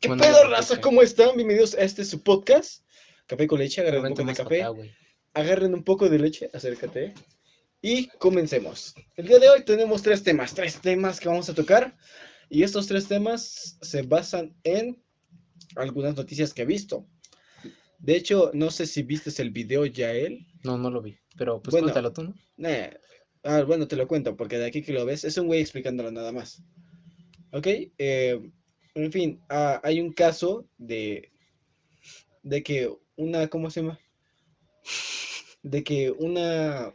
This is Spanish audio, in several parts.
¿Qué Bueno, pedo, raza? ¿Cómo están? Bienvenidos a este su podcast. Café con leche, agarren un poco de café, acá, agarren un poco de leche, acércate. Y comencemos. El día de hoy tenemos tres temas, tres temas que vamos a tocar. Y estos tres temas se basan en algunas noticias que he visto. De hecho, no sé si viste el video Yael. No, no lo vi. Pero pues Bueno. cuéntalo tú, ¿no? Nah, Ah, bueno, te lo cuento, porque de aquí que lo ves, es un güey explicándolo nada más. ¿Ok? eh, en fin, ah, hay un caso de, de que una, ¿cómo se llama? De que una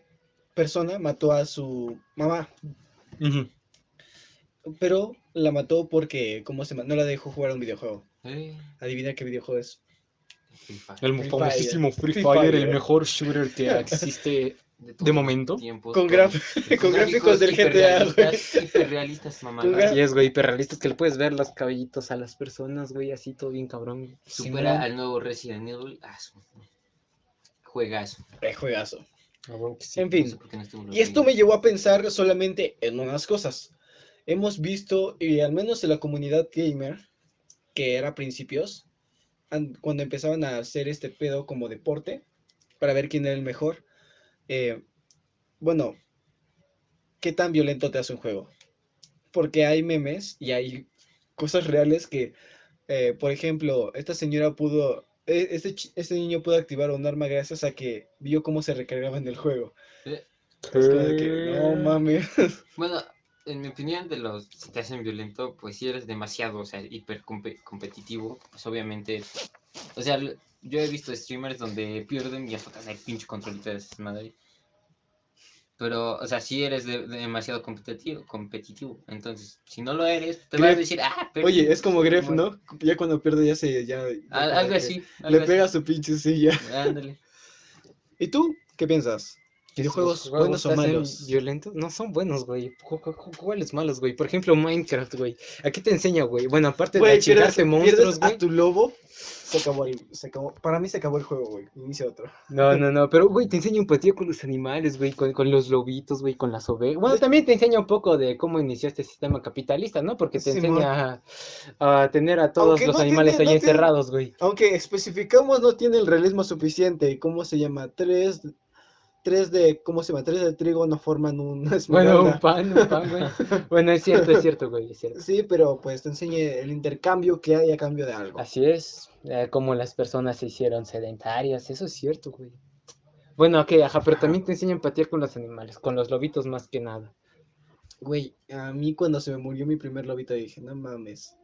persona mató a su mamá, pero la mató porque, ¿cómo se llama? No la dejó jugar a un videojuego. Eh, Adivina qué videojuego es. Free Fire. El Free famosísimo Fire. Free Free Fire, Fire. el mejor shooter que existe. De momento, tiempos, con con- graf- con gráficos del GTA, hiperrealistas, hiperrealistas, mamá. Así es, güey, hiperrealistas que le puedes ver los cabellitos a las personas, güey, así todo bien cabrón. Supera al nuevo Resident Evil. Ah, Juegazo. Eh. Ah, sí. En fin, no Y esto me llevó a pensar solamente en unas cosas. Hemos visto, y al menos en la comunidad gamer, que era a principios, an- cuando empezaban a hacer este pedo como deporte, para ver quién era el mejor, eh, bueno, ¿qué tan violento te hace un juego? Porque hay memes y hay cosas reales que, eh, por ejemplo, esta señora pudo, e- este, este niño pudo activar un arma gracias a que vio cómo se recargaba en el juego. Eh, Es como de que, no mames. Bueno, en mi opinión, de los si te hacen violento, pues si eres demasiado, o sea, hiper compe- competitivo, pues obviamente. O sea, yo he visto streamers donde pierden y hasta te hacen el pinche controlito de esas madre. Pero, o sea, si eres de- de demasiado competitivo, competitivo, entonces, si no lo eres, te van a decir, ah, perdí", Oye, es como Gref, bueno, ¿no? Ya cuando pierde ya se... Ya, algo así. Le así. pega su pinche silla. Ándale. ¿Y tú? ¿Qué piensas? ¿Videojuegos buenos o malos? ¿Violentos? No, son buenos, güey. ¿Cuáles malos, güey? Por ejemplo, Minecraft, güey. Aquí te enseña, güey. Bueno, aparte de chingarte monstruos, pierdes güey. a tu lobo. Se acabó, el- se acabó. Para mí se acabó el juego, güey. Inicia otro. No, no, no, pero, güey, te enseña empatía con los animales, güey, con, con los lobitos, güey, con las ovejas. Bueno, también te enseña un poco de cómo inició este sistema capitalista, ¿no? Porque te enseña a, a tener a todos Aunque los no animales tiene- ahí no encerrados, güey. Aunque especificamos, no tiene el realismo suficiente. ¿Cómo se llama? Tres... Tres de... ¿Cómo se llama? Tres de trigo no forman una Bueno, un pan, un pan, güey. Bueno, es cierto, es cierto, güey, es cierto. Sí, pero pues te enseña el intercambio que hay a cambio de algo. Así es, eh, como las personas se hicieron sedentarias, eso es cierto, güey. Bueno, ok, ajá, pero también te enseña empatía con los animales, con los lobitos más que nada. Güey, a mí cuando se me murió mi primer lobito dije, no mames.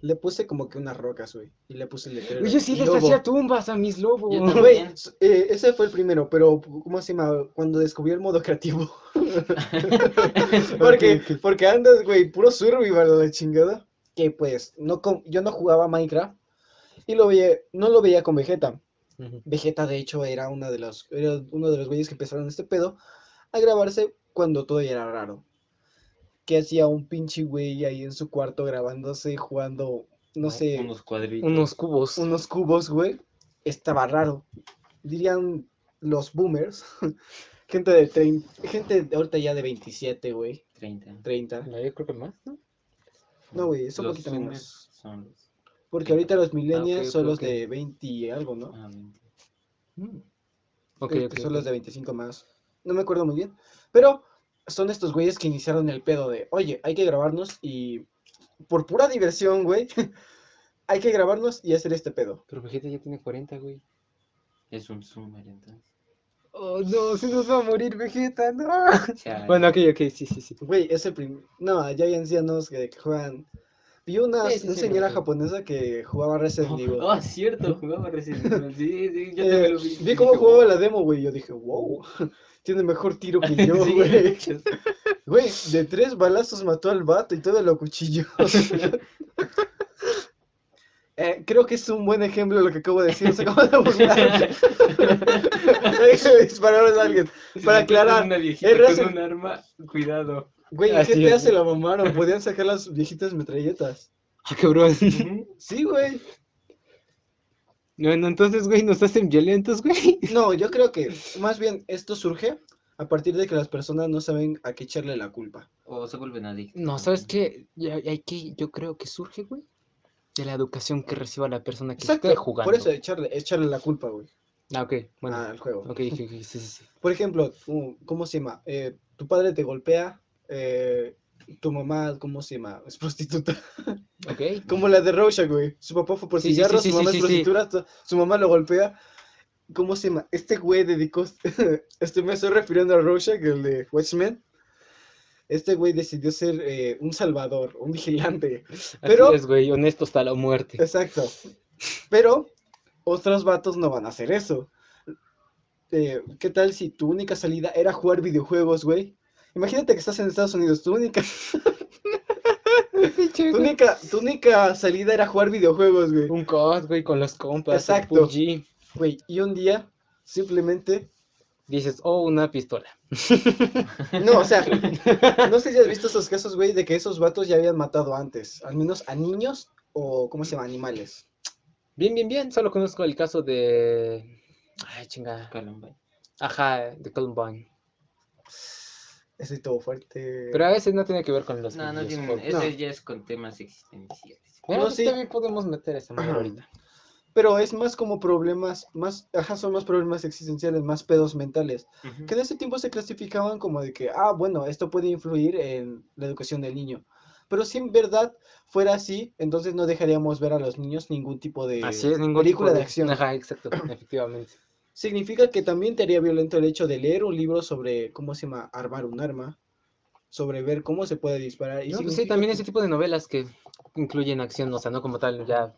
Le puse como que unas rocas, güey. Y le puse el letrero. Yo sí les "Lobo". hacía tumbas a mis lobos. Güey, eh, ese fue el primero, pero ¿cómo se llama? Cuando descubrí el modo creativo. porque, andas, güey, puro survival la chingada. Que pues, no yo no jugaba Minecraft. Y lo veía, no lo veía con Vegeta. Vegeta, de hecho, era uno de los, era uno de los güeyes que empezaron este pedo a grabarse cuando todo ya era raro. Que hacía un pinche güey ahí en su cuarto grabándose, jugando, no sé, Unos cuadritos. Unos cubos. unos cubos, güey. Estaba raro. Dirían los boomers. gente de 30, gente de ahorita ya de 27, güey, 30. 30. No, Yo creo que más, ¿no? No, güey, es un Los poquito menos. Son los. Porque ahorita los millennials ok, son ok, los ok. de 20 y algo, ¿no? Ah, 20. Mm. Ok, Eh, ok, que son los de 25 más. No me acuerdo muy bien. Pero son estos güeyes que iniciaron el pedo de, oye, hay que grabarnos y por pura diversión, güey, hay que grabarnos y hacer este pedo. Pero Vegeta ya tiene 40, güey. Es un zoomer entonces. Oh, no, se nos va a morir Vegeta, no. Bueno, ok, ok, sí, sí, sí. Güey, es el primer... No, ya hay ancianos que juegan... Vi una, Sí, sí, una sí, señora japonesa que jugaba Resident Evil. Oh, cierto, jugaba Resident Evil. Sí, sí, yo Eh, también lo vi. vi cómo jugaba la demo, güey. Yo dije, wow, tiene mejor tiro que yo, güey. Güey, de tres balazos mató al vato y todo lo cuchillo. Eh, creo que es un buen ejemplo de lo que acabo de decir. Se acaba de burlar. Déjame disparar a alguien. Para aclarar, Una viejita el con un arma, cuidado. Güey, ¿qué te hace la mamaron? Podían sacar las viejitas metralletas. Ah, cabrón. Sí, güey. Bueno, entonces, güey, nos hacen violentos, güey. No, yo creo que más bien esto surge a partir de que las personas no saben a qué echarle la culpa. O se vuelven adictos. No, ¿sabes qué? Ya- Hay que, yo creo que surge, güey. de la educación que reciba la persona que Exacto, esté jugando. por eso echarle, echarle la culpa, güey, Ah, ok, bueno. al juego. Ok, ok, ok, sí, sí, sí. Por ejemplo, ¿cómo se llama? Eh, tu padre te golpea, eh, tu mamá, ¿cómo se llama? Es prostituta. Ok. Como la de Rorschach, güey. Su papá fue por Sí, cigarros, sí, su mamá es prostituta, tu- su mamá lo golpea. ¿Cómo se llama? Este güey dedicó, este me estoy refiriendo a Rorschach, el de Watchmen. Este güey decidió ser eh, un salvador, un vigilante. Pero, Así es, güey, honesto hasta la muerte. exacto. Pero otros vatos no van a hacer eso. Eh, ¿qué tal si tu única salida era jugar videojuegos, güey? Imagínate que estás en Estados Unidos, tu única, tu única, tu única salida era jugar videojuegos, güey. Un COD, güey, con los compas. Exacto. PUBG. Güey, y un día, simplemente, Dices, oh, una pistola. no, o sea, no sé si has visto esos casos, güey, de que esos vatos ya habían matado antes, al menos a niños o, ¿cómo se llama? Animales. Bien, bien, bien. Solo conozco el caso de. Ay, chinga. Columbine. Ajá, de Columbine. Ese estuvo fuerte. Pero a veces no tiene que ver con los No, no tiene. videojuegos. Ese No. ya es con temas existenciales. Bueno, No, sí. también podemos meter esa madre ahorita. Pero es más como problemas, más, ajá, son más problemas existenciales, más pedos mentales. Ujú. Que en ese tiempo se clasificaban como de que, ah, bueno, esto puede influir en la educación del niño. Pero si en verdad fuera así, entonces no dejaríamos ver a los niños ningún tipo de Así es, ningún película tipo de acción. Ajá, exacto, efectivamente. Significa que también te haría violento el hecho de leer un libro sobre cómo se llama armar un arma, sobre ver cómo se puede disparar. Y No, pues sí, también que- ese tipo de novelas que incluyen acción, o sea, no como tal ya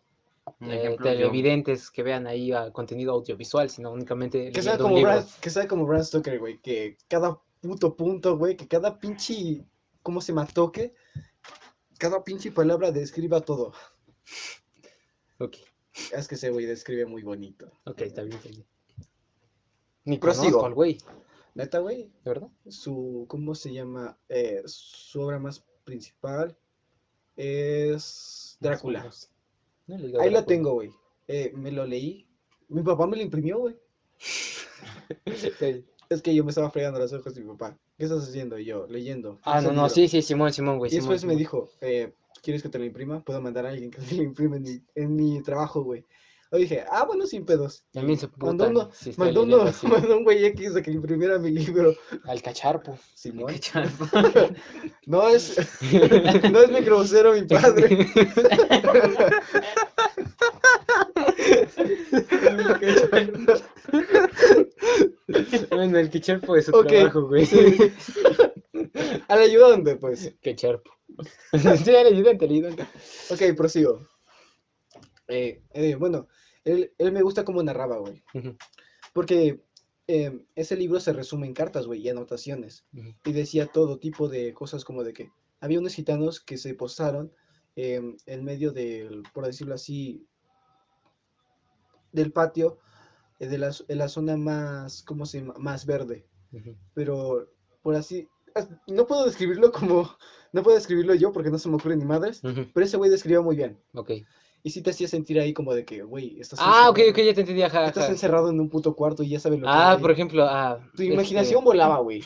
eh, yo- televidentes que vean ahí ah, contenido audiovisual, sino únicamente Que sea, un como. Bram, que sea como Bram Stoker, güey, que cada puto punto, güey, que cada pinche, ¿cómo se llama? Toque, cada pinche palabra describa todo. Ok, Es que ese güey describe muy bonito. ok, está bien, está bien. Ni Prosigo. conozco al güey, Neta, güey, ¿de verdad? su, ¿cómo se llama? Eh, su obra más principal es Drácula. No Ahí lo Drácula. tengo, güey. Eh, me lo leí. Mi papá me lo imprimió, güey. Es que yo me estaba fregando los ojos de mi papá. ¿Qué estás haciendo? Y yo, leyendo. Ah, no, no, sí, sí, Simón, Simón, güey. Y Simón, después me dijo, eh, ¿quieres que te lo imprima? Puedo mandar a alguien que te lo imprime en mi, en mi trabajo, güey. Yo dije, ah, bueno, sin pedos. También se mandó putan uno, si estoy mandó, uno, así. mandó un güey X a que imprimiera mi libro. Al cacharpo. Simón. Cacharpo. No es, no es mi grosero, mi padre. bueno, el cacharpo es su Ok, trabajo, güey. sí. Al ayudante, pues. Cacharpo. sí, el ayudante, el ayudante. Ok, prosigo. Eh, eh, bueno, él, él me gusta cómo narraba, güey. Porque eh, ese libro se resume en cartas, güey, y anotaciones. Y decía todo tipo de cosas como de que había unos gitanos que se posaron em, en medio del, por decirlo así, del patio, eh, de la, en la zona más, ¿cómo se llama? Más verde. Pero, por así, as- no puedo describirlo como, no puedo describirlo yo porque no se me ocurre ni madres, pero ese güey describía muy bien. Ok. Y sí te hacía sentir ahí como de que, güey, estás, Ah, ok, ok, ya te entendí, ajá, estás ajá. encerrado en un puto cuarto y ya sabes lo que Ah, hay. por ejemplo, ah, Tu este, imaginación volaba, güey.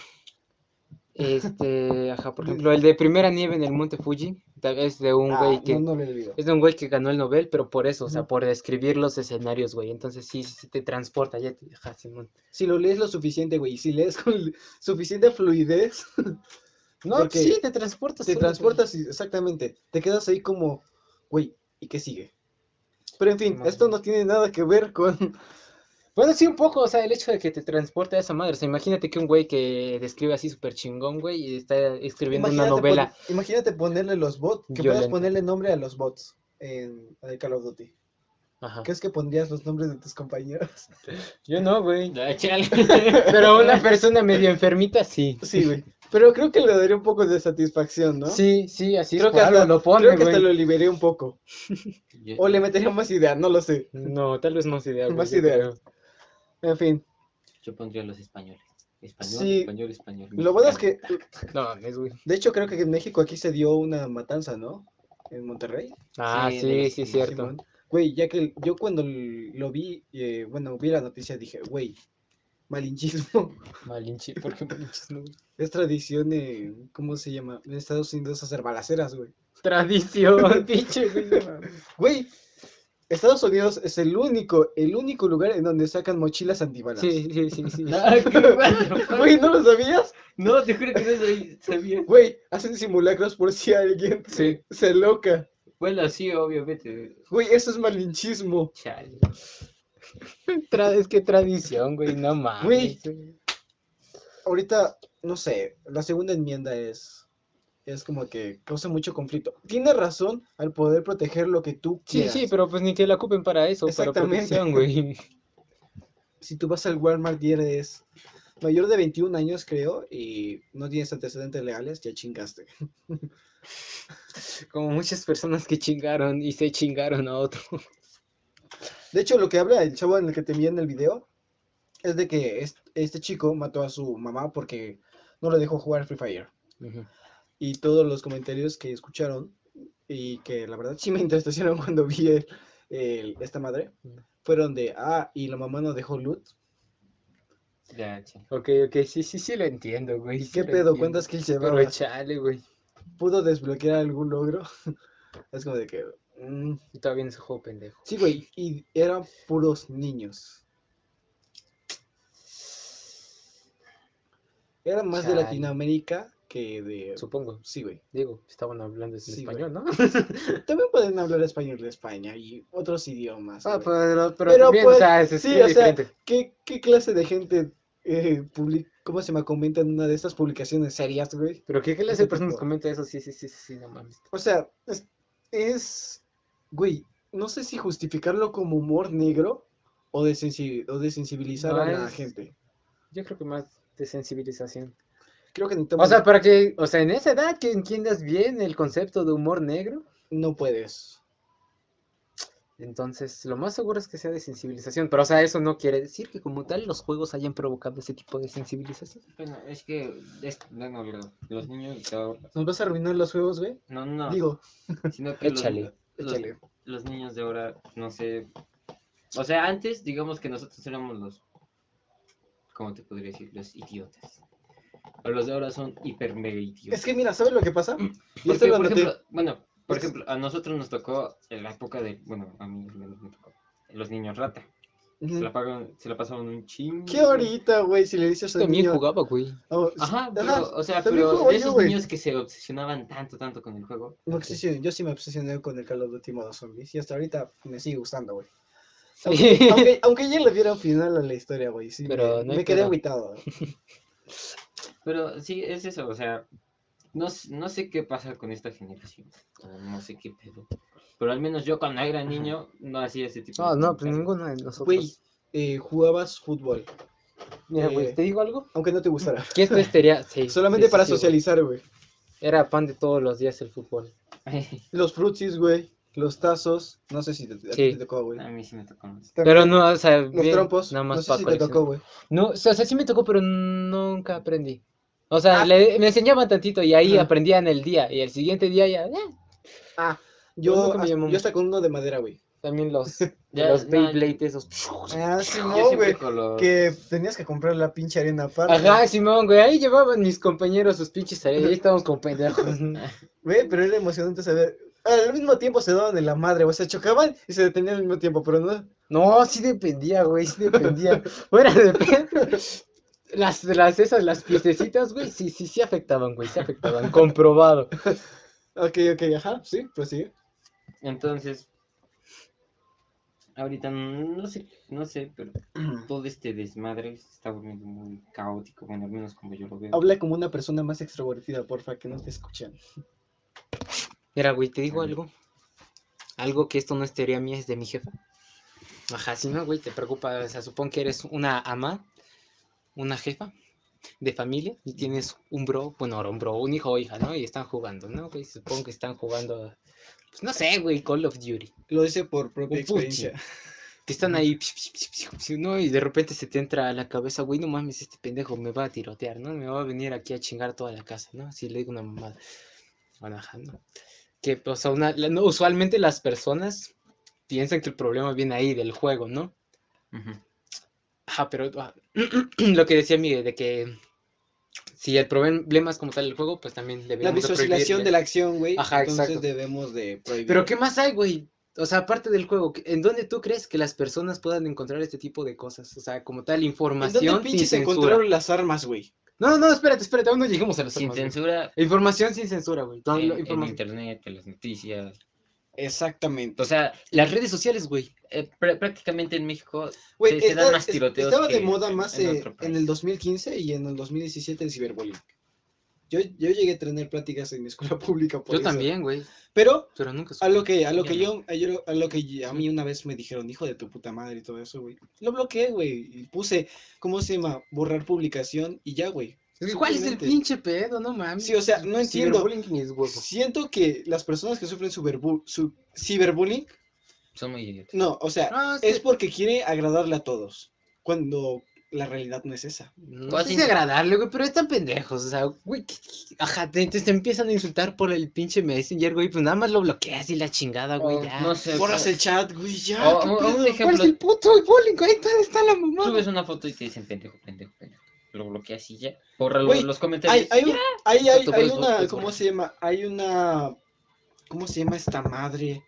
Este, ajá, por ejemplo, el de Primera Nieve en el Monte Fuji, es de un Ah, güey que, no, no lo es de un güey que ganó el Nobel, pero por eso, o sea, por describir los escenarios, güey, entonces sí, sí te transporta, ya te, ajá, Simón. Si lo lees lo suficiente, güey, y si lees con suficiente fluidez, No, sí, te transportas. te transportas exactamente. Te quedas ahí como, güey, ¿y qué sigue? Pero en fin, esto no tiene nada que ver con... Bueno, sí, un poco, o sea, el hecho de que te transporte a esa madre, o sea, imagínate que un güey que describe así súper chingón, güey, y está escribiendo una pon- novela, imagínate ponerle los bots, que puedas Violenta. ponerle nombre a los bots en, en Call of Duty. Ajá. ¿Crees que pondrías los nombres de tus compañeros? Yo no, güey. Chale. Pero una persona medio enfermita, sí. Sí, güey. Pero creo que le daría un poco de satisfacción, ¿no? Sí, sí, así Creo es, que, hasta, lo pone, creo que hasta lo liberé un poco. O le metería más idea, no lo sé. No, tal vez más idea, güey, Más idea. creo. En fin. Yo pondría los españoles. Español, Sí. español, español. Lo bueno es que. No mames, güey. de hecho, creo que en México aquí se dio una matanza, ¿no? En Monterrey. Ah, Sí, sí, sí, sí, cierto. Simón. Güey, ya que yo cuando lo vi, eh, bueno, vi la noticia, dije, güey, Malinchismo. Malinche, ¿por qué malinchismo? Es tradición en, ¿cómo se llama? En Estados Unidos hacer balaceras, güey. Tradición, pinche, güey. Güey, Estados Unidos es el único, el único lugar en donde sacan mochilas antibalas. Sí, sí, sí, sí. Ah. Güey, ¿no lo sabías? No, te juro que no sabía. Güey, hacen simulacros por si alguien Sí. se loca. Bueno, sí, obviamente. Güey, eso es malinchismo. Chale. Es que tradición, güey, no mames. Güey. Ahorita, no sé, la segunda enmienda es, es como que causa mucho conflicto. Tiene razón al poder proteger lo que tú Sí, quieras. sí, pero pues ni que la ocupen para eso, para Exactamente. protección, güey. Si tú vas al Walmart y eres mayor de 21 años, creo, y no tienes antecedentes legales, ya chingaste. Como muchas personas que chingaron y se chingaron a otro. De hecho, lo que habla el chavo en el que te envié en el video es de que es- este chico mató a su mamá porque no le dejó jugar Free Fire. Y todos los comentarios que escucharon y que la verdad sí me entristecieron cuando vi el- el- esta madre fueron de, ah, y la mamá no dejó loot. Ya. Ok, ok, sí, sí, sí lo entiendo, güey. ¿Qué pedo? entiendo. ¿Cuántas kills Pero llevabas? chale, güey. ¿Pudo desbloquear algún logro? es como de que... mm, Y Todavía en ese juego pendejo. Sí, güey, y eran puros niños. Eran más de. Latinoamérica que de... Supongo. Sí, güey. Digo, estaban hablando en Sí, güey. español, ¿no? También pueden hablar español de España y otros idiomas. Ah, güey. pero, pero, Pero, también, pues, o sea, es, sí, muy o sea, diferente. ¿qué, qué clase de gente eh, public- ¿cómo se me comenta en una de estas publicaciones serias, güey? Pero ¿qué clase de personas comenta eso? Sí, sí, sí, sí, sí, no mames. O sea, es, es, güey, no sé si justificarlo como humor negro o de, sensi- o de sensibilizar No, a la es- gente. Yo creo que más de sensibilización. Creo que necesitamos... O sea, para que, o sea, en esa edad que entiendas bien el concepto de humor negro, No puedes. Entonces lo más seguro es que sea de sensibilización. Pero, o sea, eso no quiere decir que como tal los juegos hayan provocado ese tipo de sensibilización. Bueno, es que. Es, no, no, no, los niños. de ahora- ¿Nos vas a arruinar los juegos, güey? No, no. Digo, Sino que los- Échale, los, échale. los niños de ahora, no sé. O sea, antes, digamos que nosotros éramos los. ¿Cómo te podría decir? Los idiotas. Pero los de ahora son hiper mega idiotas. es que mira, ¿sabes lo que pasa? Y Porque, por ejemplo, bueno, por ejemplo, a nosotros nos tocó en la época de. Bueno, a mí al menos me tocó. Los niños rata. Se la, pagan, se la pasaban un chingo. ¿Qué ahorita, güey? Si le dices a También niño... jugaba, güey. Oh, Ajá, pero, ajá, o sea, pero de esos niños que se obsesionaban tanto, tanto con el juego. Me obsesioné- yo sí me obsesioné con el Call of Duty modo zombies y hasta ahorita me sigue gustando, güey. Sí. Aunque, aunque, aunque ya le diera un final a la historia, güey. Sí, Pero me, no me quedé pedo. agüitado. güey. Pero sí, es eso, o sea, no, no sé qué pasa con esta generación, no sé qué pedo. Pero al menos yo cuando era niño no hacía ese tipo No, de no, pues ninguno de nosotros. Güey, eh, jugabas fútbol, Mira, güey, eh, ¿te digo algo? aunque no te gustara. Que esto estaría, sí. Solamente sí, para sí, socializar, güey. Era pan de todos los días el fútbol. Los frutsis, güey. Los tazos. No sé si te, a ti Sí. te tocó, güey. a mí sí me tocó Pero no, o sea, Los bien, trompos. nada más no sé si te tocó, güey. No, o sea, sí me tocó, pero nunca aprendí. O sea, Ah. le- me enseñaban tantito y ahí aprendía en el día. Y el siguiente día ya, eh, Ah, yo, hasta, yo hasta con uno de madera, güey. también los, Ya, los no, Beyblade esos. Ah, sí, Yo no, siempre güey. los... Que tenías que comprar la pinche arena aparte. Ajá, Simón, güey, ahí llevaban mis compañeros sus pinches ahí, ahí estábamos con pendejos. Güey, pero era emocionante saber. Al mismo tiempo se daban en la madre, o sea, chocaban y se detenían al mismo tiempo, pero no. No, sí dependía, güey, sí dependía. Fuera depende. Las, las esas, las piececitas, güey, sí, sí, sí afectaban, güey, sí afectaban, comprobado. Ok, ok, ajá, sí, pues sí. Entonces, ahorita no sé, no sé, pero todo este desmadre se está volviendo muy caótico, bueno, al menos como yo lo veo. Habla como una persona más extrovertida, porfa, que no te escuchan. Mira, güey, te digo algo. Algo que esto no es teoría mía, es de mi jefa. Ajá, si no, güey, te preocupa. O sea, supón que eres una ama, una jefa de familia y tienes un bro, bueno, ahora un bro, un hijo o hija, ¿no? Y están jugando, ¿no? Güey, supongo que están jugando, pues no sé, güey, Call of Duty. Lo dice por propia experiencia. Que están ahí, ¿no? Y de repente se te entra a la cabeza, güey, no mames, este pendejo me va a tirotear, ¿no? Me va a venir aquí a chingar toda la casa, ¿no? Si le digo una mamada. Bueno, ajá, ¿no? Que, o sea, una- la- no, usualmente las personas piensan que el problema viene ahí del juego, ¿no? Ujú. Ajá, pero ah, lo que decía Miguel, de que si el problema es como tal el juego, pues también La deberíamos de visualización de la acción, güey. Ajá, entonces exacto. debemos de prohibir. Pero ¿qué más hay, güey? O sea, aparte del juego, ¿qué- ¿en dónde tú crees que las personas puedan encontrar este tipo de cosas? O sea, como tal, ¿En información dónde sin pinches censura. encontraron las armas, güey? No, no, no, espérate, espérate, aún no llegamos a las Sin armas, güey. censura Información sin censura, güey. En, en internet, en las noticias. Exactamente. O sea, Las redes sociales, güey. eh, prá- prácticamente en México Güey, se, se dan está- más tiroteos estaba de moda más en eh, en, el 2015 y en el 2017 el ciberbullying. Yo, yo llegué a tener pláticas en mi escuela pública por Yo eso. también, güey. Pero Pero nunca a lo que a lo que yo a, yo- a lo que a mí una vez me dijeron hijo de tu puta madre y todo eso, güey. Lo bloqueé, güey, y puse ¿cómo se llama? borrar publicación y ya, güey. ¿Cuál es el pinche pedo? No mames. Sí, o sea, no entiendo. Es huevo. Siento que las personas que sufren su- ciberbullying, Son muy idiotas. no, o sea, No, es es que- porque quiere agradarle a todos, cuando la realidad no es esa. No Pues si agradable, güey, pero están pendejos, o sea, güey, ¿qué- qué- ajá, te, te- empiezan a insultar por el pinche Messenger, güey, pues nada más lo bloqueas y la chingada, güey, O, ya. no sé, Borras el chat, güey, ya. o- ¿qué o- pedo? un ¿Cuál es el puto bullying, güey? ¿Dónde está la mamá? subes una foto y te dicen pendejo, pendejo, pendejo. Lo bloqueas y ya. Borra los comentarios. Hay, hay, un- hay, una, borrar, ¿cómo se llama? Hay una, ¿cómo se llama esta madre?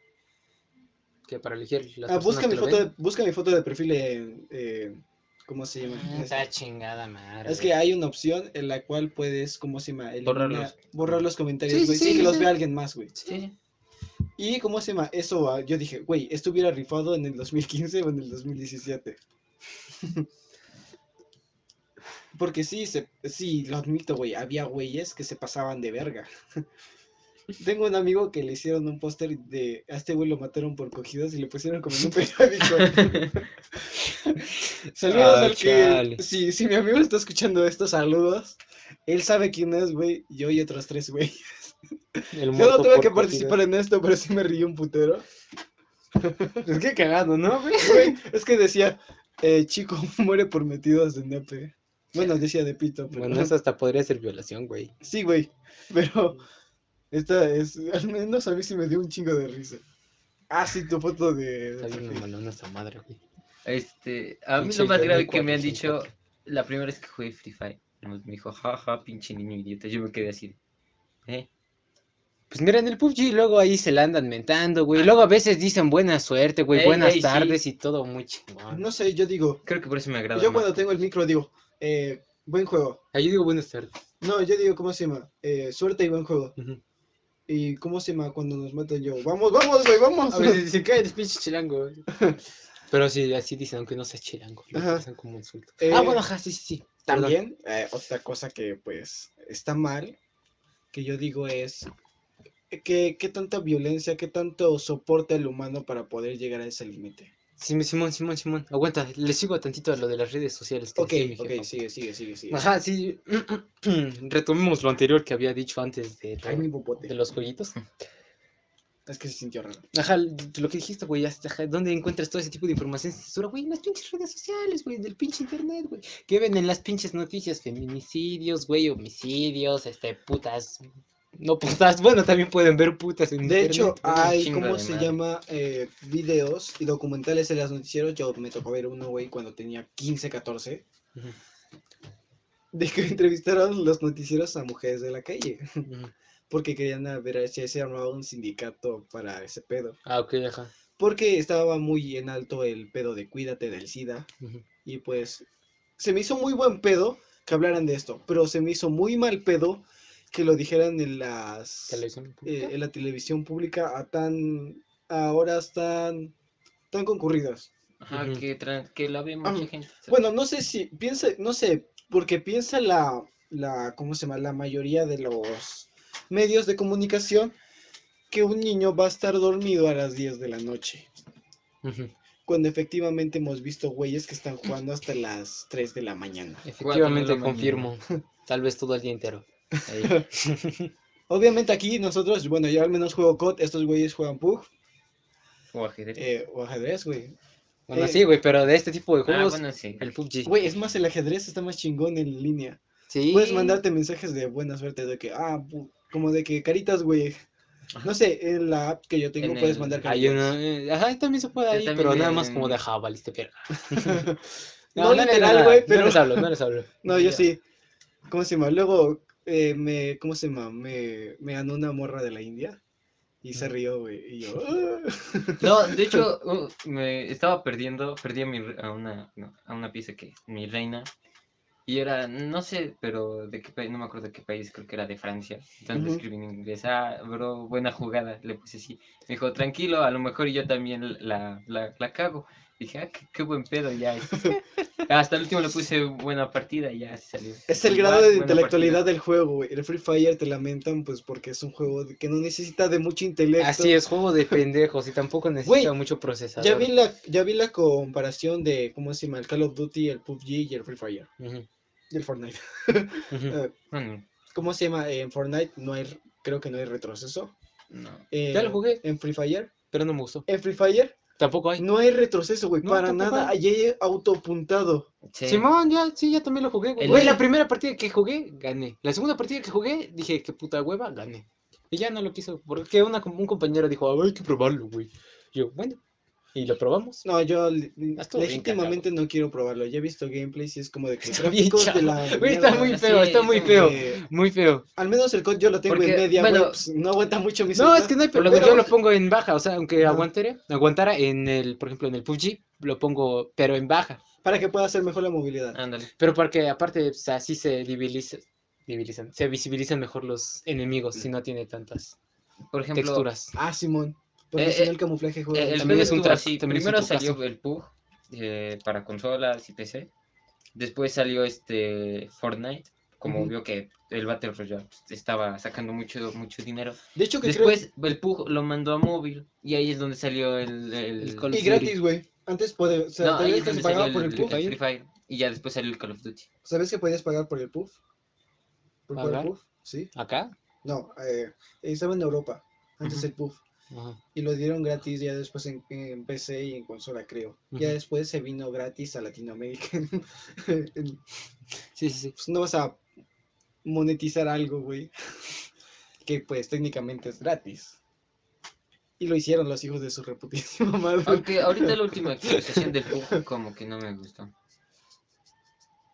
Que para elegir las Ah, busca que mi lo foto, ven. busca mi foto de perfil en, eh, ¿cómo se llama? Ah. Esa chingada madre. Es que hay una opción en la cual puedes, ¿cómo se llama? Eliminar- Borrarlos. borrar los comentarios, Sí, güey, sí, sí, que los vea alguien más, güey. Sí, sí. Y, ¿cómo se llama? Eso, ah, yo dije, güey, esto hubiera rifado en el 2015 o en el 2017. Porque sí, se, sí, lo admito, güey, había güeyes que se pasaban de verga. Tengo un amigo que le hicieron un póster de, a este güey lo mataron por cogidas y le pusieron como en un periódico. saludos Ah, al que, si, si mi amigo está escuchando esto, saludos. Él sabe quién es, güey, yo y otros tres, güey. El Yo no tuve que participar en esto, pero sí me río un putero. Es que cagado, ¿no? Güey, es que decía, eh, chico muere por metidos de nepe. Bueno, decía de pito, pero... Bueno, eso hasta podría ser violación, güey. Sí, güey, pero esta es, al menos a mí sí me dio un chingo de risa. Ah, sí, tu foto de... de Está bien mamalona esa madre, güey. Este, a mí Pinche lo más grave que me han 404. dicho la primera vez que jugué Free Fire. Me dijo, jaja, pinche niño idiota. Yo me quedé así. ¿Eh? Pues mira, en el PUBG luego ahí se la andan mentando, güey. Luego a veces dicen buena suerte, güey, Ey, buenas ey, sí. tardes y todo muy chingón. No sé, yo digo, Creo que por eso me agrada. yo más cuando tengo el micro digo, eh, buen juego. Ahí yo digo buenas tardes. No, yo digo, ¿cómo se llama? Eh, suerte y buen juego. ¿Y cómo se llama cuando nos matan yo? Vamos, vamos, güey, vamos. A veces dicen, cállate, pinche chilango. Pero sí, así dicen, aunque no sea chilango. Lo Ajá. utilizan como insulto. Eh, ah, bueno, ajá, sí, sí, sí. También, eh, otra cosa que pues está mal, que yo digo es que qué tanta violencia, qué tanto soporte al humano para poder llegar a ese límite. Sí, Simón, Simón, Simón. Aguanta, le sigo tantito a lo de las redes sociales. que Ok, decía ok, sigue, sigue, sigue, sigue. Ajá, sí. Retomemos lo anterior que había dicho antes de, Ay, mi popote. de los jueguitos. Es que se sintió raro. Ajá, lo que dijiste, güey, ¿dónde encuentras todo ese tipo de información censura, güey? En las pinches redes sociales, güey, del pinche internet, güey. Que ven en las pinches noticias feminicidios, güey, homicidios, este, putas. No putas, bueno, también pueden ver putas en De internet. hecho, hay, ¿cómo se llama? Eh, videos y documentales en los noticieros. Yo me tocó ver uno, güey, cuando tenía 15, 14. Ujú, De que entrevistaron los noticieros a mujeres de la calle. ujú. Porque querían a ver si se armaba un sindicato para ese pedo. Ah, ok, ajá. Porque estaba muy en alto el pedo de cuídate del SIDA. ujú. Y pues se me hizo muy buen pedo que hablaran de esto. Pero se me hizo muy mal pedo que lo dijeran en las Televisión eh, en la televisión pública a tan a horas tan tan concurridas. Ajá, que, tra- que la ve mucha Ah, gente. ¿sabes? Bueno, no sé si piensa, no sé, porque piensa la la ¿cómo se llama? La mayoría de los medios de comunicación que un niño va a estar dormido a las 10 de la noche. Cuando efectivamente hemos visto güeyes que están jugando hasta las 3 de la mañana. Efectivamente, confirmo. Tal vez todo el día entero. Obviamente aquí nosotros, bueno, yo al menos juego COD, estos güeyes juegan PUG O ajedrez. eh, o ajedrez, güey. Bueno, Eh, sí, güey, pero de este tipo de ah, juegos, bueno, sí. el PUBG. Güey, es más, el ajedrez está más chingón en línea. Sí. Puedes mandarte mensajes de buena suerte, de que, ah, como de que caritas, güey. No sé, en la app que yo tengo En puedes el- mandar Hay caritas. una, eh, ajá, también se puede ahí, también pero nada más en- como de valiste verga. No les literal, güey, pero- No les hablo, no les hablo. No, yo sí. ¿Cómo se llama? Luego, eh, me, ¿cómo se llama? Me, me ganó una morra de la India y se rió, güey. Y yo, "Ah". No, de hecho, uh, me estaba perdiendo, perdí a, mi a una, no, a una pieza que mi reina. Y era, no sé, pero de qué país, no me acuerdo de qué país, creo que era de Francia. Entonces Ujú. escribí en inglés, ah, bro, buena jugada. Le puse así. Me dijo, tranquilo, a lo mejor yo también la, la, la cago. Dije, ah, qué, qué buen pedo, ya. este". Hasta el último le puse buena partida y ya salió. Es el grado de intelectualidad partida. del juego, güey. El Free Fire te lamentan, pues, porque es un juego que no necesita de mucho intelecto. Así es, juego de pendejos y tampoco necesita mucho procesador. Ya vi la, ya vi la comparación de, ¿cómo se llama? El Call of Duty, el PUBG y el Free Fire. Y el Fortnite. Eh, ¿Cómo se llama? En Fortnite no hay, creo que no hay retroceso. no. Eh, Ya lo jugué. En Free Fire. Pero no me gustó. En Free Fire Tampoco hay. no hay retroceso, güey. No, para nada. hay. Allí hay autopuntado. Sí. Simón, ya, sí, ya también lo jugué, güey. El- la primera partida que jugué, gané. La segunda partida que jugué, dije, qué puta hueva, gané. Y ya no lo quiso, porque una, un compañero dijo, "Ah, hay que probarlo, güey. Yo, bueno, y lo probamos. No, yo Estuvo bien legítimamente no quiero probarlo. Ya he visto gameplays y es como de que Está gráficos de la está mierda. muy Sí, feo, está muy feo. Muy feo. al menos el COD yo lo tengo Porque, en media, bueno, pues, no aguanta mucho mi No, celular. es que no hay problema. Yo lo pongo en baja, o sea, aunque Ajá. aguantara, aguantara en el, por ejemplo, en el PUBG, lo pongo, pero en baja. Para que pueda hacer mejor la movilidad. Ándale. Pero porque aparte, o sea, así se diviliza- divilizan, se visibilizan mejor los enemigos si no tiene tantas Por ejemplo, texturas. Ah, Simón. Porque Eh, si no eh, el camuflaje juega. Eh, el También es un así. también Primero salió el PUG eh, para consolas y PC. Después salió este Fortnite. Como vio que el Battle Royale estaba sacando mucho, mucho dinero. De hecho, que creo- Después el PUG lo mandó a móvil. Y ahí es donde salió el. el- El Call Y of gratis, güey. Antes puede, o sea, no, ahí ¿sabías es que se donde salió pagaba el, por el el PUF? Free Fire. Y ya después salió el Call of Duty. ¿Sabes que podías pagar por el PUF? ¿Por el PUF? Sí. ¿Acá? No, eh, estaba en Europa. Antes Ujú. el PUF. Ajá. Y lo dieron gratis ya después en, en PC y en consola, creo. Ya después se vino gratis a Latinoamérica. Sí, sí, sí. pues no vas a monetizar algo, güey. Que pues técnicamente es gratis. Y lo hicieron los hijos de su reputísima madre. Aunque ahorita la última actualización del PUG como que no me gustó.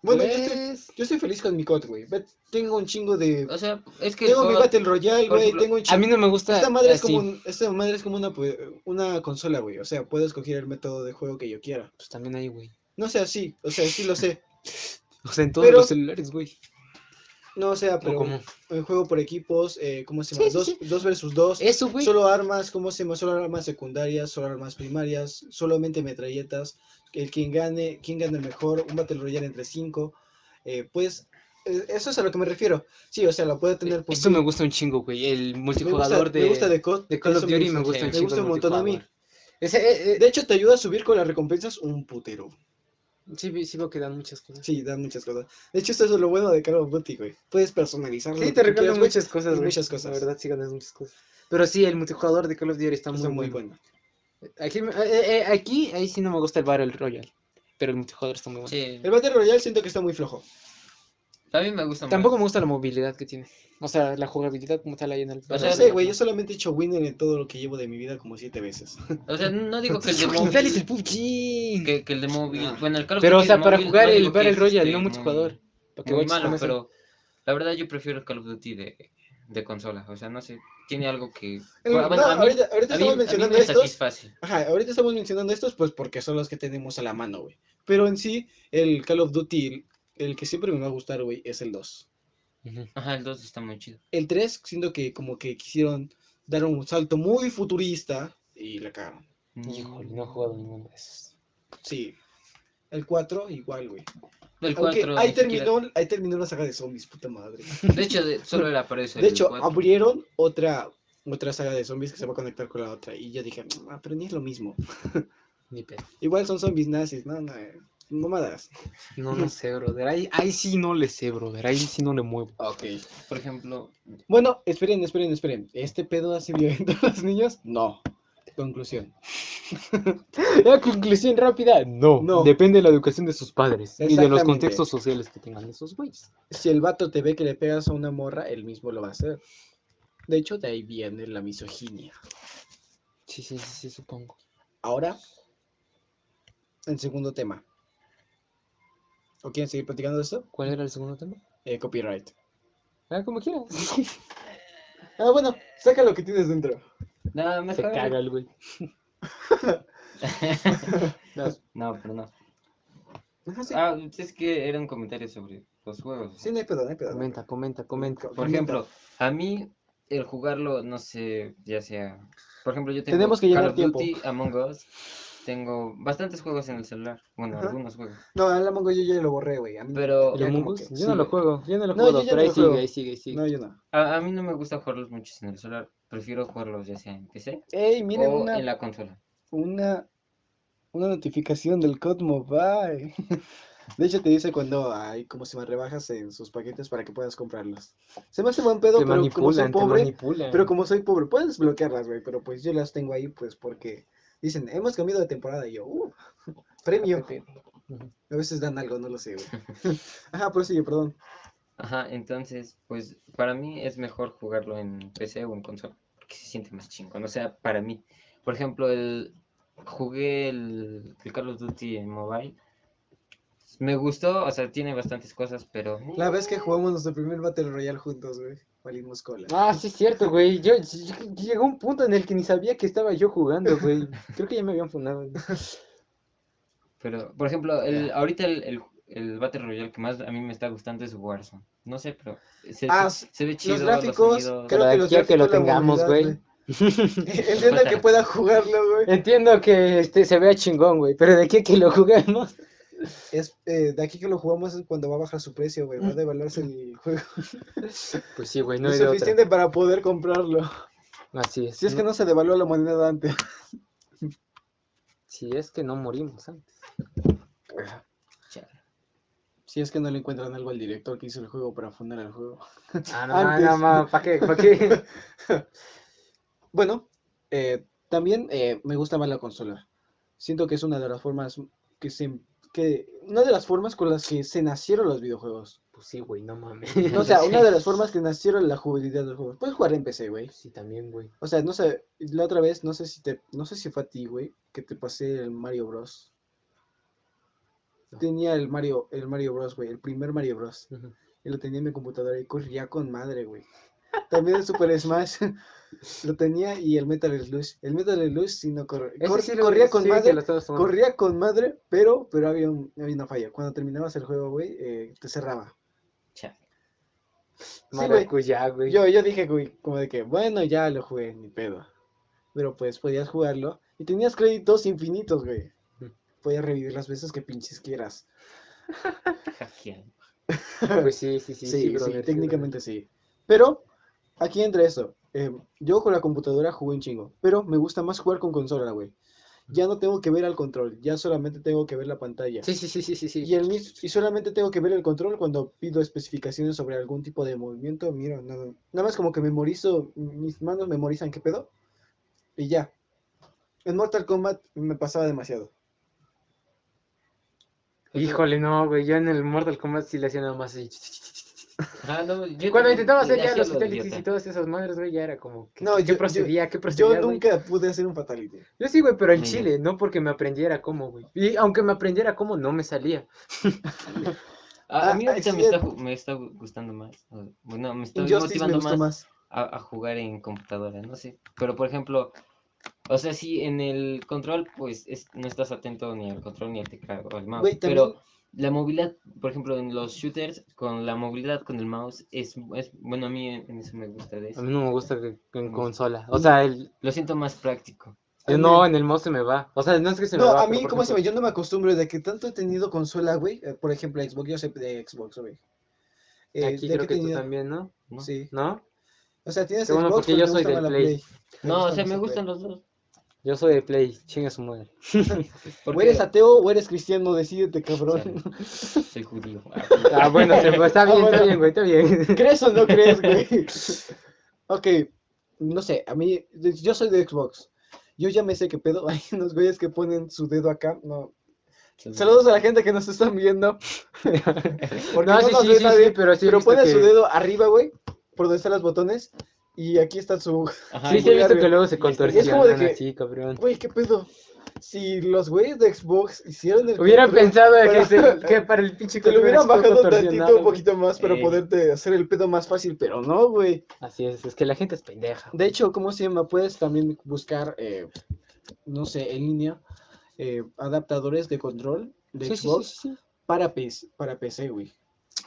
Bueno, yo estoy, yo estoy feliz con mi COD, güey. Tengo un chingo de... O sea, es que Tengo mi Battle Royale, güey. Tengo un a chingo... mí no me gusta Esta madre, es como un- esta madre es como una, pues, una consola, güey. O sea, puedo escoger el método de juego que yo quiera. Pues también hay, güey. No sea así, o sea, sí lo sé. O sea, en todos Pero- los celulares, güey. No, o sea, ¿O pero cómo? el juego por equipos, eh, ¿cómo se llama? sí, dos, sí. dos versus dos. Eso, güey. Solo armas, ¿cómo se llama? Solo armas secundarias, solo armas primarias, solamente metralletas. El quien gane, quien gane mejor, un Battle Royale entre cinco. eh, pues, eh, eso es a lo que me refiero. Sí, o sea, lo puede tener Esto me gusta un chingo, güey. El me multijugador gusta, de, me gusta de COD. de Call of Duty me gusta un me chingo. gusta el un montón a mí. Ese, eh, eh, De hecho, te ayuda a subir con las recompensas un putero. Sí, vi- sí veo que dan muchas cosas. Sí, dan muchas cosas. De hecho, esto es lo bueno de Call of Duty, güey. Puedes personalizarlo. Sí, te regalan muchas cosas, güey. muchas cosas. La verdad, sí ganas muchas cosas. Pero sí, el multijugador de Call of Duty está, Está muy, muy bueno. bueno. Aquí, me- eh, eh, aquí, ahí sí no me gusta el Battle Royale. Pero el multijugador está muy bueno. Sí, El Battle Royale siento que está muy flojo. A mí me gusta Tampoco más. me gusta la movilidad que tiene. O sea, la jugabilidad como tal ahí en el O No sea, sé, güey, yo solamente he hecho winner en todo lo que llevo de mi vida como siete veces. O sea, no digo que el de es el móvil. PUBG. Que, que el de móvil. Ah. Bueno, el Call of Pero, o sea, para móvil, jugar no el Battle es, Royale, este, no muy- multijugador. Para que Muy malo, pero la verdad yo prefiero el Call of Duty de, de consola. O sea, no sé, tiene algo que. El- Bueno, no, a mí, ahorita, ahorita a mí- estamos a mí mencionando me estos. Ajá, ahorita estamos mencionando estos, pues porque son los que tenemos a la mano, güey. Pero en sí, el Call of Duty, el que siempre me va a gustar, güey, es el 2. Ujú. Ajá, el 2 está muy chido. El 3, siento que como que quisieron dar un salto muy futurista y la cagaron. Híjole, no he jugado ninguno de esos. Sí. El 4, igual, güey. El Aunque 4. ahí siquiera- terminó, ahí terminó la saga de zombies, puta madre. De hecho, de- solo era para eso. De el hecho, 4. abrieron otra, otra saga de zombies que se va a conectar con la otra. Y yo dije, ah, pero ni es lo mismo. Ni pedo. Igual son zombies nazis, no, no, eh, mamadas. No, no sé, brother. Ahí, ahí sí no le sé, brother. Ahí sí no le muevo. Ok. Por ejemplo, Bueno, esperen, esperen, esperen. ¿Este pedo hace violento a los niños? No. Conclusión. La conclusión rápida, no. No. Depende de la educación de sus padres y de los contextos sociales que tengan esos güeyes. Si el vato te ve que le pegas a una morra, él mismo lo va a hacer. De hecho, de ahí viene la misoginia. Sí, sí, sí, sí, supongo. Ahora, el segundo tema. ¿O quieren seguir platicando de esto? ¿Cuál era el segundo tema? Eh, copyright. Ah, como quieras. Ah, bueno, saca lo que tienes dentro. No, Se mejor. caga el güey. no, pero no. Ajá, sí. Ah, es que era un comentario sobre los juegos. Sí, no hay pedo, no hay pedo. Comenta, comenta, comenta. Por ejemplo, a mí el jugarlo, no sé, ya sea... Por ejemplo, yo tengo Tenemos que Call of tiempo. Duty, Among Us, tengo bastantes juegos en el celular. Bueno, Ajá. algunos juegos. No, el Among Us yo ya lo borré, güey. A mí Pero- ya ¿El como Among Us? que- Yo no lo juego, yo no lo No, juego, pero no ahí sigue, juego. ahí sigue, ahí sigue. No, yo no. A, a mí no me gusta jugarlos muchos en el celular. Prefiero jugarlos ya sea en PC Ey, miren o una, en la consola. una, una notificación del COD Mobile. De hecho, te dice cuando hay como se me rebajas en sus paquetes para que puedas comprarlos. Se me hace buen pedo, Te pero como soy pobre, pero como soy pobre, puedes bloquearlas, güey, pero pues yo las tengo ahí, pues porque dicen, hemos cambiado de temporada, y yo, uh, premio. A veces dan algo, no lo sé, güey. Ajá, pero sí, perdón. Ajá, entonces, pues para mí es mejor jugarlo en PC o en consola, porque se siente más chingón. O sea, para mí. Por ejemplo, el jugué el, el Call of Duty en mobile. Me gustó, o sea, tiene bastantes cosas, pero La vez que jugamos nuestro primer Battle Royale juntos, güey, valimos cola. Ah, sí es cierto, güey. Yo, yo- llegó un punto en el que ni sabía que estaba yo jugando, güey. Creo que ya me habían fundado. Pero, por ejemplo, el, ahorita el, el, el Battle Royale que más a mí me está gustando es Warzone. No sé, pero se, Ah, se, se ve chido. los gráficos, sonidos. creo que los lo tengamos, güey. Entiendo que pueda jugarlo, güey. Entiendo que este se vea chingón, güey. Pero de a que lo juguemos. Es, eh, de aquí que lo jugamos es cuando va a bajar su precio, güey. Va a devaluarse el juego. Pues sí, güey, no es otra. suficiente para poder comprarlo. Así es. Si es que no se devalúa la moneda antes. Si es que no morimos antes. Si es que no le encuentran algo al director que hizo el juego para fundar el juego. Ah, no, Antes. no, no, ¿para qué? ¿Para qué? Bueno, eh, también eh, me gusta más la consola. Siento que es una de las formas que se que una de las formas con las que se nacieron los videojuegos. Pues sí, güey, no mames. No, o sea, una de las formas que nacieron la jugabilidad de los juegos. Puedes jugar en PC, güey. Sí, también, güey. O sea, no sé, la otra vez, no sé si te, no sé si fue a ti, güey, que te pasé el Mario Bros. No. Tenía el Mario, el Mario Bros, güey, el primer Mario Bros. Y lo tenía en mi computadora y corría con madre, güey. También el Super Smash lo tenía y el Metal Slug. El Metal Slug sí no corre- cor- sí corría con madre, corría con madre, pero, pero había, un- había una falla. Cuando terminabas el juego, güey, eh, te cerraba. Güey. Maracuyá, güey. Yo, yo dije, güey, como de que, bueno, ya lo jugué, ni pedo. Pero pues podías jugarlo y tenías créditos infinitos, güey. Podías revivir las veces que pinches quieras. Pues sí, sí, sí. Sí, sí, brother, sí, técnicamente sí. Pero aquí entra eso. Eh, yo con la computadora jugué un chingo, pero me gusta más jugar con consola, güey. Ya no tengo que ver al control, ya solamente tengo que ver la pantalla. Sí, sí, sí, sí, sí. sí. Y, el, y solamente tengo que ver el control cuando pido especificaciones sobre algún tipo de movimiento. Mira, nada, nada más como que memorizo, mis manos memorizan qué pedo. Y ya. En Mortal Kombat me pasaba demasiado. Híjole, no, güey. Yo en el Mortal Kombat sí le hacía nada más así. Ah, no, yo Cuando intentaba hacer ya los fatalities y todas esas madres, güey, ya era como. ¿Qué, No, qué yo- yo- procedía? ¿Qué procedía? Yo güey? nunca pude hacer un fatality. Yo sí, güey, pero en yo. Chile, no porque me aprendiera cómo, güey. Y aunque me aprendiera cómo, no me salía. A, a Ah, mí ah, ahorita me, eh. está, gu- me está gu- gustando más. Bueno, me Injustice me motivando gustó más, más. A, a jugar en computadora, no sé. Pero por ejemplo, o sea, sí, en el control, pues es- no estás atento ni al control ni al teclado o al mouse. Güey, Pero la movilidad, por ejemplo, en los shooters, con la movilidad con el mouse, es, es bueno, a mí en, en eso me gusta de A eso. mí no me gusta que, que en consola. O sea, el, Lo siento más práctico. yo A no, en el mouse se me va. O sea, no es que se me No, va. a pero, mí, ¿cómo se llama? Yo no me acostumbro de que tanto he tenido consola, güey. eh, por ejemplo, Xbox, yo sé de Xbox, güey. Eh, Aquí creo que tú tenido- también, ¿no? ¿no? Sí. ¿No? O sea, tienes Qué bueno, Xbox, porque yo soy gusta de más la Play. Te No, o sea, me gustan Play. los dos. Yo soy de Play, chinga su madre. O eres ateo o eres cristiano, decídete, cabrón. Chale. soy judío. Ah, bueno, se- está Ah, bien, está bien, güey, está bien. ¿Crees o no crees, güey? ok, no sé, a mí, yo soy de Xbox. Yo ya me sé qué pedo. Hay unos güeyes que ponen su dedo acá. No. Saludos a la gente que nos están viendo. Porque No, no, sí, nos sí, ve sí, nadie, sí, pero sí he pero visto ponen su dedo arriba, güey, por donde están los botones. Y aquí está su. Ajá, Sí, sí, he visto que luego se Y es como de contorsionan que- así, cabrón. Güey, ¿qué pedo? si los güeyes de Xbox hicieron el Hubieran control pensado que, para- se- que para el pinche Te lo hubieran bajado tantito un poquito más para Eh. poderte hacer el pedo más fácil, pero no, güey. Así es, es que la gente es pendeja. De hecho, ¿cómo se llama? Puedes también buscar, eh, no sé, en línea, eh, adaptadores de control de Sí, sí, sí, Xbox sí, sí. para PC, para PC, güey.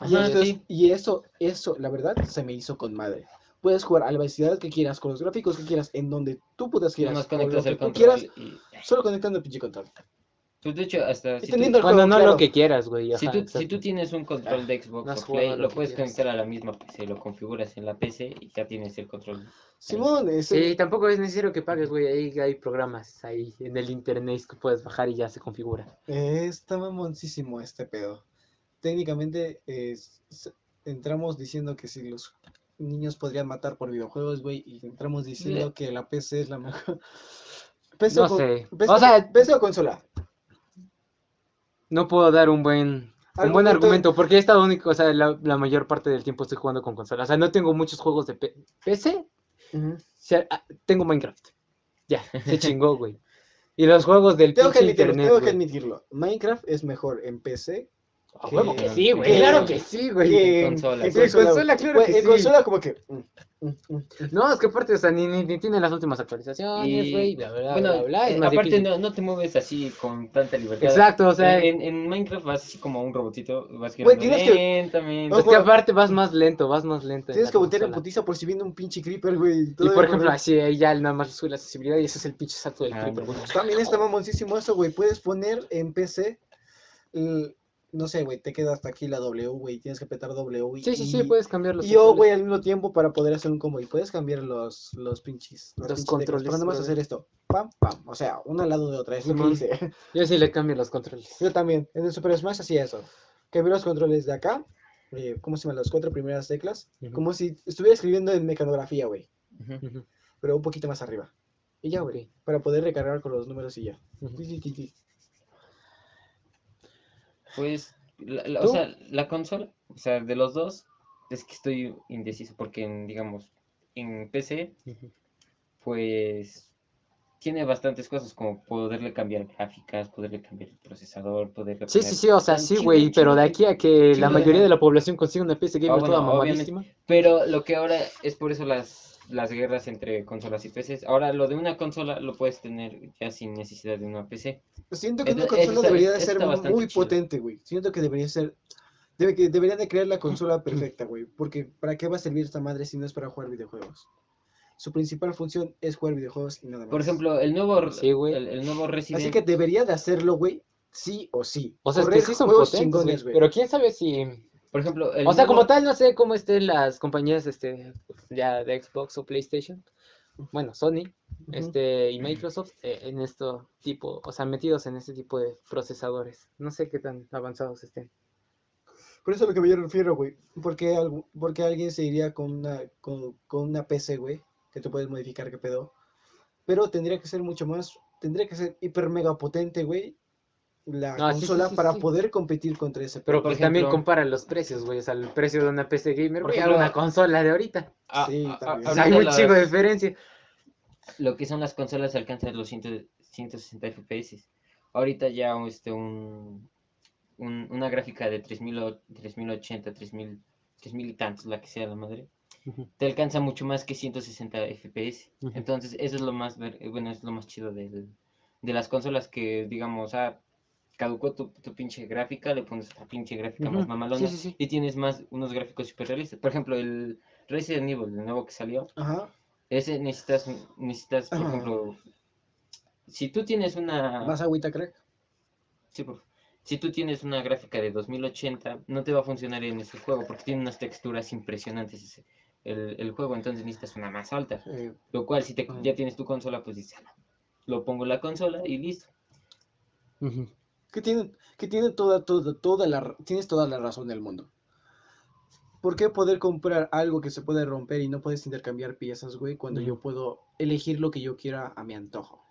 Y, y eso, eso, la verdad, se me hizo con madre. Puedes jugar a la velocidad que quieras, con los gráficos que quieras, en donde tú puedas quieras, Nomás con lo conectas que el tú control quieras, y... solo conectando el pinche control. Pues de hecho, hasta si tú, juego no claro. lo que quieras, güey. si, tú, si tú tienes un control de Xbox o Play, lo puedes quieras. conectar a la misma PC, lo configuras en la PC y ya tienes el control. Simón, ese- Sí, tampoco es necesario que pagues, güey. Ahí hay programas ahí en el internet que puedes bajar y ya se configura. eh, está mamoncísimo este pedo. Técnicamente, entramos diciendo que si los niños podrían matar por videojuegos, güey, y entramos diciendo Le- que la PC es la mejor. PC, No o, sé. PC O sea- PC o consola. No puedo dar un buen, un buen Argumento- porque he estado único, o sea, la, la mayor parte del tiempo estoy jugando con consola. O sea, no tengo muchos juegos de P- PC. O sea, ah, tengo Minecraft. Ya, se chingó, güey. Y los juegos del Tengo que pinche admitirlo, internet, tengo que admitirlo. Minecraft es mejor en PC A huevo que sí, güey. Claro que sí, güey. en consola. en claro que en consola como que... mm, mm, mm. No, es que aparte, o sea, ni, ni, ni tiene las últimas actualizaciones, güey, bla, bla, bla, bueno, bla, bla, es más aparte no, no te mueves así con tanta libertad. Exacto, o sea, en, en Minecraft vas así como un robotito, vas girando tienes que- lentamente. es que aparte vas más lento, vas más lento. en Tienes que voltear en putiza por si viene un pinche creeper, güey. Y por ejemplo, así ya nada más sube la accesibilidad y ese es el pinche salto del Ah, creeper, no. güey. También está mamoncísimo eso, güey. Puedes poner en PC, no sé, güey, te queda hasta aquí la W, güey. Tienes que apretar W. y- Sí, sí, sí, puedes cambiar los Y yo, controles. güey, al mismo tiempo para poder hacer un combo. Y puedes cambiar los, los pinches. Los las pinches teclas controles, más brother. hacer esto. Pam, pam. O sea, una al lado de otra. Es lo que hice. Yo sí le cambio los controles. Yo también. En el Super Smash hacía eso. Cambié los controles de acá. eh, ¿Cómo se llaman? Las cuatro primeras teclas. Como si estuviera escribiendo en mecanografía, güey. Pero un poquito más arriba. Y ya, güey. Para poder recargar con los números y ya. ti, ti. Pues, la- la- o sea, la consola, o sea, de los dos, es que estoy indeciso porque, en, digamos, en PC, pues, tiene bastantes cosas como poderle cambiar gráficas, poderle cambiar el procesador, poderle Sí, poner- sí, sí, o sea, sí, güey, pero de aquí a que la mayoría de la población consiga una PC gamer Ah, bueno, toda mamadísima. Pero lo que ahora es por eso las, las guerras entre consolas y PCs. Ahora lo de una consola lo puedes tener ya sin necesidad de una PC. Siento que Eso- una consola está- debería de ser muy chido. potente, güey. Siento que debería ser. Debe que deberían de crear la consola perfecta, güey. Porque ¿para qué va a servir esta madre si no es para jugar videojuegos? Su principal función es jugar videojuegos y nada más. Por ejemplo, el nuevo, Sí, güey. el, el nuevo Resident Así que debería de hacerlo, güey. Sí o sí. O sea, es que sí son potentes, chingones, güey. pero quién sabe si... Por ejemplo, el O sea, como tal, no sé cómo estén las compañías este, ya de Xbox o PlayStation. Bueno, Sony este, y Microsoft eh, en esto tipo, o sea, metidos en este tipo de procesadores. No sé qué tan avanzados estén. Por eso es a lo que me refiero, güey. ¿Por qué, algu- por qué alguien se iría con una, con, con una PC, güey? Que te puedes modificar, qué pedo. Pero tendría que ser mucho más, tendría que ser hiper mega potente, güey. La No, sí, sí, consola sí, para sí. poder competir contra ese Pero por pues también compara los precios, güey. O sea, el precio de una PC gamer, Por ejemplo, una consola de ahorita. a- Sí, a- también. O sea, hay un de las- diferencia. lo que son las consolas alcanzan los 100 160 FPS. Ahorita ya este, un, un- una gráfica de 3000, o- 3080, 3000, 3000 y tantos, la que sea la madre, te alcanza mucho más que 160 FPS. Entonces, eso es lo más, ver- eh, bueno, es lo más chido del- de las consolas que, digamos, ah, caducó tu, tu pinche gráfica, le pones la pinche gráfica más mamalona Sí, sí, sí. y tienes más unos gráficos super realistas. Por ejemplo, el Resident Evil, el nuevo que salió, Ajá. ese necesitas, necesitas, por Ajá. ejemplo, si tú tienes una, Más agüita, crack. sí, por- si tú tienes una gráfica de 2080, no te va a funcionar en ese juego porque tiene unas texturas impresionantes ese- el, el juego, entonces necesitas una más alta. Lo cual, si te, ya tienes tu consola, pues dices, "Ah, lo pongo en la consola y listo. Ujú. Que tienen, que tienen toda, toda, toda la, tienes toda la razón del mundo. ¿Por qué poder comprar algo que se puede romper y no puedes intercambiar piezas, güey, cuando yo puedo elegir lo que yo quiera a mi antojo?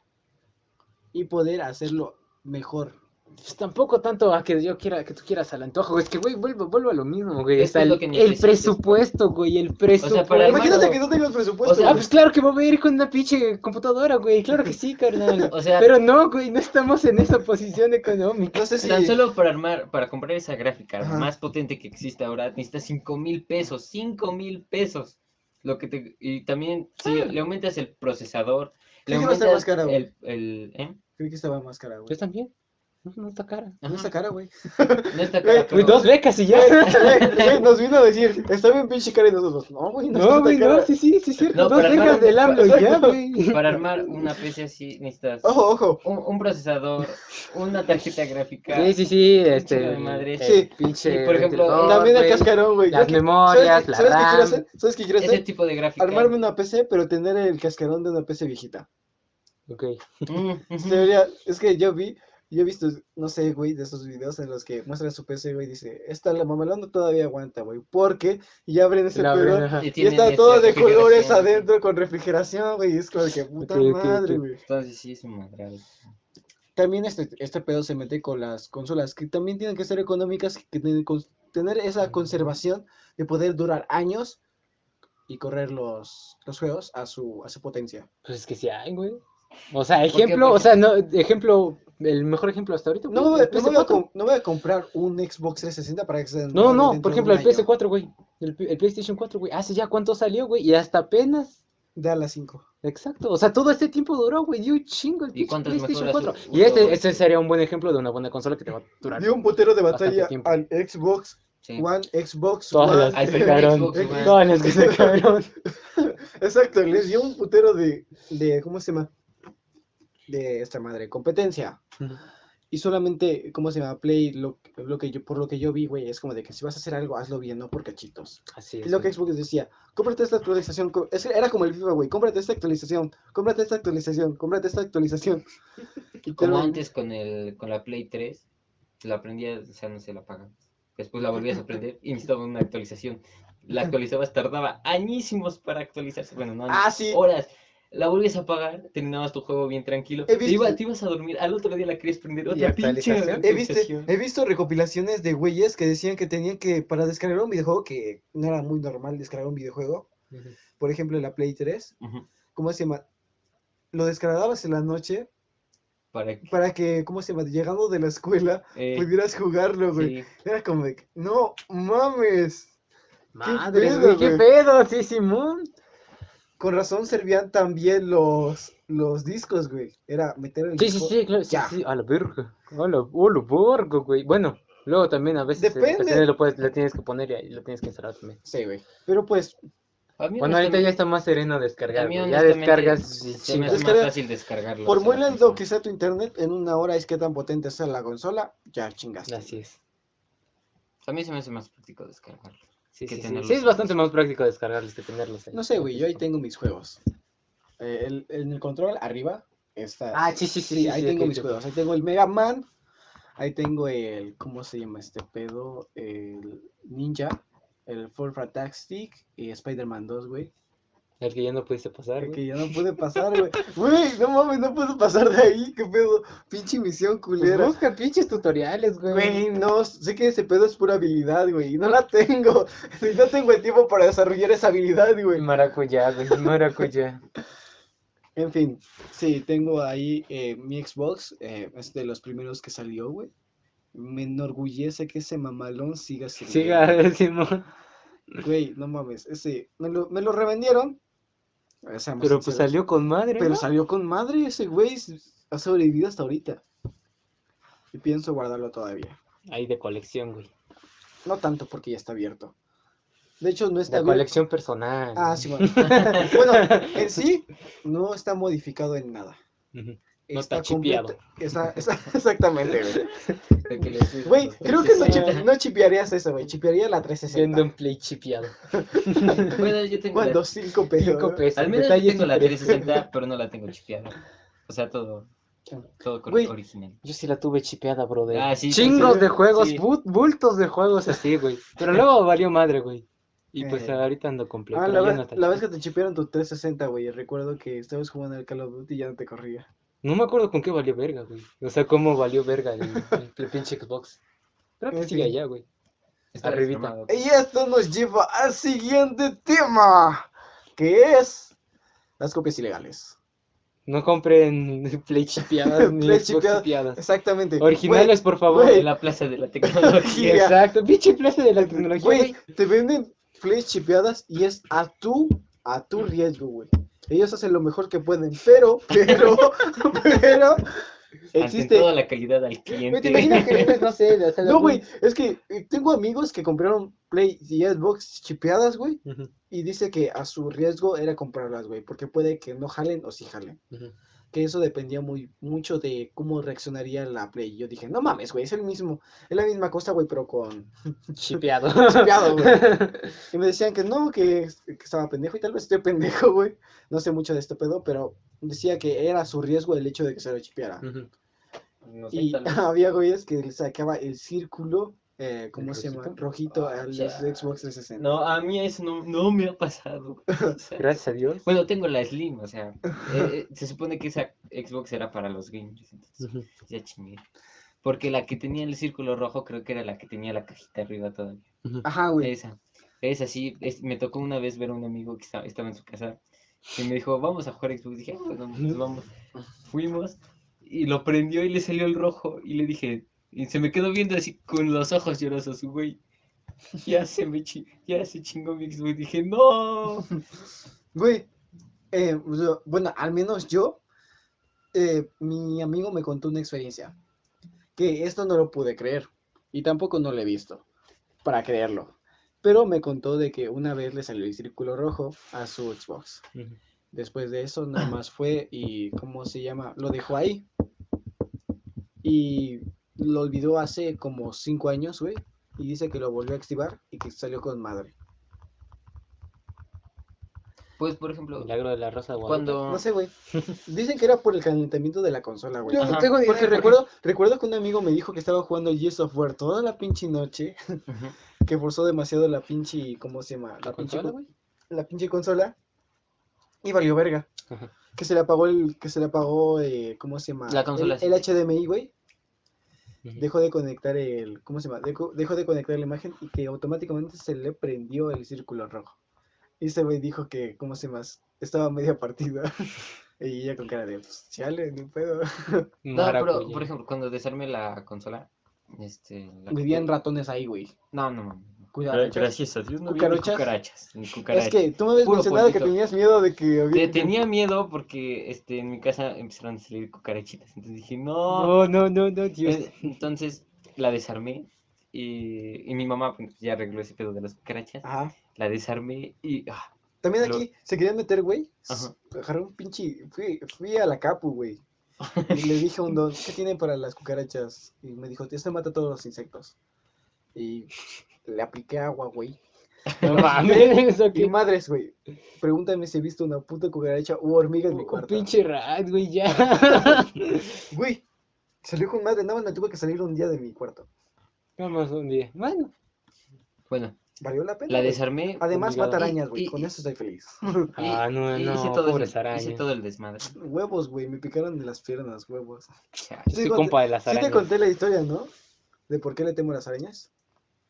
Y poder hacerlo mejor Pues tampoco tanto a que yo quiera, que tú quieras al antojo. Es que, güey, vuelvo, vuelvo a lo mismo, güey. Es Está el, lo que el necesitas, presupuesto, güey, el presupuesto. para armar- Imagínate que no tengas presupuesto. O sea, Ah, pues claro que voy a ir con una pinche computadora, güey. Claro que sí, carnal. O sea, Pero no, güey, no estamos en esa posición económica. no sé si. Tan solo para armar, para comprar esa gráfica Ajá. más potente que existe ahora, necesitas 5 mil pesos, 5 mil pesos. Lo que te, y también, si le aumentas el procesador, le Creí que iba a estar aumentas más cara, güey. el, el, ¿eh? Creí que estaba más cara, güey. Yo también. No, no está cara. No está cara, güey. No está cara, Güey, pero- dos becas y ya. Güey, Nos vino a decir, está bien pinche cara y nosotros. No, güey, no, No, está güey, cara. no, sí, sí, sí, es cierto. No, dos para armar becas del AMLO y ya, güey. para armar una PC así necesitas Ojo, ojo. un, un procesador, una tarjeta gráfica, Sí, sí, sí, este. de Sí. pinche. Y, por ejemplo, También el cascarón, güey. las memorias, ¿sabes, la ¿Sabes qué quiero hacer? ¿Sabes qué quiero ese hacer? tipo de gráfica. Armarme una PC, pero tener el cascarón de una PC viejita. Ok. Mm. Debería, es que yo vi, yo he visto, no sé, güey, de esos videos en los que muestran su PC, güey, dice, esta la mamalona todavía aguanta, güey, porque y abren ese pedo. Y y está este, todo de colores adentro con refrigeración, güey, y es como de que puta madre, güey. Entonces sí es. También este, este pedo se mete con las consolas, que también tienen que ser económicas, que tienen que cons- tener esa conservación de poder durar años y correr los, los juegos a su, a su potencia. Pues es que sí hay, güey. O sea, qué, ejemplo, o sea, no, ejemplo, el mejor ejemplo hasta ahorita. No, güey, el no voy a PS4. com- no voy a comprar un Xbox 360 para que se No, no, por ejemplo, el año. PS4, güey. El, el PlayStation 4, güey. Hace ya cuánto salió, güey. Y hasta apenas. De a las 5. Exacto. O sea, todo este tiempo duró, güey. Dio un chingo el ¿Y PlayStation mejoras 4. hu- Y este, este sería un buen ejemplo de una buena consola que te va a durar. Dio un putero de batalla al Xbox Sí. One, Xbox Todas One. las que One. Todas las que sacaron. Exacto, les dio un putero de, de, ¿cómo se llama? De esta madre, competencia. Y solamente, ¿cómo se llama? Play, lo, lo que yo, por lo que yo vi, güey, es como de que si vas a hacer algo, hazlo bien, no por cachitos. Así Y es. lo que. Xbox decía, cómprate esta actualización, es era como el FIFA, güey, cómprate esta actualización, cómprate esta actualización, cómprate esta actualización. Y Como antes con el con la Play 3, la aprendías, o sea, no se la pagan. Después la volvías a aprender y necesitaba una actualización. La actualizabas, tardaba añísimos para actualizarse. Bueno, no Ah, sí. horas. La volvías a pagar, terminabas tu juego bien tranquilo. He Te, visto- iba- te ibas a dormir, al otro día la querías prender ¿Y otra pinche? He visto, he visto recopilaciones de güeyes que decían que tenían que, para descargar un videojuego, que no era muy normal descargar un videojuego, por ejemplo, la Play 3, Ujú. ¿cómo se llama? Lo descargabas en la noche Para que, para que, ¿cómo se llama? Llegando de la escuela, eh, pudieras jugarlo, güey. sí. Era como de, que, no mames. Madre, pedo, güey, qué pedo, sí, Simón. Con razón servían también los, los discos, güey. Era meter el Sí, sí, disco. sí, claro, sí, ya. sí, a la verga. A la, a la verga, güey. Bueno, luego también a veces en Depende. lo, puedes, lo tienes que poner y lo tienes que instalar también. Sí, güey. Pero pues, A mí Bueno, ahorita ya está más sereno descargar, güey. Ya descargas se me hace más fácil descargarlo. por muy lento que sea tu internet, en una hora es que tan potente sea la consola, ya chingaste. Así es. A mí se me hace más práctico descargarlo. Sí, que sí, sí. tenerlos Sí, es bastante más práctico descargarlos que tenerlos ahí. No sé, güey, yo ahí tengo mis juegos. Eh, el- en el control, arriba, está. Ah, sí, sí, sí, sí, ahí sí, tengo mis juegos. Ahí tengo el Mega Man. Ahí tengo el. ¿Cómo se llama este pedo? El Ninja. El Full Fantastic. Y Spider-Man 2, güey. El que ya no pudiste pasar, El güey. que ya no pude pasar, güey. Güey, no mames, no puedo pasar de ahí. ¿Qué pedo? Pinche misión Pues culera. busca pinches tutoriales, güey. Güey, no, sé que ese pedo es pura habilidad, güey. Y no la tengo. Y no tengo el tiempo para desarrollar esa habilidad, güey. Maracuyá, güey. Maracuyá. En fin, sí, tengo ahí eh, mi Xbox, eh, es de los primeros que salió, güey. Me enorgullece que ese mamalón siga sirviendo. Siga, Simón. Güey, no mames, ese, me lo, me lo revendieron. Pero pues salió con madre, Pero ¿no? salió con madre, ese güey ha sobrevivido hasta ahorita. Y pienso guardarlo todavía. Ahí de colección, güey. No tanto porque ya está abierto. De hecho, no está De abierto. colección personal. Ah, sí, bueno. bueno, en sí, no está modificado en nada. Ujú. No está chipeado. está- está- exactamente, güey. Güey, creo que no, no chipearías eso, güey. Chipearía la Viendo 360. un play chipeado. Bueno, yo tengo la- ¿Cuánto? 5 pesos. Cinco ¿no? pesos. Al menos yo tengo la y precios. 360, pero no la tengo chipeada. O sea, todo, todo con- original. Yo sí la tuve chipeada, brother. Ah, sí, Chingos sí, de juegos, sí. bultos de juegos así, güey. Pero luego valió madre, güey. Y pues Eh. ahorita ando completo. Ah, la, vez, no la vez que te chipearon tu 360, güey. Recuerdo que estabas jugando el Call of Duty y ya no te corría. No me acuerdo con qué valió verga, güey. O sea, cómo valió verga el, el, el pinche Xbox. Creo que sigue allá, güey. Está Arribita. Y esto nos lleva al siguiente tema, que es las copias ilegales. No compren Play chipeadas ni Play Xbox chipeadas. Exactamente. Originales, por favor. güey. En la plaza de la tecnología. Exacto, pinche plaza de la tecnología, Güey, te venden flash chipeadas y es a tu, a tu riesgo, güey. Ellos hacen lo mejor que pueden, pero, pero, pero, Ante existe... toda la calidad al Güey, ¿te cliente. imaginas que vendes, no sé, No, güey, es que eh, tengo amigos que compraron Play y Xbox chipeadas, güey, y dice que a su riesgo era comprarlas, güey, porque puede que no jalen o sí jalen. ujú. Que eso dependía muy mucho de cómo reaccionaría la Play. Yo dije, no mames, güey, es el mismo, es la misma cosa, güey, pero con Chipeado. Chipeado, güey. Y me decían que no, que, que estaba pendejo y tal vez esté pendejo, güey. No sé mucho de este pedo, pero decía que era su riesgo el hecho de que se lo chipeara. Ujú. No sé, Y había güeyes que le sacaba el círculo, eh, ¿cómo ¿El se llama? rojito? Ah, al ya. Xbox 360. No, a mí eso no, no me ha pasado. O sea, Gracias a Dios. Bueno, tengo la Slim, o sea, eh, eh, se supone que esa Xbox era para los gamers, entonces ya chingué. Porque la que tenía el círculo rojo creo que era la que tenía la cajita arriba todavía. Ajá, güey. Esa, esa sí, es- me tocó una vez ver a un amigo que estaba, estaba en su casa y me dijo, vamos a jugar Xbox. Dije, "Ah, bueno, pues vamos. Fuimos y lo prendió y le salió el rojo y le dije, y se me quedó viendo así con los ojos llorosos, güey. Ya se me chi- ya se chingó mi Xbox. Dije, no. Güey, eh, yo- bueno, al menos yo, eh, mi amigo me contó una experiencia. Que esto no lo pude creer. Y tampoco no lo he visto. Para creerlo. Pero me contó de que una vez le salió el círculo rojo a su Xbox. Después de eso, nada más fue y, ¿cómo se llama? Lo dejó ahí. Y lo olvidó hace como cinco años, güey. Y dice que lo volvió a activar y que salió con madre. Pues, por ejemplo, Milagro de la Rosa de Guadalupe. cuando... No sé, güey. Dicen que era por el calentamiento de la consola, güey. Yo Ajá. no tengo idea. Porque recuerdo, recuerdo que un amigo me dijo que estaba jugando Gears of War toda la pinche noche, que forzó demasiado la pinche, ¿cómo se llama? ¿La pinche, consola, co- güey? la pinche consola y valió verga. Ajá. Que se le apagó el, que se le apagó, eh, ¿cómo se llama? La consola, El. HDMI, güey. Dejó de conectar el, ¿cómo se llama? Dejo- dejó de conectar la imagen y que automáticamente se le prendió el círculo rojo. Y ese güey dijo que, ¿cómo se llama? Estaba media partida. y ella con cara de, pues, chale, ni pedo. No, pero, por ejemplo, cuando desarmé la consola, este... la Vivían ratones ahí, güey. No, no, no. Cucarachas. Gracias a Dios no había ni ¿Cucarachas? cucarachas. Ni cucarachas. Es que tú me habías Puro mencionado que tenías miedo de que había... Te- tenía miedo porque este, en mi casa empezaron a salir cucarachitas. Entonces dije, no. No, no, no, no, Dios. Entonces la desarmé y, y mi mamá pues, ya arregló ese pedo de las cucarachas. Ajá. La desarmé y... ah, También Lo- aquí se querían meter, güey. Agarré un pinche... Fui, fui a la capu, güey. Y le dije a un don, ¿qué tienen para las cucarachas? Y me dijo, esto mata todos los insectos. Y le apliqué agua, güey. No mames, ¿o Y qué? madres, güey. Pregúntame si he visto una puta cucaracha o hormiga en mi Un cuarto. pinche rat, güey, ya. Güey, salió con madre, nada más me tuve que salir un día de mi cuarto. Vamos un día. Bueno, bueno, ¿Valió la pena? la güey? desarmé. Además obligado. mata arañas, güey. y- Con y- eso estoy feliz. Ah, no, y no, hice todo, pobres el, hice arañas. todo el desmadre. Huevos, güey. Me picaron en las piernas, huevos. Chale, Sí, Soy conté- compa de las Sí te arañas. conté la historia, ¿no? De por qué le temo a las arañas.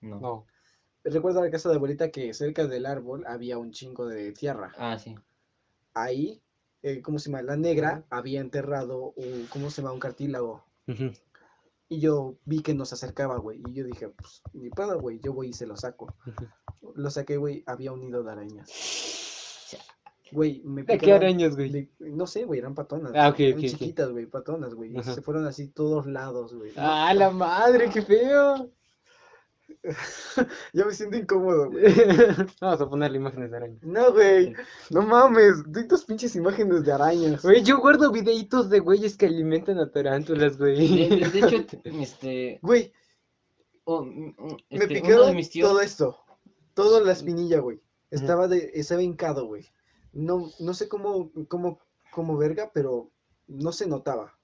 No. No. Recuerdo la casa de abuelita que cerca del árbol había un chingo de tierra. Ah, sí. Ahí, eh, ¿cómo se llama? La negra había enterrado un, ¿cómo se llama? Un cartílago. Ujú. Y yo vi que nos acercaba, güey. Y yo dije, pues, ni pedo, güey. Yo voy y se lo saco. Ujú. Lo saqué, güey. Había un nido de arañas. Güey, me ¿De qué arañas, güey? no sé, güey, eran patonas. Ah, ok, eran chiquitas, güey, patonas, güey. y Ajá. Se fueron así todos lados, güey. Ah, la madre, qué feo. ya me siento incómodo, güey. Vamos a ponerle imágenes de arañas. No, güey. No mames. Doy tus pinches imágenes de arañas. Güey, yo guardo videitos de güeyes que alimentan a tarántulas, güey. de- de hecho, este, Güey, oh, mm, me este, picaron tíos, todo esto. Toda la espinilla, güey. Estaba de, estaba hincado, güey. No, no sé cómo, cómo, cómo verga, pero no se notaba.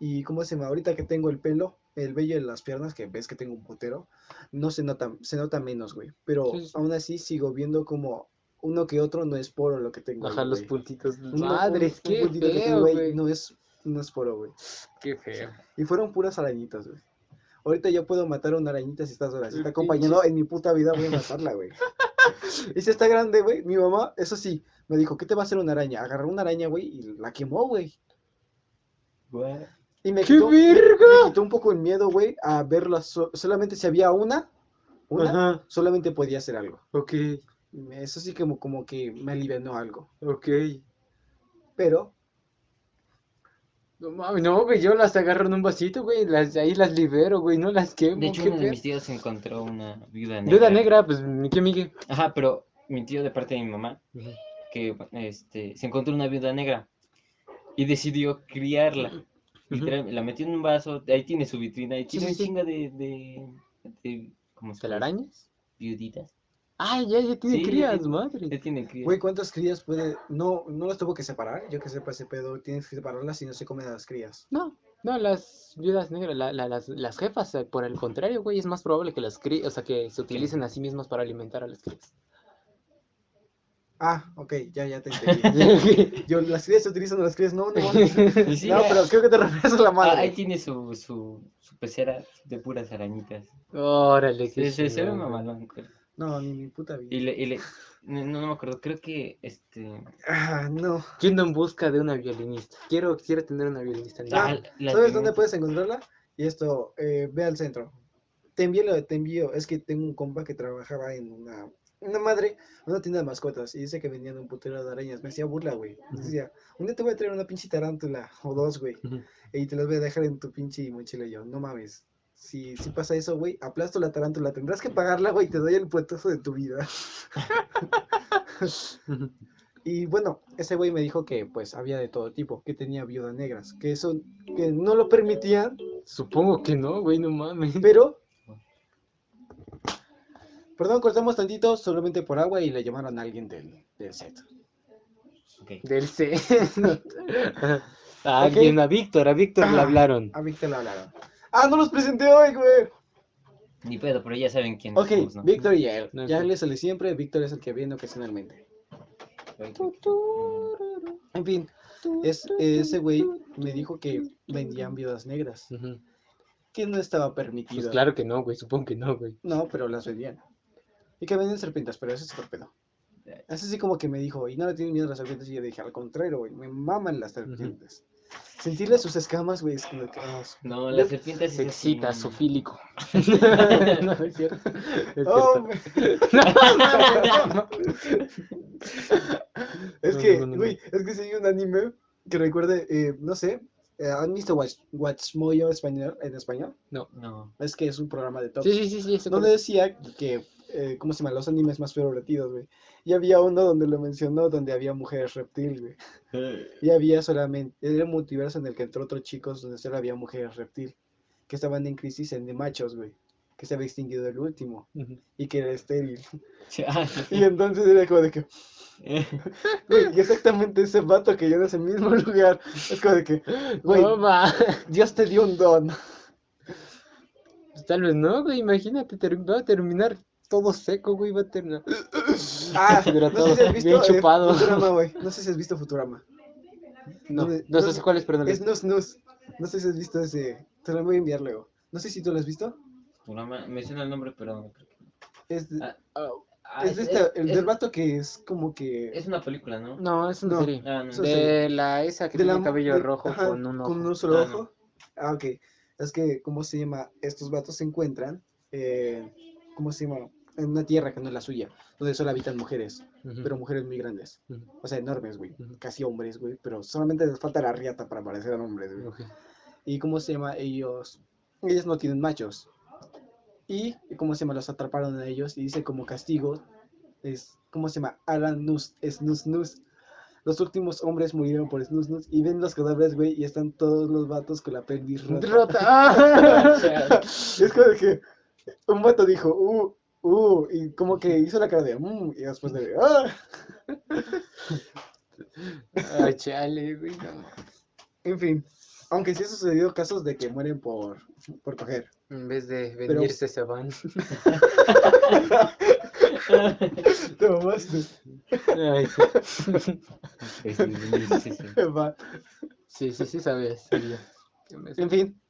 Y cómo se llama, ahorita que tengo el pelo, el vello en las piernas, que ves que tengo un putero, no se nota, se nota menos, güey. Pero Sí, sí. aún así sigo viendo como uno que otro no es poro lo que tengo. ahí, Bajar los güey. puntitos. Un qué puntito que tengo güey. No es un esporo, güey. Qué feo. Y fueron puras arañitas, güey. Ahorita ya puedo matar a una arañita si está sola. Si está acompañado, en mi puta vida voy a matarla, güey. y si está grande, güey, mi mamá, eso sí, me dijo, ¿qué te va a hacer una araña? Agarró una araña, güey, y la quemó, güey. Y me ¡Qué quitó, me- verga! me quitó un poco el miedo, güey, a verla. so- solamente si había una, una, Ajá, solamente podía hacer algo. ok, Eso sí como, como que me alivianó algo. ok. Pero, No mames, no, güey, yo las agarro en un vasito, güey, las, ahí las libero, güey, no las quemo. De hecho, uno de mis tíos encontró una viuda negra. Viuda negra, pues, mi qué migue. Ajá, pero mi tío de parte de mi mamá, que este, se encontró una viuda negra y decidió criarla. La metió en un vaso, ahí tiene su vitrina, y Sí, tiene sí, un sí. chingo de, de, de ¿cómo se. Viuditas. Ay, ya, ya tiene Sí, ya crías, tiene- madre. Ya tiene crías. güey, ¿cuántas crías puede...? No, no las tuvo que separar. Yo que sepa ese pedo, tienes que separarlas y no se comen a las crías. No, no, las viudas negras, la- la- las, las jefas, eh, por el contrario, güey, es más probable que las crías, o sea, que se utilicen a sí mismas para alimentar a las crías. Ah, ok, ya, ya te entendí. Yo, las crías se utilizan las crías, no, no. Sí, no, ah, pero creo que te refieres a la madre. ahí tiene su, su, su pecera de puras arañitas. Órale, qué Se, se, se ve mamalón. creo. No, ni mi puta vida. Y le, y le, no, no me acuerdo, creo que este... Ah, no. ¿Quién no en busca de una violinista? Quiero, quiero tener una violinista. Ah, la ¿Sabes que dónde puedes encontrarla? Y esto, eh, ve al centro. Te envío, lo- te envío. Es que tengo un compa que trabajaba en una, una madre, una tienda de mascotas. Y dice que vendían un putero de arañas. Me hacía burla, güey. Me. Decía, un día te voy a traer una pinche tarántula o dos, güey. Y te las voy a dejar en tu pinche mochila. Y yo, no mames. Si, si pasa eso, güey, aplasto la tarántula. Tendrás que pagarla, güey. Te doy el puetazo de tu vida. Y bueno, ese güey me dijo que pues había de todo tipo, que tenía viudas negras, que eso que no lo permitían, Supongo que no, güey, no mames. pero Perdón, cortamos tantito solamente por agua y le llamaron a alguien del, del set. Del C. A alguien, a Víctor, a Víctor le Ah, hablaron. A Víctor le hablaron. Ah, no los presenté hoy, güey. Ni pedo, pero ya saben quién Ok, somos, ¿no? Víctor y él. Ok. Ya le sale siempre, Víctor es el que viene ocasionalmente. En fin, es, ese güey me dijo que vendían viudas negras, que no estaba permitido. Pues claro que no, güey, supongo que no, güey. No, pero las vendían. Y que venden serpientes, pero eso es otro pedo. Es así como que me dijo, y no le tienen miedo a las serpientes. Y yo dije, al contrario, güey, me maman las serpientes. Sentirle sus escamas, güey, es como que. ah, su- No, las serpientes Se excita, son- sofílico. no, es cierto. Es ¡Oh, cierto. me- no, no. Es No, que, no, no, no. güey, es que si hay un anime que recuerde, eh, no sé, eh, ¿han visto Watch, Watchmoyo español, en español? No. Es que es un programa de top. Sí, sí, sí, sí. donde decía que, eh, ¿cómo se llama? Los animes más pervertidos, güey. Y había uno donde lo mencionó, donde había mujeres reptil, güey. Y había solamente, era un multiverso en el que entró otros chicos donde solo había mujeres reptil, que estaban en crisis en de machos, güey. Que se había extinguido el último y que era estéril. Ah, Y entonces era como de que, güey, y exactamente ese vato que yo en ese mismo lugar. Es como de que, güey. Dios te dio un don. Pues Tal vez no, güey, imagínate, ter- va a terminar todo seco, güey, va a terminar. Ah, Pero no todo sé si has visto bien eh, chupado. Futurama, güey. No sé si has visto Futurama. No, ¿Dónde- no dónde- sé cuál es, lo Es. Nus Nus. No sé si has visto ese. Te lo voy a enviar luego. No sé si tú lo has visto. No me suena el nombre, pero no creo que no. Es, de- Ah, es el es- del vato que es como que. es una película, ¿no? No, es una No. serie. Ah, De la esa que de tiene la- cabello de- rojo ajá, con un ojo. Con un solo Ah, no. ojo. Ah, ok. Es que, ¿cómo se llama? Estos vatos se encuentran. eh, ¿Cómo se llama? En una tierra que no es la suya. Donde solo habitan mujeres. Ujú. Pero mujeres muy grandes. Ujú. O sea, enormes, güey. Ujú. Casi hombres, güey. Pero solamente les falta la riata para parecer hombres, güey. Ok. ¿Y cómo se llama? Ellos, ellos no tienen machos. Y, ¿cómo se llama? Los atraparon a ellos y dice como castigo, es, ¿cómo se llama? Alan Nus, Snus Nus. Los últimos hombres murieron por Snus Nus y ven los cadáveres, güey, y están todos los vatos con la pelvis rota. Rota. Es como que un vato dijo, uh, uh, y como que hizo la cara de, mm, y después de, ah. Ay, chale, güey. no. En fin, aunque sí ha sucedido casos de que mueren por, por coger. En vez de Pero- venirse se van. Te mamaste. Ay, sí. Sí, sí, sí, sí, sí. Va. Sí, sí, sí, sabía, sabía. En fin.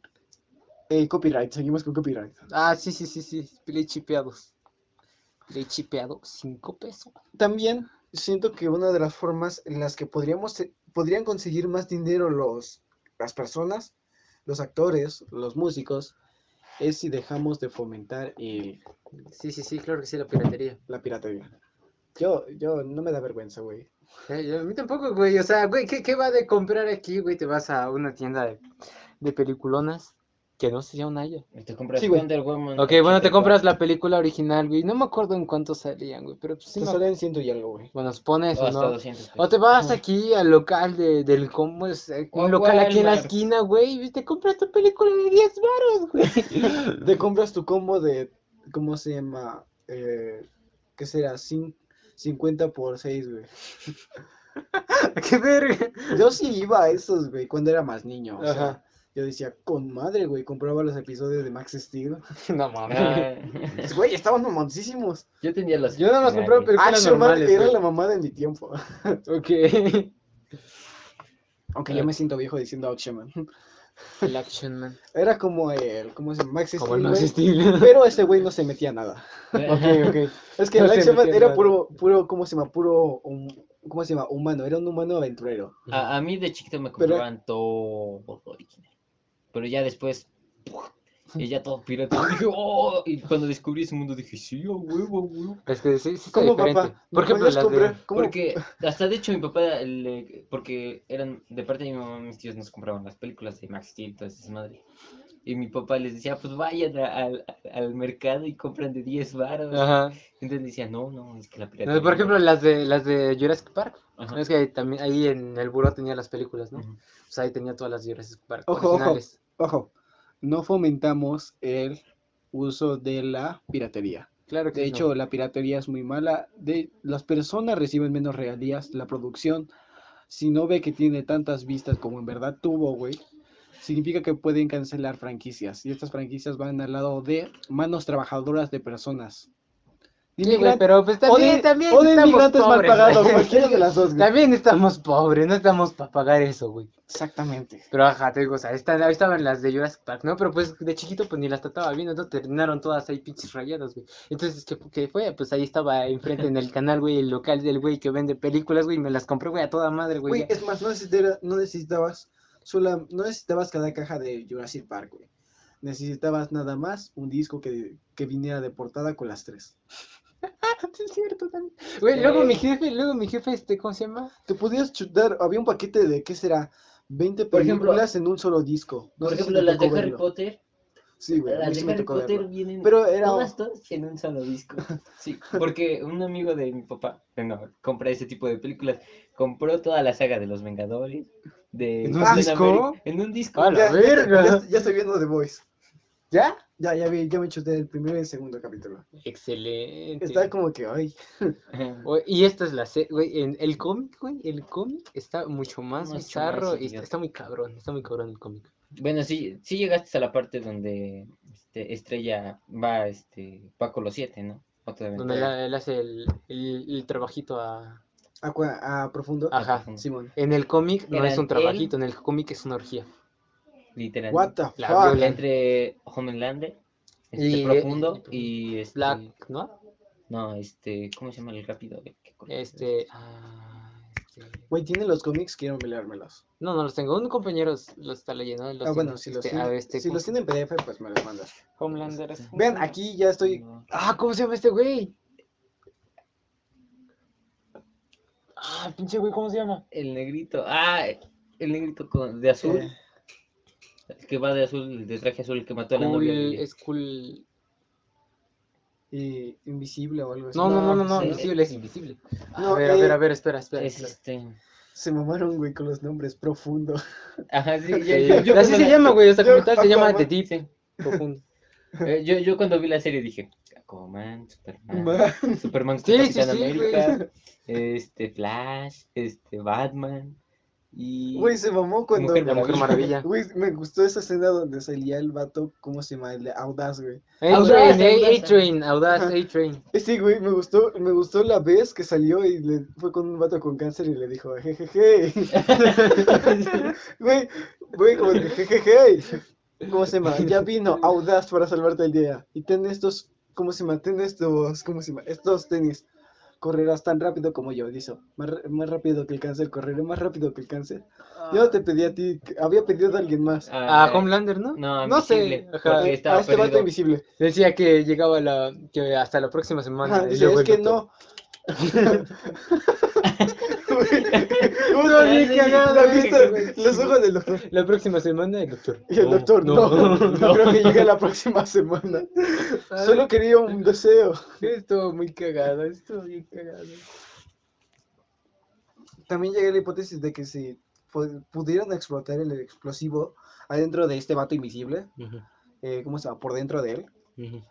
Eh, copyright, seguimos con copyright. Ah, sí, sí, sí, sí. Play chipeados. Play chipeado, 5 pesos. También siento que una de las formas en las que podríamos, eh, podrían conseguir más dinero los, las personas, los actores, los músicos, es si dejamos de fomentar el- Sí, sí, sí, claro que sí, la piratería. la piratería. Yo, yo, no me da vergüenza, güey. Eh, a mí tampoco, güey. O sea, güey, ¿qué, qué va de comprar aquí, güey? Te vas a una tienda de, de peliculonas que no sería una haya. Te compras Sí. Wonder Woman. Ok, bueno, te 84. compras la película original, güey. No me acuerdo en cuánto salían, güey, pero pues sí me- salen ciento y algo, güey. Bueno, supone O ¿no? 200 pesos. O te vas Ajá. aquí al local de, del cómo es eh, un local aquí en la esquina, güey, y te compras tu película de 10 baros, güey. Te compras tu combo de, ¿cómo se llama? Eh, ¿Qué será? Cin- 50 por 6, güey. ¡Qué verga! Yo sí iba a esos, güey, cuando era más niño. O sea, Ajá. Yo decía, con madre, güey, compraba los episodios de Max Steel. No mames. Ah, Güey, estaban mamoncísimos. yo tenía los. Yo nada más compraba películas Action Man normales, era la mamá de mi tiempo. Ok. Aunque yo me siento viejo diciendo Action Man. El Action Man. Era como el, ¿cómo se llama? Max Como el Steel, Max Steel. Pero ese güey no se metía nada. Ok, ok. Es que No el Action Man era nada. puro, puro, ¿cómo se llama? Puro, ¿cómo se llama? Humano, era un humano aventurero. A, a mí de chiquito me Pero- compraban todo original. Pero ya después. Y ya todo pirata. Y dije, oh. Y cuando descubrí ese mundo dije, sí, a huevo, a huevo. Es que sí, sí está ¿Cómo, diferente. papá? Por ¿Me ejemplo, las de... Porque hasta de hecho mi papá, le- porque eran de parte de mi mamá, mis tíos nos compraban las películas de Max Steel, todas esas madres. Y mi papá les decía, pues vayan a- al, al mercado y compran de 10 baros. Ajá. Entonces decía, no, no, es que la piratería. Por ejemplo, las de las de Jurassic Park. Ajá. Es que también ahí en el buró tenía las películas, ¿no? Ujú. Pues ahí tenía todas las Jurassic Park Ojo, ojo. Ojo, no fomentamos el uso de la piratería. Claro que De no. hecho, la piratería es muy mala. De, las personas reciben menos regalías. La producción, si no ve que tiene tantas vistas como en verdad tuvo, güey, significa que pueden cancelar franquicias. Y estas franquicias van al lado de manos trabajadoras de personas. Sí, güey, pero pues o también, de, también o de estamos inmigrantes mal pobres, pagados, güey. cualquiera de las dos, güey. También estamos pobres, no estamos para pagar eso, güey. Exactamente. Pero ajá, te digo, o sea, estaban las de Jurassic Park, ¿no? Pero pues de chiquito pues ni las trataba bien, entonces terminaron todas ahí pinches rayadas, güey. Entonces, ¿qué, qué fue? Pues ahí estaba enfrente en el canal, güey, el local del güey que vende películas, güey, y me las compré, güey, a toda madre, güey. Güey, es más, no necesitabas, no necesitabas, sola, no necesitabas cada caja de Jurassic Park, güey. Necesitabas nada más un disco que, que viniera de portada con las tres. Es cierto también. Güey, luego mi jefe, luego mi jefe, este, ¿cómo se llama? Te podías chutar, había un paquete de, ¿qué será? 20 Por ejemplo- películas en un solo disco. No Por si ejemplo, te las de Harry verlo. Potter. Sí, güey, Las de Harry Potter verlo. vienen Pero era- todas, todas en un solo disco. Sí, porque un amigo de mi papá, bueno, compra ese tipo de películas, compró toda la saga de los Vengadores, de ¿En un disco? En un disco. A la Ya, ya, verga. ya- ya estoy viendo The Voice. ¿Ya? Ya, ya vi, ya me chuté el primero y el segundo capítulo. Excelente. Está como que, ay, y esta es la serie, güey, en el cómic, güey, el cómic está mucho más Mucho más bizarro y está, muy cabrón, está muy cabrón el cómic. Bueno, sí, sí llegaste a la parte donde este, Estrella va, este, va con los siete, ¿no? Donde él, él hace el, el, el trabajito a... A profundo. Ajá. Simón. En el cómic no es un trabajito, en el cómic es una orgía. Literal. What the La fuck? Entre Homelander, este, Y- Profundo y este, Black, ¿no? No, este, ¿cómo se llama el rápido? Eh, qué corto. Este, ah, este... Güey, ¿tienen los cómics? Quiero leérmelos. No, no los tengo, un compañero los está leyendo. los Ah, bueno, tiene. si los Este, a este, si ¿cómo los tienen en PDF, pues me los mandas. Homelander es- Vean, aquí ya estoy. No. Ah, ¿cómo se llama este güey? Ah, pinche güey, ¿cómo se llama? El negrito, ah, el negrito con, de azul, Eh, el que va de azul, de traje azul, el que mató a la novia. Es cool. y invisible o algo así. No, no, no, no, no, sí. invisible, es invisible. No, a ver, a ver, eh, a ver, espera, espera. Es este. Se mamaron, güey, con los nombres profundo. Ajá, sí, yo, Sí, yo- yo así se la- llama, güey, o sea, como tal se llama. The Deep, profundo. eh, yo, yo cuando vi la serie dije, Aquaman, Superman, Man. Superman Capitán sí, América, este, Flash, este, Batman, Y... Güey, se mamó cuando. Mujer La Mujer Maravilla. Güey, me gustó esa escena donde salía el vato, ¿cómo se llama? El de Audaz, güey. A-Train, Audaz. A-Train, Audaz. A-Train. Eh, Sí, güey, me gustó, me gustó la vez que salió y le fue con un vato con cáncer y le dijo, jejeje. Güey, güey, como jejeje. ¿Cómo se llama? Ya vino Audaz para salvarte el día. Y ten estos, ¿cómo se llama? Ten estos, ¿cómo se llama? Estos tenis. Correrás tan rápido como yo, dice. Más, más rápido que el cáncer, correré más rápido que el cáncer. Yo no te pedí a ti, había pedido a alguien más. A Ah, Homelander, ¿no? No, no sé. ajá. a este vato perdido. invisible. Decía que llegaba la, que hasta la próxima semana. Ajá, y dice, es que no. Güey, ¿cómo No, bien cagado, cagado. Los ojos del doctor. La próxima semana el doctor. Y el doctor, no, no, creo que llegue la próxima semana. Solo quería un deseo. Estuvo muy cagado, estuvo bien cagado. También llegué a la hipótesis de que si pu- pudieran explotar el explosivo adentro de este vato invisible, Ujú, eh, ¿cómo se llama? Por dentro de él,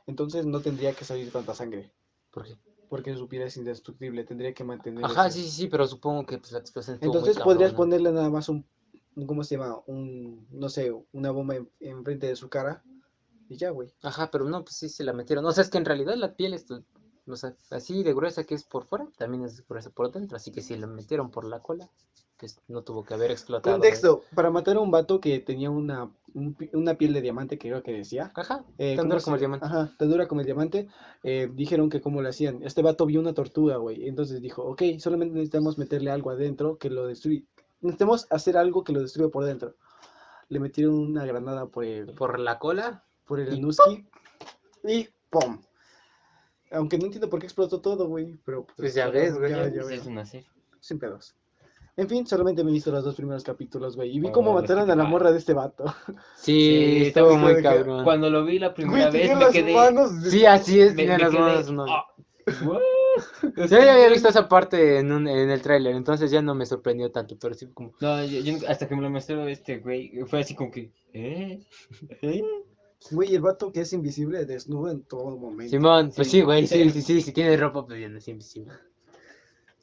entonces no tendría que salir tanta sangre. ¿Por qué? Porque su piel es indestructible, tendría que mantener. Ajá, ese- sí, sí, sí, pero supongo que pues, la explosión muy Entonces podrías ponerle nada más un, un- ¿cómo se llama? Un, no sé, una bomba en- enfrente de su cara y ya, güey. Ajá, pero no, pues sí se la metieron. O sea, es que en realidad la piel es, o sea, así de gruesa que es por fuera, también es gruesa por dentro. Así que si la metieron por la cola, pues no tuvo que haber explotado. Contexto, para matar a un vato que tenía una, un una piel de diamante, que creo que decía. Ajá, eh, tan ¿cómo dura como el diamante. Ajá, tan dura como el diamante. eh, dijeron que cómo lo hacían. Este vato vio una tortuga, güey. Entonces dijo, ok, solamente necesitamos meterle algo adentro que lo destruya. Necesitamos hacer algo que lo destruya por dentro. Le metieron una granada por el, Por la cola. por el y Anuski y ¡pum! Aunque no entiendo por qué explotó todo, güey. Pero Pues ya explotó, ves, güey. ya- ya Pues es una serie. Sin pedos. En fin, solamente me he visto los dos primeros capítulos, güey. Y vi Oh, cómo mataron a la morra de este vato. Sí, Sí, estuvo estaba muy de que- cabrón. Cuando lo vi la primera Güey, vez me las quedé... manos. de- Sí, así es, me- tenía me las quedé, manos. "Ah, what?". Yo ya había visto esa parte en, un, en el tráiler, entonces ya no me sorprendió tanto, pero sí como... No, yo, yo hasta que me lo mostró este güey, fue así como que, ¿eh? ¿Eh? Güey, el vato que es invisible, desnudo en todo momento. Simón, pues Sí. sí, güey, sí, sí, sí, si tiene ropa, pues ya no es invisible.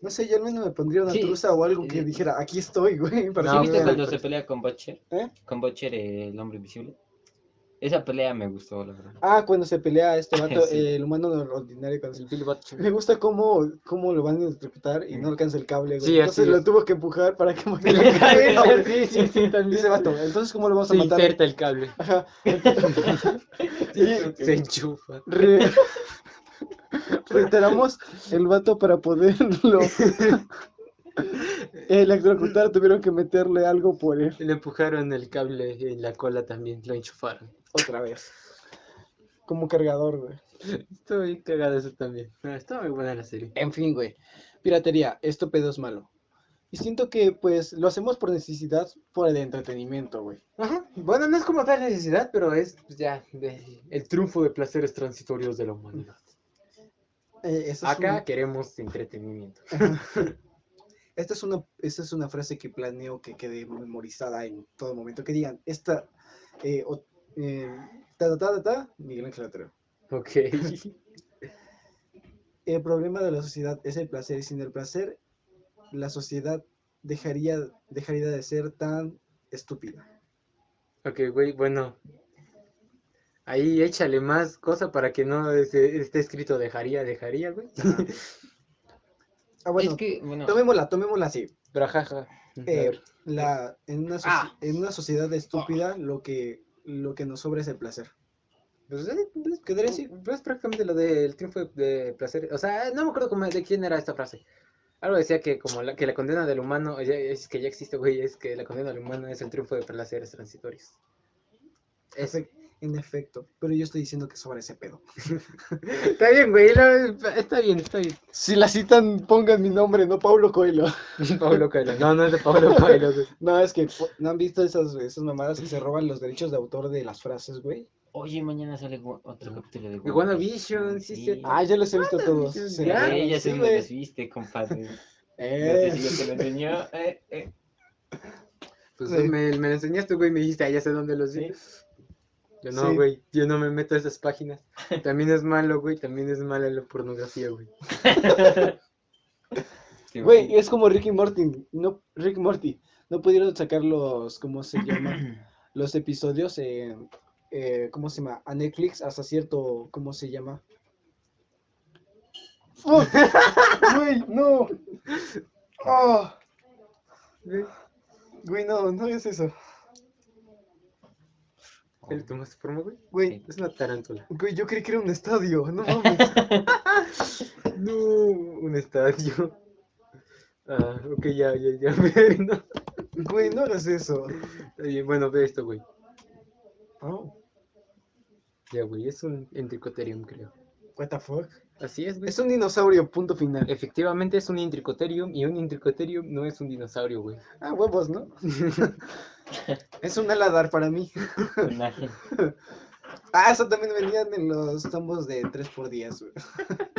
No sé, yo al menos me pondría una Sí, truza o algo que eh, dijera, aquí estoy, güey. Para No, ¿Sí viste cuando se es- pelea con Butcher? ¿Eh? Con Butcher, el hombre invisible. Esa pelea me gustó, la verdad. Ah, cuando se pelea este vato, Sí. eh, el humano ordinario. Cuando se- El Billy Butcher. Me gusta cómo, cómo lo van a interpretar y no alcanza el cable, güey. Sí, entonces así lo es. tuvo que empujar para que Se le cae, sí, sí, sí, también. Dice vato, entonces ¿cómo lo vamos a Se matar? inserta el cable. Ajá. Se enchufa. re- reiteramos, el vato para poderlo electrocutar tuvieron que meterle algo por él Le empujaron el cable en la cola también, lo enchufaron. otra vez. Como cargador, güey. Estoy cagado eso también. Está muy buena la serie. En fin, güey. Piratería, esto pedo es malo. Y siento que, pues, lo hacemos por necesidad, por el entretenimiento, güey. Ajá. Bueno, no es como tal necesidad, pero es pues, ya de- el triunfo de placeres transitorios de la humanidad. Eh, esa es Acá una- queremos entretenimiento. Esta es una, esta es una frase que planeo que quede memorizada en todo momento. Que digan, esta, eh, o- eh, ta, ta, ta, ta, ta, Miguel Ángel Otero. Ok. El problema de la sociedad es el placer y sin el placer la sociedad dejaría, dejaría de ser tan estúpida. Ok, güey, bueno. Ahí échale más cosa para que no esté, esté escrito dejaría, dejaría, güey. Ah, bueno, es que, bueno, tomémosla, tomémosla así. Pero jaja. A Eh, la, en, una soci- Ah. en una sociedad estúpida lo que, lo que nos sobra es el placer. Pues, eh, pues, ¿Qué debería decir? Pues prácticamente lo del triunfo de, de placer. O sea, no me acuerdo cómo- de quién era esta frase. Algo decía que como la, que la condena del humano, ya- es que ya existe, güey, es que la condena del humano es el triunfo de placeres transitorios. Es- En efecto, pero yo estoy diciendo que sobra ese pedo. Está bien, güey, está bien, está bien. Si la citan, pongan mi nombre, no Paulo Coelho. Pablo Coelho. No, no es de Pablo Coelho, güey. No, es que no han visto esas, esas mamadas que se roban los derechos de autor de las frases, güey. oye, mañana sale otro capítulo de WandaVision, sí, sí. Ah, ya los he visto todos. ya, Se ya. sé sí, dónde los viste, compadre. Eh, yo te lo enseñó. Eh, eh. Pues Sí. me, me lo enseñaste, güey, me dijiste, ah, ya sé dónde los vi. Yo no, Sí. güey, yo no me meto a esas páginas. También es malo, güey, también es mala la pornografía, güey. Güey, es como Ricky Morty. No, Rick Morty. no pudieron sacar los, ¿cómo se llama? Los episodios en, eh, ¿cómo se llama? A Netflix hasta cierto, ¿cómo se llama? Güey, no. Oh. Güey, no, no es eso. ¿Qué le tomaste forma, güey? Güey, Es una tarántula. güey, yo creí que era un estadio, no mames. No, un estadio. Ah, ok, ya, ya, ya. no. Güey, no hagas eso. Está bien, Bueno, ve esto, güey. Oh, Ya, güey, es un entricoterium, creo. what the fuck. Así es, güey. Es un dinosaurio, punto final. Efectivamente es un intricoterium y un intricoterium no es un dinosaurio, güey. Ah, huevos, ¿no? es un aladar para mí. Ah, eso también venían en los tombos de 3x10, güey.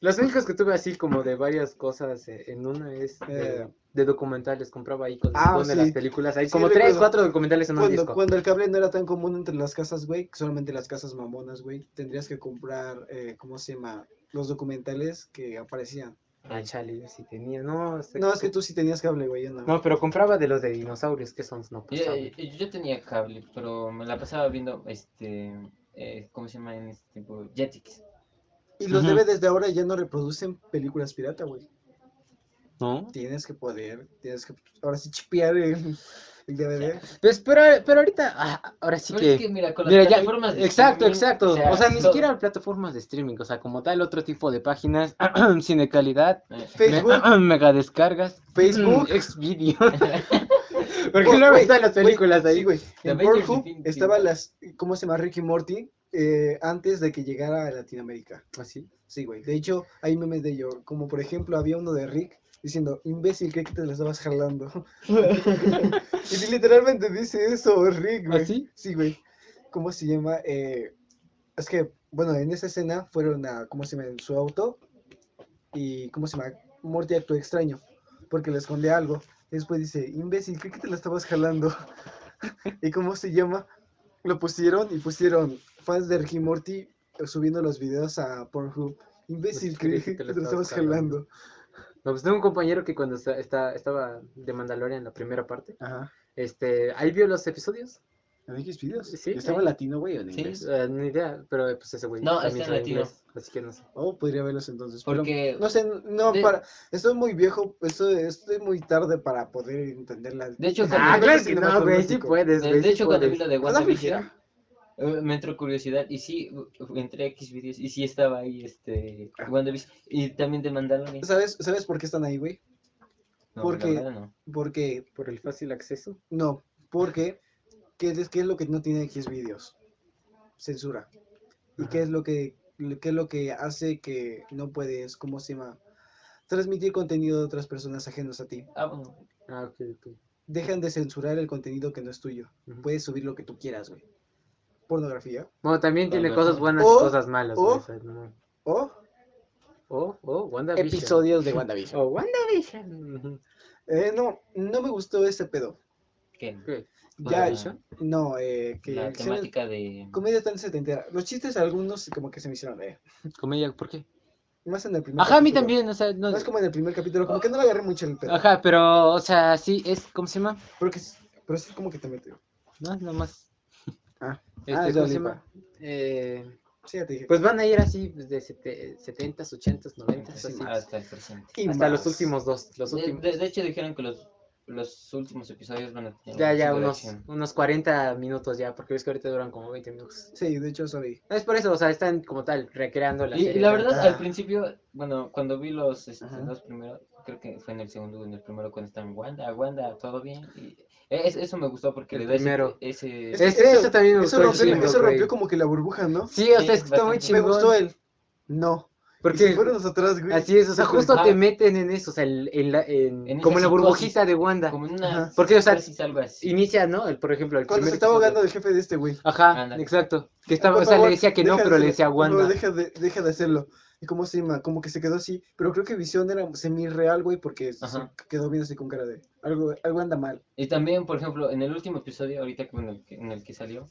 Los únicos que tuve así como de varias cosas eh, en una es de, Eh. de documentales, compraba ahí con Ah, de sí. las películas, hay Sí, como tres, cuatro documentales en un Cuando, disco. cuando el cable no era tan común entre las casas, güey, solamente las casas mamonas, güey, tendrías que comprar, eh, ¿cómo se llama? Los documentales que aparecían. Ah, chale, yo sí tenía, no, sé- No, es que tú sí tenías cable, güey, yo no. No, pero compraba de los de dinosaurios, que son no Yo, pasaba. yo- yo tenía cable, pero me la pasaba viendo, este, eh, ¿cómo se llama en este tiempo? Jetix. Y los. DVDs de ahora ya no reproducen películas pirata, güey. ¿No? Tienes que poder, tienes que, ahora sí chipear el, el DVD. Pues, pero, pero ahorita, ah, ahora sí Pero que... es que, mira, con las Mira, ya, plataformas de exacto, exacto. O sea, ni todo- siquiera plataformas de streaming, o sea, como tal, otro tipo de páginas sin de calidad, eh, Facebook, mega descargas, Facebook. Xvideo. Oh, Porque luego güey, están las películas ahí. Sí, güey. En Pornhub Infinity estaba War. las, ¿cómo se llama? Ricky Morty eh, antes de que llegara a Latinoamérica. Así. Sí, güey. De hecho, hay memes de ello. Como por ejemplo, había uno de Rick diciendo, imbécil, ¿qué que te la estabas jalando? y literalmente dice eso, Rick, güey. ¿Ah, sí? Sí, güey. ¿Cómo se llama? Eh, es que, bueno, en esa escena fueron a, ¿cómo se llama? En su auto. Y, ¿cómo se llama? Morty actuó extraño. Porque le esconde algo. Y después dice, imbécil, ¿qué que te la estabas jalando? ¿Y cómo se llama? Lo pusieron y pusieron fans de Ricky Morty subiendo los videos a Pornhub. Imbécil, creí creí que te lo estabas jalando. No, pues tengo un compañero que cuando está, está- estaba de Mandalorian en la primera parte, Ajá. este, ahí vio los episodios. ¿En X videos? Sí, ¿Estaba latino, güey, o en Sí. inglés? Eh, ni idea, pero eh, pues ese güey No, también está en latino. inglés, así que no sé. Oh, podría verlos entonces. pero Porque no sé, no, de- para. Estoy muy viejo, estoy, estoy muy tarde para poder entender la. De hecho, Ah, claro que no, güey, sí puedes, de, de hecho, cuando vi lo de WandaVision, me entró curiosidad y sí, entré a X videos y sí estaba ahí, este, Ah. WandaVision y también de Mandalorian. ¿Sabes, ¿Sabes por qué están ahí, güey? No, porque- la verdad no. Porque, Por el fácil acceso. no, porque, ¿qué es, qué es lo que no tiene X videos? Censura. ¿Y qué es lo que, qué es lo que hace que no puedes, ¿cómo se llama? Transmitir contenido de otras personas ajenos a ti. Ah, bueno. Ah, ok, ok. Dejan de censurar el contenido que no es tuyo. Puedes subir lo que tú quieras, güey. Pornografía. Bueno, también tiene cosas no. buenas O- y cosas malas, o- o no. O Oh, oh, WandaVision. episodios de WandaVision. Oh, WandaVision. Eh, no, no me gustó ese pedo. ¿Qué? ¿Qué? Ya, no, eh, que La temática de... comedia tan setentera. Los chistes algunos como que se me hicieron, eh. Comedia, ¿por qué? Más en el primer Ajá, a mí capítulo. también, o sea, no. Más como en el primer capítulo, como que no le agarré mucho el pedo. Ajá, pero, o sea, sí, es, ¿cómo se llama? Pero, que, pero sí como que te mete. No, nomás. Ah. Este, Ah, ¿cómo se llama? Eh, Sí, ya te dije. pues van a ir así 70s, 80s, 90s, Sí, así. hasta el presente. Y Hasta los últimos dos, los De, últimos. de- de hecho dijeron que los, los últimos episodios van a tener Ya, ya, de unos, unos 40 minutos ya, porque ves que ahorita duran como 20 minutos. Sí, de hecho, sorry. Es por eso, o sea, están como tal, recreando la Y, y serie. la tal. verdad, Ah. al principio, bueno, cuando vi los este, dos primeros, creo que fue en el segundo o en el primero cuando están Wanda, Wanda, todo bien. Y es- eso me gustó porque El le da ese- primero. ese... Es que Ese- eso también me eso gustó rompió, chingo, eso rompió güey. como que la burbuja, ¿no? Sí, o Sí, sea, está muy chingón. Me gustó él. No. Porque se fueron los atrás, güey. así es, o sea, Súper- justo Ah. te meten en eso, o sea, el- en la, en- como en la burbujita de Wanda. Como en una... Ajá. Porque, o sea, psicosis, algo así. Inicia, ¿no? El, por ejemplo, el Cuando se estaba ahogando del jefe de este, güey. Ajá, Ándale. exacto. Que estaba, Por o sea, favor, le decía que no, de pero le decía Wanda. deja de, deja de hacerlo. ¿Y cómo se llama? Como que se quedó así. Pero creo que Visión era semi-real, güey, porque se quedó bien así con cara de... Algo, algo anda mal. Y también, por ejemplo, en el último episodio, ahorita en el que, en el que salió,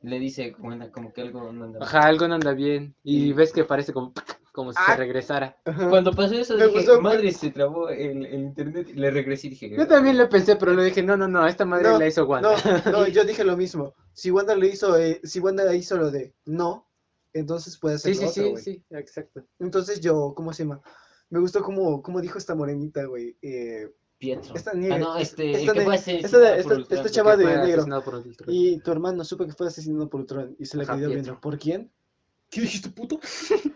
le dice Wanda como que algo no anda bien. Ajá, algo no anda bien. Y Y- ves que parece como. como si Ah. se regresara. Ajá. Cuando pasó eso, Me dije, gustó, madre, se trabó el, el internet. y Le regresé y dije, Yo también lo pensé, pero le dije, no, no, no, esta madre No, la hizo Wanda. No, no, yo dije lo mismo. Si Wanda le hizo, eh, si Wanda hizo lo de no, entonces puede hacer sí, sí, sí, sí, exacto. Entonces yo, ¿cómo se llama? Me gustó como, como dijo esta morenita, güey. Eh, Pietro. Esta ah, nieve- no, es- este, esta que fue esta- esta- Ultron. esta chava de negro. y tu hermano supe que fue asesinado por Ultron y se le Ajá, quedó Pietro. viendo. ¿Por quién? ¿Qué dijiste, puto?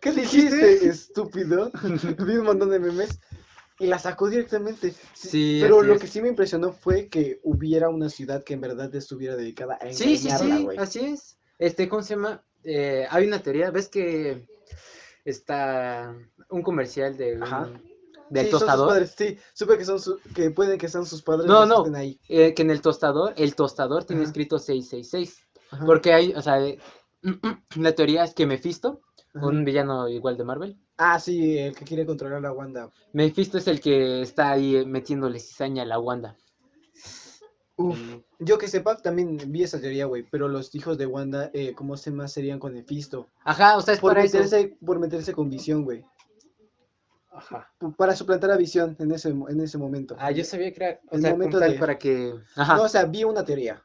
¿Qué dijiste, estúpido? Vi un montón de memes y la sacó directamente. Sí, Pero lo es. que sí me impresionó fue que hubiera una ciudad que en verdad estuviera dedicada a Sí, sí, engañarla, sí, güey. así es. Este, ¿cómo se llama? Eh, hay una teoría, ¿ves que está un comercial de Ajá. del sí, son sus tostador? padres, sí, supe que son su- que pueden que sean sus padres No, no, estén ahí. eh, que en el tostador, el tostador tiene escrito 666. Ajá, Porque hay, o sea, la teoría es que Mephisto, un villano igual de Marvel, Ah, sí, el que quiere controlar a Wanda. Mephisto es el que está ahí metiéndole cizaña a la Wanda. Uf, yo que sepa, también vi esa teoría, güey, pero los hijos de Wanda, eh, ¿cómo se más serían con Mephisto? Ajá, o sea, es Por para eso. meterse, por meterse con Visión, güey. Ajá. Para suplantar a Visión en ese, en ese momento. Ah, yo sabía que era, o El sea, momento de- para que... Ajá. No, o sea, vi una teoría.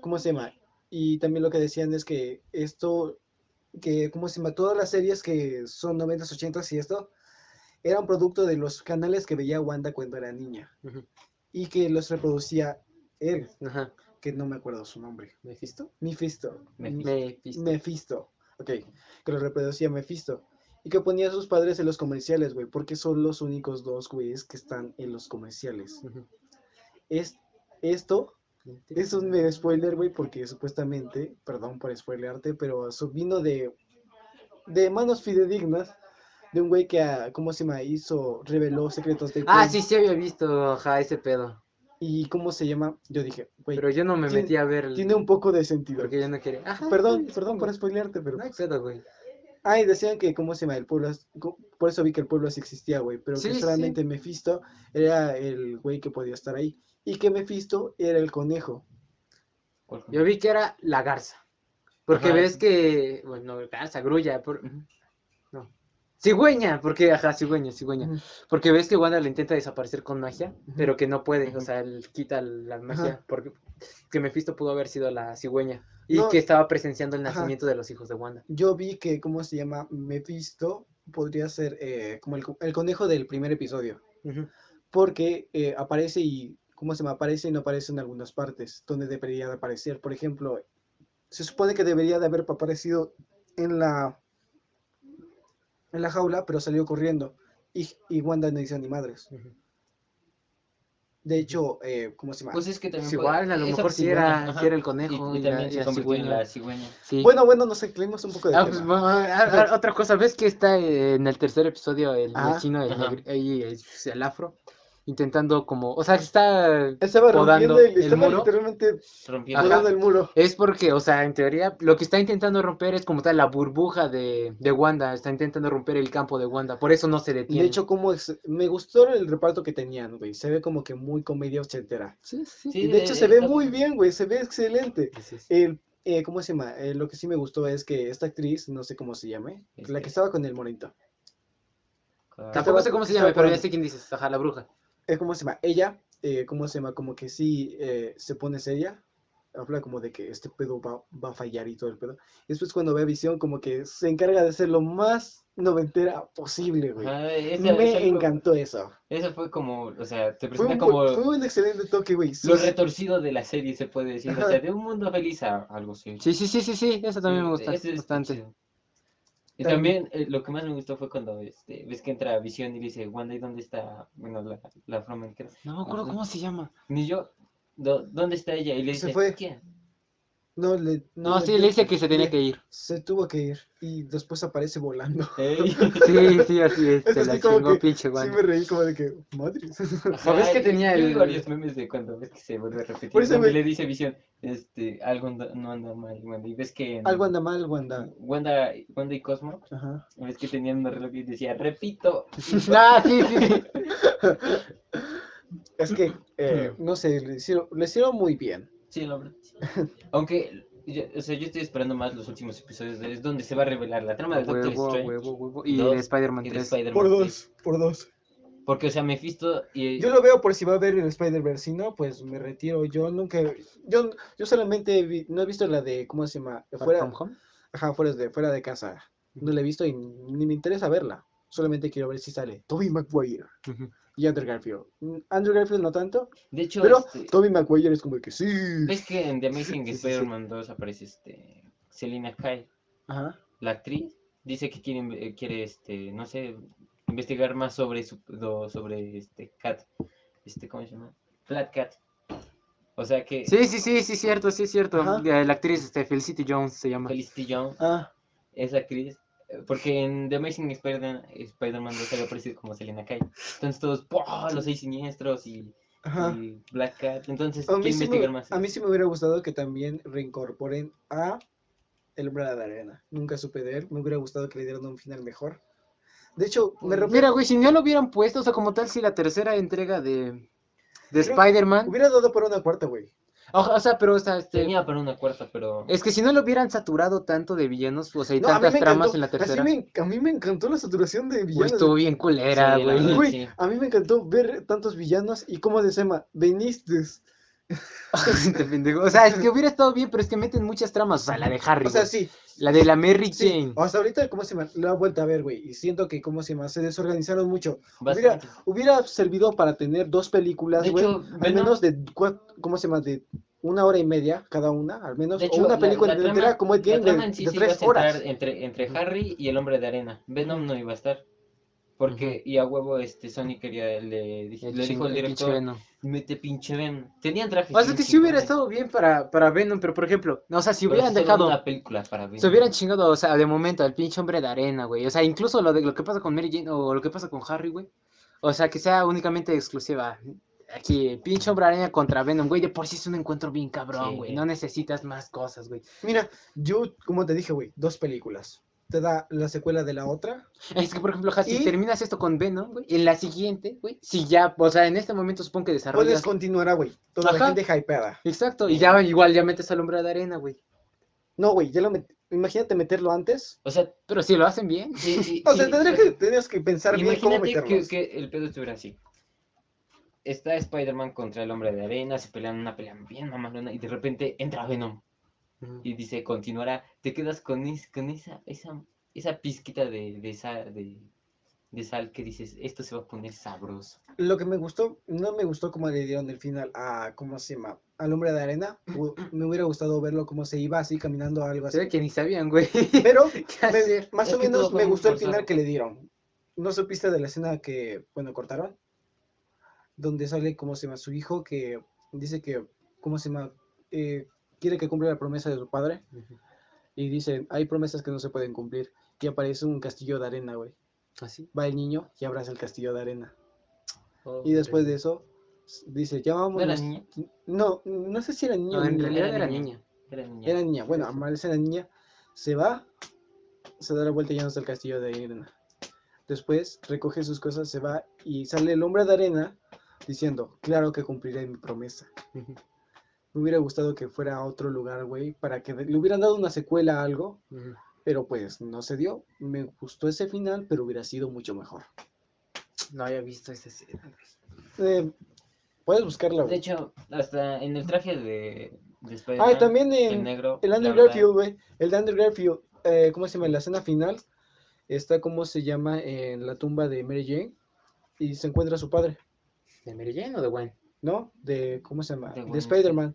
¿Cómo se llama? Y también lo que decían es que esto, que, ¿cómo se llama? Todas las series que son 90s, 80s y esto, eran producto de los canales que veía Wanda cuando era niña. Y que los reproducía él, Ajá. que no me acuerdo su nombre. ¿Mephisto? Mephisto. Mephisto. Mephisto. Mephisto. Ok, que lo reproducía Mephisto. Y que ponía a sus padres en los comerciales, güey, porque son los únicos dos güeyes que están en los comerciales. Es, esto es un mega spoiler, güey, porque supuestamente, perdón por spoilearte, pero eso vino de, de manos fidedignas de un güey que, ah, ¿cómo se llama? Hizo, reveló secretos de Ah, sí, sí había visto, ajá, ese pedo. ¿Y cómo se llama? Yo dije, güey, Pero yo no me tiene- metí a ver el- tiene un poco de sentido. porque yo no quería. Ajá, Perdón, sí, perdón por spoilearte, pero... No hay pedo, güey. Ah, y decían que, ¿cómo se llama? El pueblo, por eso vi que el pueblo sí existía, güey, pero Sí, que sí. solamente Mephisto era el güey que podía estar ahí. Y que Mephisto era el conejo. Yo vi que era la garza. Porque Ajá. ves que. Bueno, garza, grulla. por-. Cigüeña, porque, ajá, cigüeña, cigüeña. Porque ves que Wanda le intenta desaparecer con magia, pero que no puede, o sea, él quita la magia, porque que Mephisto pudo haber sido la cigüeña y No. que estaba presenciando el nacimiento de los hijos de Wanda. Yo vi que, ¿cómo se llama? Mephisto podría ser eh, como el, co- el conejo del primer episodio. Porque eh, aparece y, ¿cómo se llama? Aparece y no aparece en algunas partes donde debería de aparecer. Por ejemplo, se supone que debería de haber aparecido en la, en la jaula, pero salió corriendo. Y, y Wanda no hizo ni madres. De hecho, eh, ¿cómo se llama? Pues es que también Pues puede- igual, a lo mejor sí era, sí era el conejo y, también se la convirtió en cigüeña. la cigüeña. Sí. bueno, bueno, nos inclinamos un poco de Ah, tema. pues, bueno, a- a- otra cosa, ¿ves que está eh, en el tercer episodio el, el Ah, chino, el, el afro, intentando como, o sea, que está Estaba podando rompiendo el, el estaba muro? literalmente Rompiendo. Ajá. el muro. Es porque, o sea, en teoría, lo que está intentando romper es como tal la burbuja de, de Wanda. Está intentando romper el campo de Wanda. Por eso no se detiene. De hecho, como es- me gustó el reparto que tenían, güey. Se ve como que muy comedia ochentera. sí, sí. Sí, Y de hecho eh, se ve está muy bueno. bien, güey. Se ve excelente. El, eh, ¿cómo se llama? Eh, lo que sí me gustó es que esta actriz, no sé cómo se llame, la que estaba con el monito. Tampoco sé cómo se llama, pero ya sé quién dices. Ajá, la bruja. Eh, ¿Cómo se llama? Ella, eh, ¿cómo se llama? Como que sí eh, se pone seria. Habla como de que este pedo va, va a fallar y todo el pedo. Y después cuando ve a Visión, como que se encarga de ser lo más noventera posible, güey. Esa- Me esa fue- encantó eso. Eso fue como, o sea, te Fue presenta un, como fue un excelente toque, güey. Sí, lo sí. retorcido de la serie, se puede decir. O sea, de un mundo feliz a algo así. Sí, sí, sí, sí, sí. Eso también me gusta es bastante. chido. Y También- eh, lo que más me gustó fue cuando este, ves que entra Visión y dice, Wanda, ¿y dónde está? Bueno, la, la afroamericana. No me acuerdo cómo se llama. Ni yo. "¿Dó- ¿Dónde está ella? Y le Se dice, fue. ¿quién? No, le, No, sí, le dice que se tenía le- que ir. Se tuvo que ir y después aparece volando. Ey. Sí, sí, así es. Se la como chingó que pinche Sí me reí como de que, madre. Ajá, ves que tenía el- varios memes de cuando ves que se vuelve a repetir. Por eso, le dice Visión, este, algo anda- no anda mal, Wanda. Y ves que en Algo anda mal, Wanda. Wanda, Wanda y Cosmo, Ajá. ves que tenían un reloj y decía, repito. Ah, sí, sí, sí. Es que, eh, no sé, le hicieron, le hicieron muy bien. Sí, la verdad. sí. Aunque yo- o sea, yo estoy esperando más los últimos episodios, de- es donde se va a revelar la trama de Doctor huevo, Strange huevo, huevo. Y dos, de Spider-Man y de 3. Spider-Man Por 3. dos, por dos. Porque, o sea, Mephisto y... Yo lo veo por si va a ver el Spider-Verse, si no, pues me retiro. Yo nunca, yo, yo solamente vi- no he visto la de, ¿cómo se llama? Fuera, From Home. ajá, fuera de, fuera de casa. No la he visto y ni me interesa verla. Solamente quiero ver si sale Tobey Maguire. Y Andrew Garfield. Mm, Andrew Garfield no tanto, De hecho, pero este, Tobey Maguire es como que sí. ¿ves que en The Amazing Sí, sí, sí. Spider-Man 2 aparece este Selina Kyle, Ajá. la actriz? Dice que quiere, eh, quiere este, no sé, investigar más sobre su, do- sobre este Cat, este, ¿cómo se llama? Flat Cat. O sea que Sí, sí, sí, sí, cierto, sí, cierto. Ajá. La actriz este, Felicity Jones se llama. Felicity Jones Ah, es actriz. Porque en The Amazing Spider- Spider-Man 2 había aparecido como Selena Kyle. Entonces todos, los seis siniestros y, Black Cat. Entonces, A mí, quiero sí investigar me, más. a mí sí me hubiera gustado que también reincorporen a El Hombre de la Arena. Nunca supe de él. Me hubiera gustado que le dieran un final mejor. De hecho, me Pues, refiero- Mira, güey, si no lo hubieran puesto, o sea, como tal, si la tercera entrega de, de Spider-Man. hubiera dado por una cuarta, güey. O, o sea, pero, o sea, este, Tenía para una cuarta, pero... es que si no lo hubieran saturado tanto de villanos, o sea, y No, tantas tramas encantó. en la tercera. me, a mí me encantó la saturación de Güey, villanos. estuvo bien culera, güey. verdad. Güey, sí. a mí me encantó ver tantos villanos y cómo se llama, veniste. O sea, es que hubiera estado bien, pero es que meten muchas tramas. O sea, la de Harry, O sea, sí, La de la Mary sí. Jane. Hasta ahorita, ¿cómo se llama? Lo he vuelto a ver, güey. Y siento que, ¿cómo se llama? Se desorganizaron mucho. Hubiera, hubiera servido para tener dos películas, güey. Al menos de, ¿cómo se llama? De una hora y media cada una, al menos. De o una la- película la entera trama- como Endgame la de, sí de se iba a tres horas. entre, entre Harry y el hombre de arena. Venom no iba a estar. Porque, y a huevo, este Sony quería, le, dij- El le dijo el director, Venom. mete pinche Venom. Tenían trajes. O sea, que sí hubiera estado bien para, para Venom, pero por ejemplo, no, o sea, si pero hubieran dejado. una película para Venom. Se hubieran chingado, o sea, de momento, al pinche hombre de arena, güey. O sea, incluso lo de lo que pasa con Mary Jane o lo que pasa con Harry, güey. O sea, que sea únicamente exclusiva. Aquí, pinche hombre de arena contra Venom, güey. De por sí es un encuentro bien cabrón, Sí. güey. No necesitas más cosas, güey. Mira, yo, como te dije, güey, dos películas. Te da la secuela de la otra. Es que, por ejemplo, ja, si Y- terminas esto con Venom, güey, en la siguiente, güey, si ya, o sea, en este momento supongo que Puedes desarrollas. continuar, ah, güey. Toda Ajá. la gente hypeada. Exacto, y ya igual ya metes al hombre de arena, güey. No, güey, ya lo met- Imagínate meterlo antes. O sea, Pero si lo hacen bien. y- y- O sea, y- tendría que, tendrías que pensar bien cómo Imagínate que, que el pedo estuviera así. Está Spider-Man contra el hombre de arena, se pelean una pelea bien mamalona y de repente entra Venom y dice continuará. Te quedas con, es- con esa, esa, esa pizquita de, de, sa- de, de sal que dices, esto se va a poner sabroso. Lo que me gustó, no me gustó cómo le dieron el final a, ¿cómo se llama? Al hombre de arena. Me hubiera gustado verlo cómo se iba así caminando algo así. Ve que ni sabían, güey. Pero más Es o menos me gustó el final que le dieron. ¿No supiste de la escena que, bueno, cortaron? Donde sale, ¿cómo se llama? Su hijo que dice que, ¿cómo se llama? Eh, quiere que cumpla la promesa de su padre. Y dice, hay promesas que no se pueden cumplir. Y aparece un castillo de arena, güey. Así. Va el niño y abraza el castillo de arena. Oh, Y después de eso, dice, ya ¿No era niña? No, no sé si era niño No, en realidad Era era niña. niña. Era niña. Era niña. Bueno, aparece la niña, se va, se da la vuelta y ya no está el castillo de arena. Después recoge sus cosas, se va y sale el hombre de arena diciendo, claro que cumpliré mi promesa. Me hubiera gustado que fuera a otro lugar, güey, para que le hubieran dado una secuela a algo, pero pues no se dio. Me gustó ese final, pero hubiera sido mucho mejor. No había visto esa escena. Eh, puedes buscarla, De hecho, hasta en el traje de, de Spider-Man, Ah, también el en negro, el Andrew verdad, Garfield, güey. El de Andrew Garfield, eh, ¿cómo se llama? En la escena final está, ¿cómo se llama? En la tumba de Mary Jane y se encuentra su padre, ¿De Mary Jane o de Gwen? ¿no? De, ¿cómo se llama? De De Spider-Man.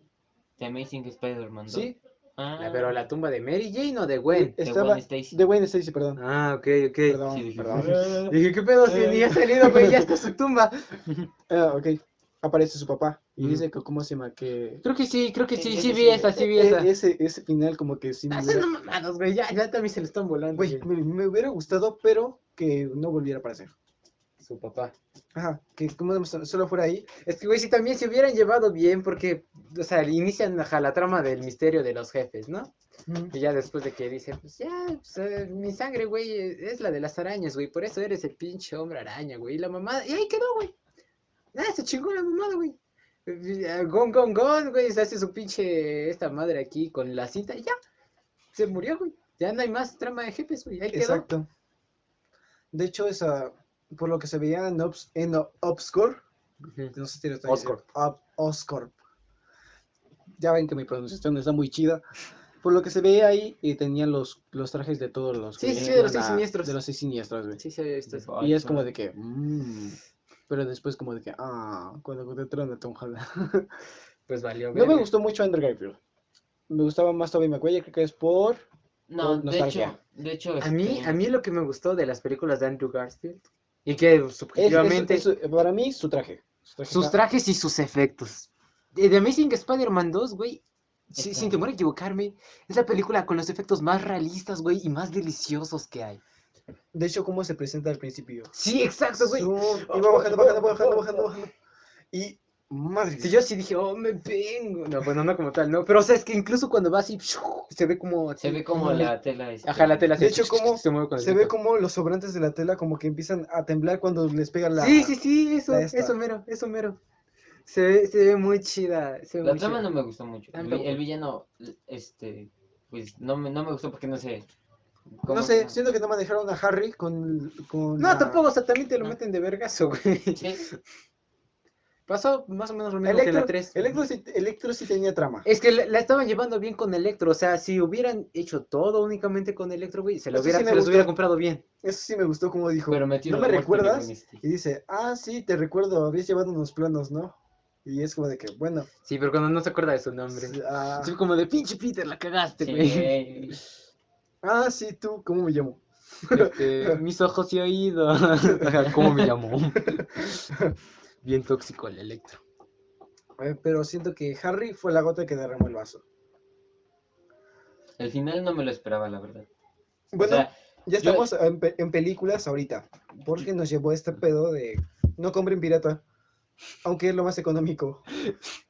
The Amazing Spider-Man 2. Sí, Ah, Pero la tumba de Mary Jane o de Gwen. de estaba. Gwen Stacy. De Gwen Stacy, perdón. Ah, ok, ok. Perdón, Sí, dije, perdón. Dije, ¿qué pedo? Si ni ha salido, güey, ya está su tumba. Ah, ok. Aparece su papá y dice que, ¿cómo se llama? Que. Creo que sí, creo que sí, Sí, sí sí, vi sí. esa, sí vi eh, esa. ese, ese final, como que sí Ah, hubiera. son mamadas, güey, ya, ya también se le están volando. Güey. me, me hubiera gustado, pero que no volviera a aparecer. Su papá. Ajá, que como solo fuera ahí. Es que, güey, si también se hubieran llevado bien, porque, o sea, inician ajá, la trama del misterio de los jefes, ¿no? Y ya después de que dice, pues ya, pues, eh, mi sangre, güey, es la de las arañas, güey, por eso eres el pinche hombre araña, güey. Y la mamada, y ahí quedó, güey. Ah, se chingó la mamada, güey. Gon, gon, gon, güey. Se hace su pinche esta madre aquí con la cinta y ya. Se murió, güey. Ya no hay más trama de jefes, güey. Ahí quedó. Exacto. De hecho, esa, por lo que se veía en, Obs, en O- Obscure, Ujú. no sé si lo estoy Oscorp. diciendo, Ob- Oscorp. Ya ven que mi pronunciación está muy chida. Por lo que se veía ahí, y tenían los, los trajes de todos los. Sí, sí, de los seis siniestros. De los seis siniestros, güey. Sí, sí, había visto eso. Y es como de que. mm, pero después, como de que. Ah, cuando encontraron a Tom Holland. Pues valió, No me gustó mucho Andrew Garfield. Me gustaba más Tobey Maguire, creo que es por. No, Por de hecho, de hecho, A mí, este, a mí lo que me gustó de las películas de Andrew Garfield y que Es, es- subjetivamente es- para mí, su traje. Su traje sus está- trajes y sus efectos. De The Amazing Spider-Man 2, güey, si- Está sin temor a equivocarme, es la película con los efectos más realistas, güey, y más deliciosos que hay. De hecho, cómo se presenta al principio. Sí, exacto, güey. Su- Iba bajando, bajando, bajando, bajando, bajando. Y. Madre. Sí, yo sí dije, oh, me vengo. No, bueno, no como tal, no. Pero, o sea, es que incluso cuando va así, se ve como. se ve como la tela. este, Ajá, la tela De así, hecho, como se mueve Se ve como los sobrantes de la tela como que empiezan a temblar cuando les pega la... Sí, sí, sí, eso, eso mero, eso mero. Se ve, se ve muy chida. Se ve La muy trama chida. no me gustó mucho. El, villano, este, pues no me, no me gustó porque no sé. No sé, se- siento que no manejaron a Harry con... con No, la- tampoco, o sea, también te lo No. meten de vergazo, güey. Sí, Pasó más o menos lo mismo que en Electro, la 3. Electro, sí, Electro sí tenía trama. Es que la, la estaban llevando bien con Electro, o sea, si hubieran hecho todo únicamente con Electro, güey, se, lo hubiera, sí me se los hubiera comprado bien. Eso sí me gustó como dijo. pero metió ¿No me recuerdas? Y dice, ah, sí, te recuerdo, habías llevado unos planos, ¿no? Y es como de que, bueno, Sí, pero cuando no se acuerda de su nombre. ah, Así como de pinche Peter, la cagaste, Sí, güey. güey. ah, sí, tú, ¿cómo me llamo? Este, mis ojos y oídos. ¿Cómo me llamó? Bien tóxico el Electro. Eh, pero siento que Harry fue la gota que derramó el vaso. El final no me lo esperaba, la verdad. Bueno, o sea, ya yo- estamos en, pe- en películas ahorita, porque nos llevó este pedo de no compren pirata, aunque es lo más económico.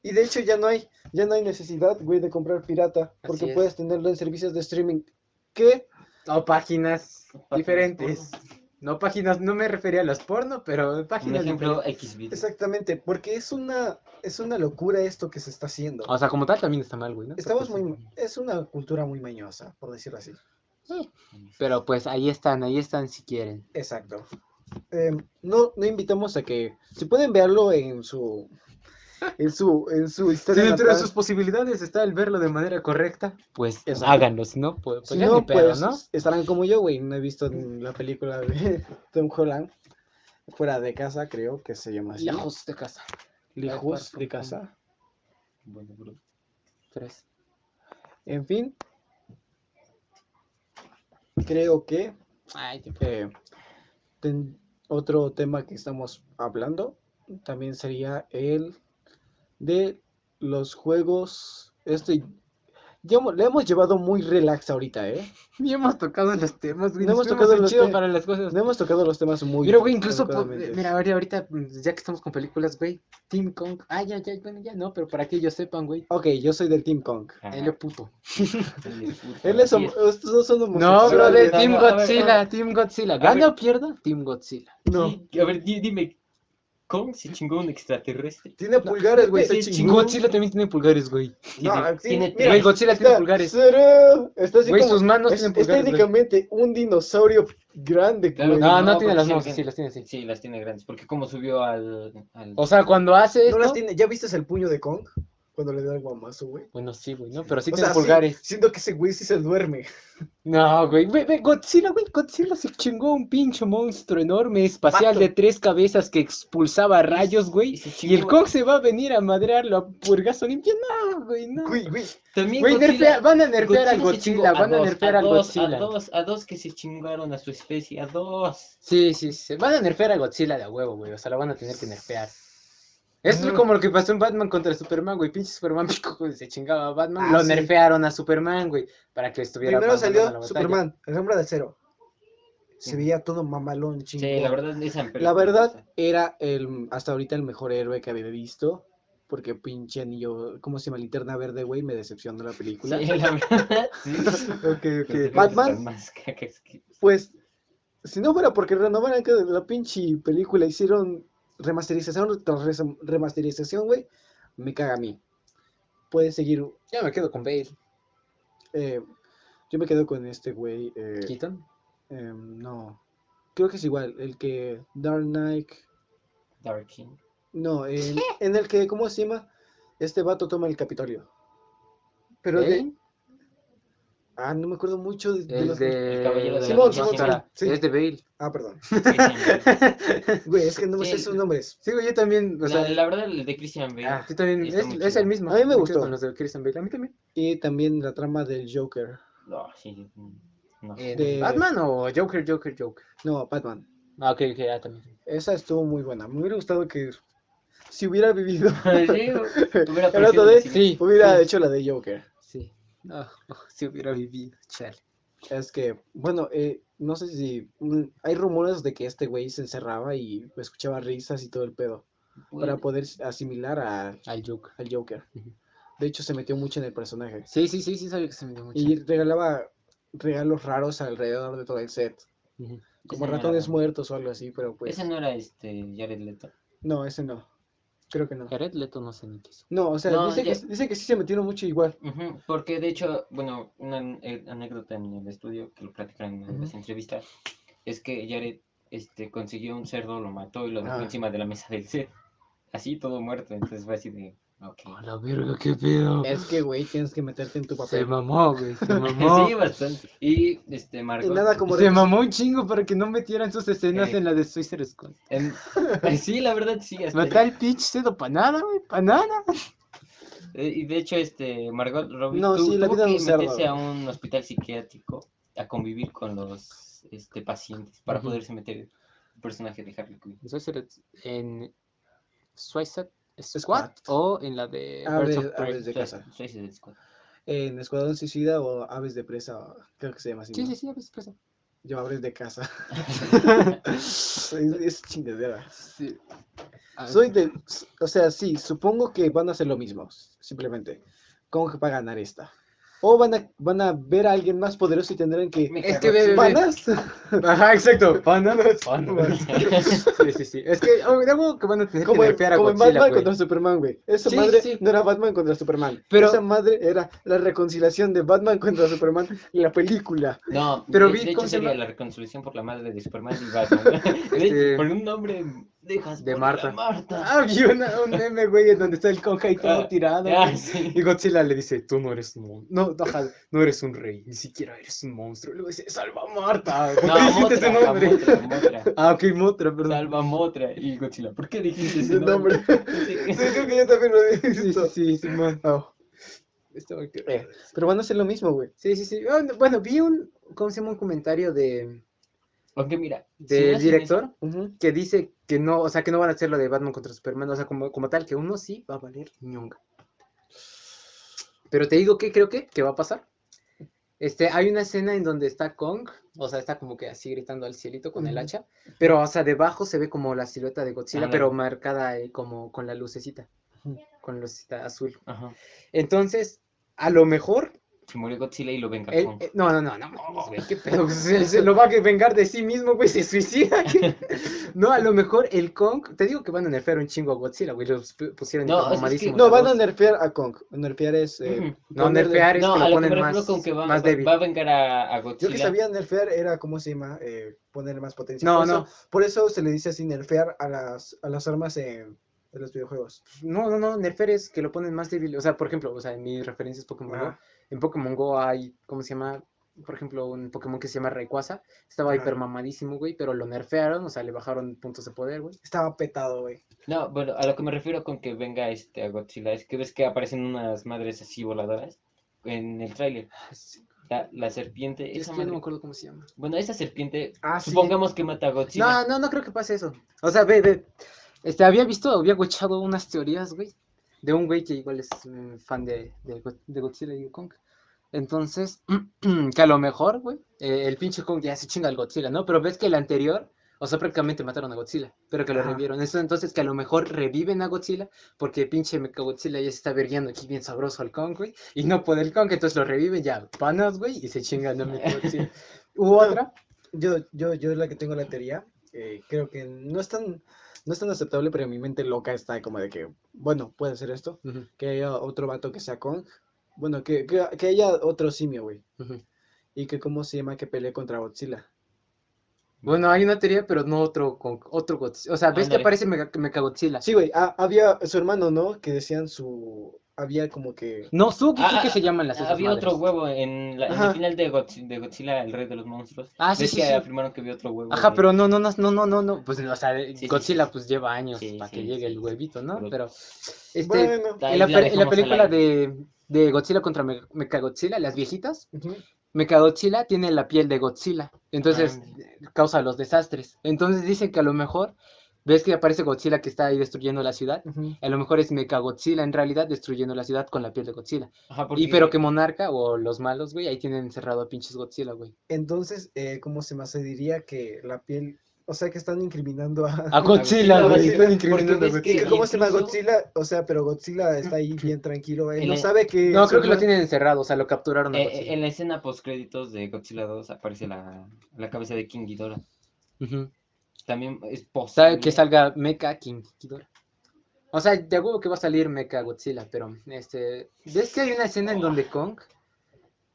Y de hecho ya no hay, ya no hay necesidad, güey, de comprar pirata, porque puedes tenerlo en servicios de streaming. ¿Qué? O páginas Páginas diferentes. No páginas, no me refería a los porno, pero un páginas ejemplo diferentes. X video. Exactamente, porque es una, es una locura esto que se está haciendo. O sea, como tal también está mal, güey, ¿no? Estamos muy, es una cultura muy mañosa, por decirlo así. Pero pues ahí están, ahí están si quieren. Exacto. Eh, no, no invitamos a que, si pueden verlo en su, en su, en su Si historia dentro de sus posibilidades está el verlo de manera correcta, pues Exacto. háganlo, si no, pues, Si pues ya no, pedo, pues ¿no? estarán como yo, güey. No he visto la película de Tom Holland. Fuera de casa, creo que se llama así. Lejos de casa. Lejos de casa. Bueno, bro. Tres. En fin. Creo que Ay, qué eh, ten- otro tema que estamos hablando también sería el de los juegos. Este ya hemos- le hemos llevado muy relax ahorita, ¿eh? Ni hemos tocado los temas, güey. No hemos tocado los chido te- para las cosas. No hemos tocado los temas muy Mira, güey, incluso, po- educadamente. mira, ahorita, mm, ya que estamos con películas, güey, Team Kong, ah, ya, ya, bueno, ya no, pero para que ellos sepan, güey, Ok, yo soy del Team Kong. Ajá. él es puto. Él es, estos dos son No, bro, de Team Godzilla. Team Godzilla, ¿gana o pierda? Team Godzilla. No, A ver, di- dime, ¿Kong se chingó un extraterrestre? tiene pulgares, güey. Sí, está sí, chingón. Godzilla también tiene pulgares, güey. No, Tiene- sí. Güey, Godzilla tiene pulgares. cero, está así Güey, como- sus manos es, tienen es pulgares, güey. técnicamente un dinosaurio grande, güey. que No, no tiene las sí manos tiene. las tiene así. Sí, las tiene grandes. Porque como subió al. al- O sea, cuando hace ¿No esto... las tiene? ¿Ya viste el puño de Kong? Cuando le da el guamazo, güey. Bueno, sí, güey, ¿no? Pero sí o tiene sea, sí, pulgares. siento que ese güey sí se duerme. No, güey, güey, güey, Godzilla, güey, Godzilla se chingó un pinche monstruo enorme espacial de tres cabezas que expulsaba rayos, güey. Y el Kong se va a venir a madrearlo a purgazo limpio. No, güey, no. Güey, güey. También Güey, Godzilla- nerfea- van a nerfear al Godzilla, van a dos, nerfear al dos, Godzilla. A dos, a dos que se chingaron a su especie, a dos. Sí, sí, sí. Van a nerfear a Godzilla de a huevo, güey. O sea, lo van a tener que nerfear. Esto es como lo que pasó en Batman contra Superman, güey. Pinche Superman pico, güey, se chingaba a Batman. Ah, lo sí. nerfearon a Superman, güey. Para que estuviera Primero Batman en la salió. Superman, el hombre de acero. Se veía todo mamalón, chingón. Sí, la verdad, esa película La verdad, era el, hasta ahorita el mejor héroe que había visto. Porque pinche anillo, ¿cómo se llama? Linterna verde, güey, me decepcionó la película. Sí, la verdad. sí. ok, ok. Batman, pues, si no fuera porque renovaran cada- la pinche película, hicieron remasterización tras remasterización, güey, me caga a mí. Puedes seguir. Ya me quedo con Bale. eh, yo me quedo con este güey. eh, Keaton. em, no. Creo que es igual. El que. Dark Knight. Dark King. No, en, en el que, ¿cómo se llama? Este vato toma el Capitolio. Pero de. Ah, no me acuerdo mucho de, de El los- de El Caballero de la Simón. Sí. Es de Bale. Ah, perdón. Güey, es que no me sé Sí. sus nombres. Sí, güey, yo también. O La, sea, la verdad, el de Christian Bale. ah, yo también. Es, el mismo. A mí me gustó. Los de Christian Bale. A mí también. Y también la trama del Joker. No, sí. No. ¿En De- ¿Batman o Joker, Joker, Joker? No, Batman. Ah, ok, ok, ya también. Esa estuvo muy buena. Me hubiera gustado que si hubiera vivido, Sí, hubiera de-. Sí. hubiera sí. hecho la de Joker. No, si hubiera vivido, chale. Es que, bueno, eh, no sé si mm, hay rumores de que este güey se encerraba y escuchaba risas y todo el pedo para poder asimilar a- Al Joker. al Joker. Ujú. De hecho, se metió mucho en el personaje Sí, sí, sí, sí, sabía que se me dio mucho. y regalaba regalos raros alrededor de todo el set, Ujú. como ese no ratones muertos o algo así, pero pues Ese no era este Jared Leto. no, ese no. Creo que no. Jared Leto no sé ni qué hizo. No, o sea, No, dice, que, dice que sí se metieron mucho igual. Porque de hecho, bueno, una eh, anécdota en el estudio que lo platicaron en una de las entrevistas es que Jared este, consiguió un cerdo, lo mató y lo dejó Ah. encima de la mesa del set. Así todo muerto, entonces fue así de. A la verga, qué pedo. Es que, güey, tienes que meterte en tu Se papel. mamó, güey, se mamó. sí, bastante. Y este, Y Margot. nada como Se mamó un chingo para que no metieran sus escenas Eh. en la de Suicide Squad. en- eh, sí, la verdad sí. hasta- Matar el pitch cedo para nada, güey, para nada. eh, y de hecho, este, Margot Robbie No, tu- sí, la tuvo vida que meterse a un hospital psiquiátrico a convivir con los este, pacientes para poderse meter el personaje de Harley Quinn. Suicide en Suicide Squad Squad. o en la de Aves- Birds of Prey. aves de casa. Suicide Squad. En Escuadrón Suicida o Aves de Presa, o- creo que se llama así. Sí, ¿no? sí, sí, a veces pasa. Yo Aves de Casa. es, es chingadera. Sí. Ah, Soy de. O sea, sí, supongo que van a hacer lo mismo. Simplemente. ¿Cómo que va a ganar esta? O van a, van a ver a alguien más poderoso y tendrán que. Es que ve, ve. ¿Panas? Ajá, exacto. Panas. Panas. Sí, sí, sí. Es que oh, de algo que van a tener Como, que nerfear a como en Godzilla, Batman güey. contra Superman, güey. Esa Sí, madre sí. no era Batman contra Superman. Pero- Esa madre era la reconciliación de Batman contra Superman en la película. No, Pero de, vi- de hecho ¿cómo se sería la reconciliación por la madre de Superman y Batman. Este- Por un nombre dejas De Marta. Marta. Ah, vi una- un meme, güey, en donde está el conja y todo Ah, tirado. ah, sí. Y Godzilla le dice, tú no eres un monstruo. No, no, no eres un rey, ni siquiera eres un monstruo. Y luego dice, salva a Marta. ¿Por No, qué dijiste ese Motra, nombre? Motra, Motra. Ah, ok, Motra, perdón. Salva Motra y Godzilla. ¿Por qué dijiste ese nombre. Sí, Sí. creo que yo también lo he Sí, sí, sí. Oh, Estaba eh, Pero van a hacer lo mismo, güey. Sí, sí, sí. Ah, no, Bueno, vi un, ¿cómo se llama? Un comentario de, Aunque mira, del director Ujú. que dice que no, o sea, que no van a hacer lo de Batman contra Superman, o sea, como, como tal, que uno sí va a valer ñonga. Pero te digo que creo que, que va a pasar. Este, hay una escena en donde está Kong, o sea, está como que así gritando al cielito con el hacha, pero, o sea, debajo se ve como la silueta de Godzilla, Ándale. pero marcada eh, como con la lucecita, con la lucecita azul. Entonces, a lo mejor Se murió Godzilla y lo venga él- eh, no, no, no, no, güey, qué pedo, se, se lo va a vengar de sí mismo, güey, se suicida. ¿qué? No, a lo mejor el Kong, te digo que van a nerfear un chingo a Godzilla, güey, los pu- pusieron No, es que- No, van a nerfear a Kong. Nerfear es. eh. No, nerfear es No, que a lo que ponen me más, con que va, más débil. va a vengar a, a Yo Godzilla. que sabía nerfear era, ¿cómo se llama? Eh, ponerle más potencia. No, por eso, no. Por eso se le dice así, nerfear a las, a las armas en, en los videojuegos. No, no, no, nerfear es que lo ponen más débil, o sea, por ejemplo, o sea, en mi referencia es Pokémon Ah. En Pokémon Go hay, ¿cómo se llama? Por ejemplo, un Pokémon que se llama Rayquaza, estaba hiper mamadísimo, güey, pero lo nerfearon, o sea, le bajaron puntos de poder, güey. Estaba petado, güey. No, bueno, a lo que me refiero con que venga este a Godzilla es que ves que aparecen unas madres así voladoras en el tráiler. La, la serpiente, Es esa que yo no me madre- acuerdo cómo se llama. Bueno, esa serpiente, Ah, sí. supongamos que mata a Godzilla. No, no, no creo que pase eso. O sea, ve, ve. Este, había visto, había escuchado unas teorías, güey, de un güey que igual es mm, fan de, de, de Godzilla y Kong. Entonces, que a lo mejor, güey, eh, el pinche Kong ya se chinga al Godzilla, ¿no? Pero ves que el anterior, o sea, prácticamente mataron a Godzilla, pero que lo Ajá. revivieron. Eso, entonces, que a lo mejor reviven a Godzilla, porque pinche Mechagodzilla ya se está verguiando aquí bien sabroso al Kong, güey, y no puede el Kong, entonces lo reviven ya, panas, güey, y se chingan a Mechagodzilla. Hubo otra, Yo, yo, yo es la que tengo la teoría. eh, creo que no es tan. No es tan aceptable, pero mi mente loca está como de que, bueno, puede ser esto, que haya otro vato que sea Kong, bueno, que, que, que haya otro simio, güey, y que, ¿cómo se llama? Que pelee contra Godzilla. Bueno, hay una teoría, pero no otro con otro Godzilla. O sea, ¿ves que Ándale. aparece Mega, Mechagodzilla? Sí, güey, había su hermano, ¿no? Que decían su, había como que, No, Suki, Ah, ¿qué se llaman las esas Había otro madres? huevo en, la, en el final de Godzilla, de Godzilla, el rey de los monstruos. Ah, sí, ¿Ves sí, que sí. afirmaron que había otro huevo? Ajá, de- pero no, no, no, no, no, no. Pues, o sea, Sí, Godzilla sí. pues lleva años Sí, para que llegue sí, el huevito, ¿no? Pero- Pero, este, bueno, en la, la en la película de, de Godzilla contra Me- Mechagodzilla, las viejitas, ujú, Mechagodzilla tiene la piel de Godzilla, entonces Ah. causa los desastres. Entonces dicen que a lo mejor, ves que aparece Godzilla que está ahí destruyendo la ciudad, a lo mejor es Mechagodzilla en realidad destruyendo la ciudad con la piel de Godzilla. Ajá, Y pero que Monarca o los malos, güey, ahí tienen encerrado a pinches Godzilla, güey. Entonces, eh, ¿cómo se me hace? Diría que la piel, o sea, que están incriminando a... A Godzilla, Godzilla, güey, están incriminando a Godzilla. cómo se llama Godzilla, o sea, pero Godzilla está ahí bien tranquilo, él no el- sabe que... No, creo que lo tienen encerrado, o sea, lo capturaron a Eh, Godzilla. en la escena post créditos de Godzilla 2 aparece la, la cabeza de King Ghidorah. Ujú. También es posible. Sabe que salga Mecha King Ghidorah. O sea, de huevo que va a salir Mecha Godzilla, pero este, ¿ves que hay una escena en donde Kong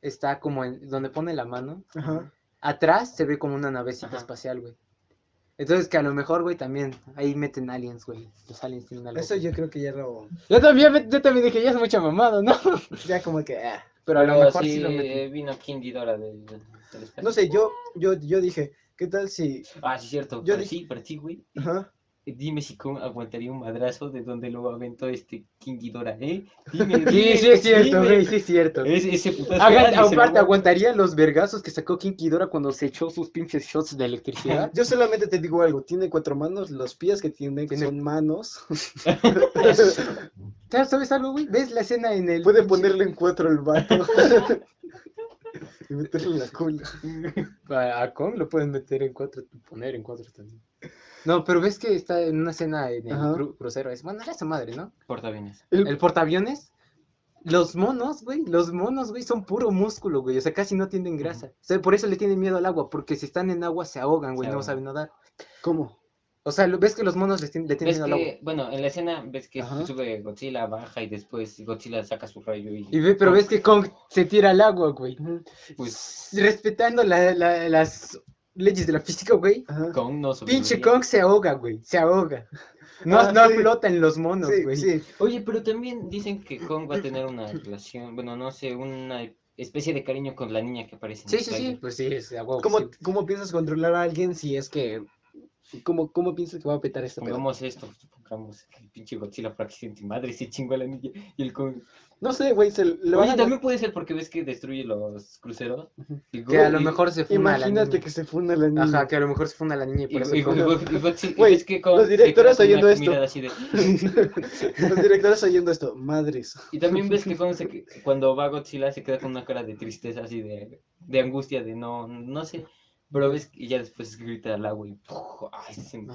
está como en donde pone la mano? Ajá. Atrás se ve como una navecita Ajá. espacial, güey. Entonces que a lo mejor, güey, también ahí meten aliens, güey. Los aliens tienen algo. Eso yo creo que ya lo... Yo también, yo también dije, ya es mucha mamada, ¿no? Ya como que... ah. Pero a lo Pero mejor sí, sí, lo meten. eh, vino King Ghidorah del, del espacio. No sé, yo, yo, yo dije, ¿qué tal si... Ah, sí, cierto. Yo dije- sí, sí, güey. Ajá. Dime si Kong aguantaría un madrazo de donde lo aventó este King Ghidorah, ¿eh? Dime, Sí, dime, sí es cierto, dime. güey, sí es cierto. Ese, ese putazo Hagan- lo aparte, aguanta. aguantaría los vergazos que sacó King Ghidorah cuando se echó sus pinches shots de electricidad. Yo solamente te digo algo, tiene cuatro manos, los pies que tiene Tiene- son manos. ¿Sabes sabes algo, güey? ¿Ves la escena en el. Puede ponerle en cuatro el vato. y meterle en la cola. A, Kong lo pueden meter en cuatro, poner en cuatro también. No, pero ves que está en una escena en el cru- crucero. Es, bueno, era esa madre, ¿no? Portaaviones. El portaaviones. Los monos, güey, los monos, güey, son puro músculo, güey. O sea, casi no tienen grasa. O sea, por eso le tienen miedo al agua, porque si están en agua se ahogan, güey, no saben nadar. ¿Cómo? O sea, ves que los monos tien- le tienen ¿Ves miedo al agua. bueno, en la escena ves que Ajá. sube Godzilla, baja y después Godzilla saca su rayo y... Y ve, pero ves que Kong se tira al agua, güey. Pues Respetando la- la- las leyes de la física, güey. Ajá. Kong no Pinche sobreviviría. Kong se ahoga, güey. Se ahoga. No, Ah, no sí. flota en los monos, Sí, güey. sí. Oye, pero también dicen que Kong va a tener una relación, bueno, no sé, una especie de cariño con la niña que aparece en Sí, el sí, sí. Pues sí, es a huevo que ¿Cómo, sí. ¿Cómo piensas controlar a alguien si es que... ¿Cómo, cómo piensas que va a petar pedo? Pongamos esto, pongamos el pinche Godzilla para que siente madre se chingó a la niña y el. No sé, güey, se le van Oye, a- también puede ser porque ves que destruye los cruceros. Y Que a lo mejor se funda la Imagínate niña. que se funda la niña. Ajá, que a lo mejor se funda la niña y Y, por eso y- y Güey, ves que Kong los directores con oyendo esto. de- Los directores oyendo esto, madres. Y también ves que Kong se que- cuando va Godzilla se queda con una cara de tristeza, así de, de angustia, de no, no sé. Pero ves y ya después grita al agua y ¡puf! ¡Ay, se me!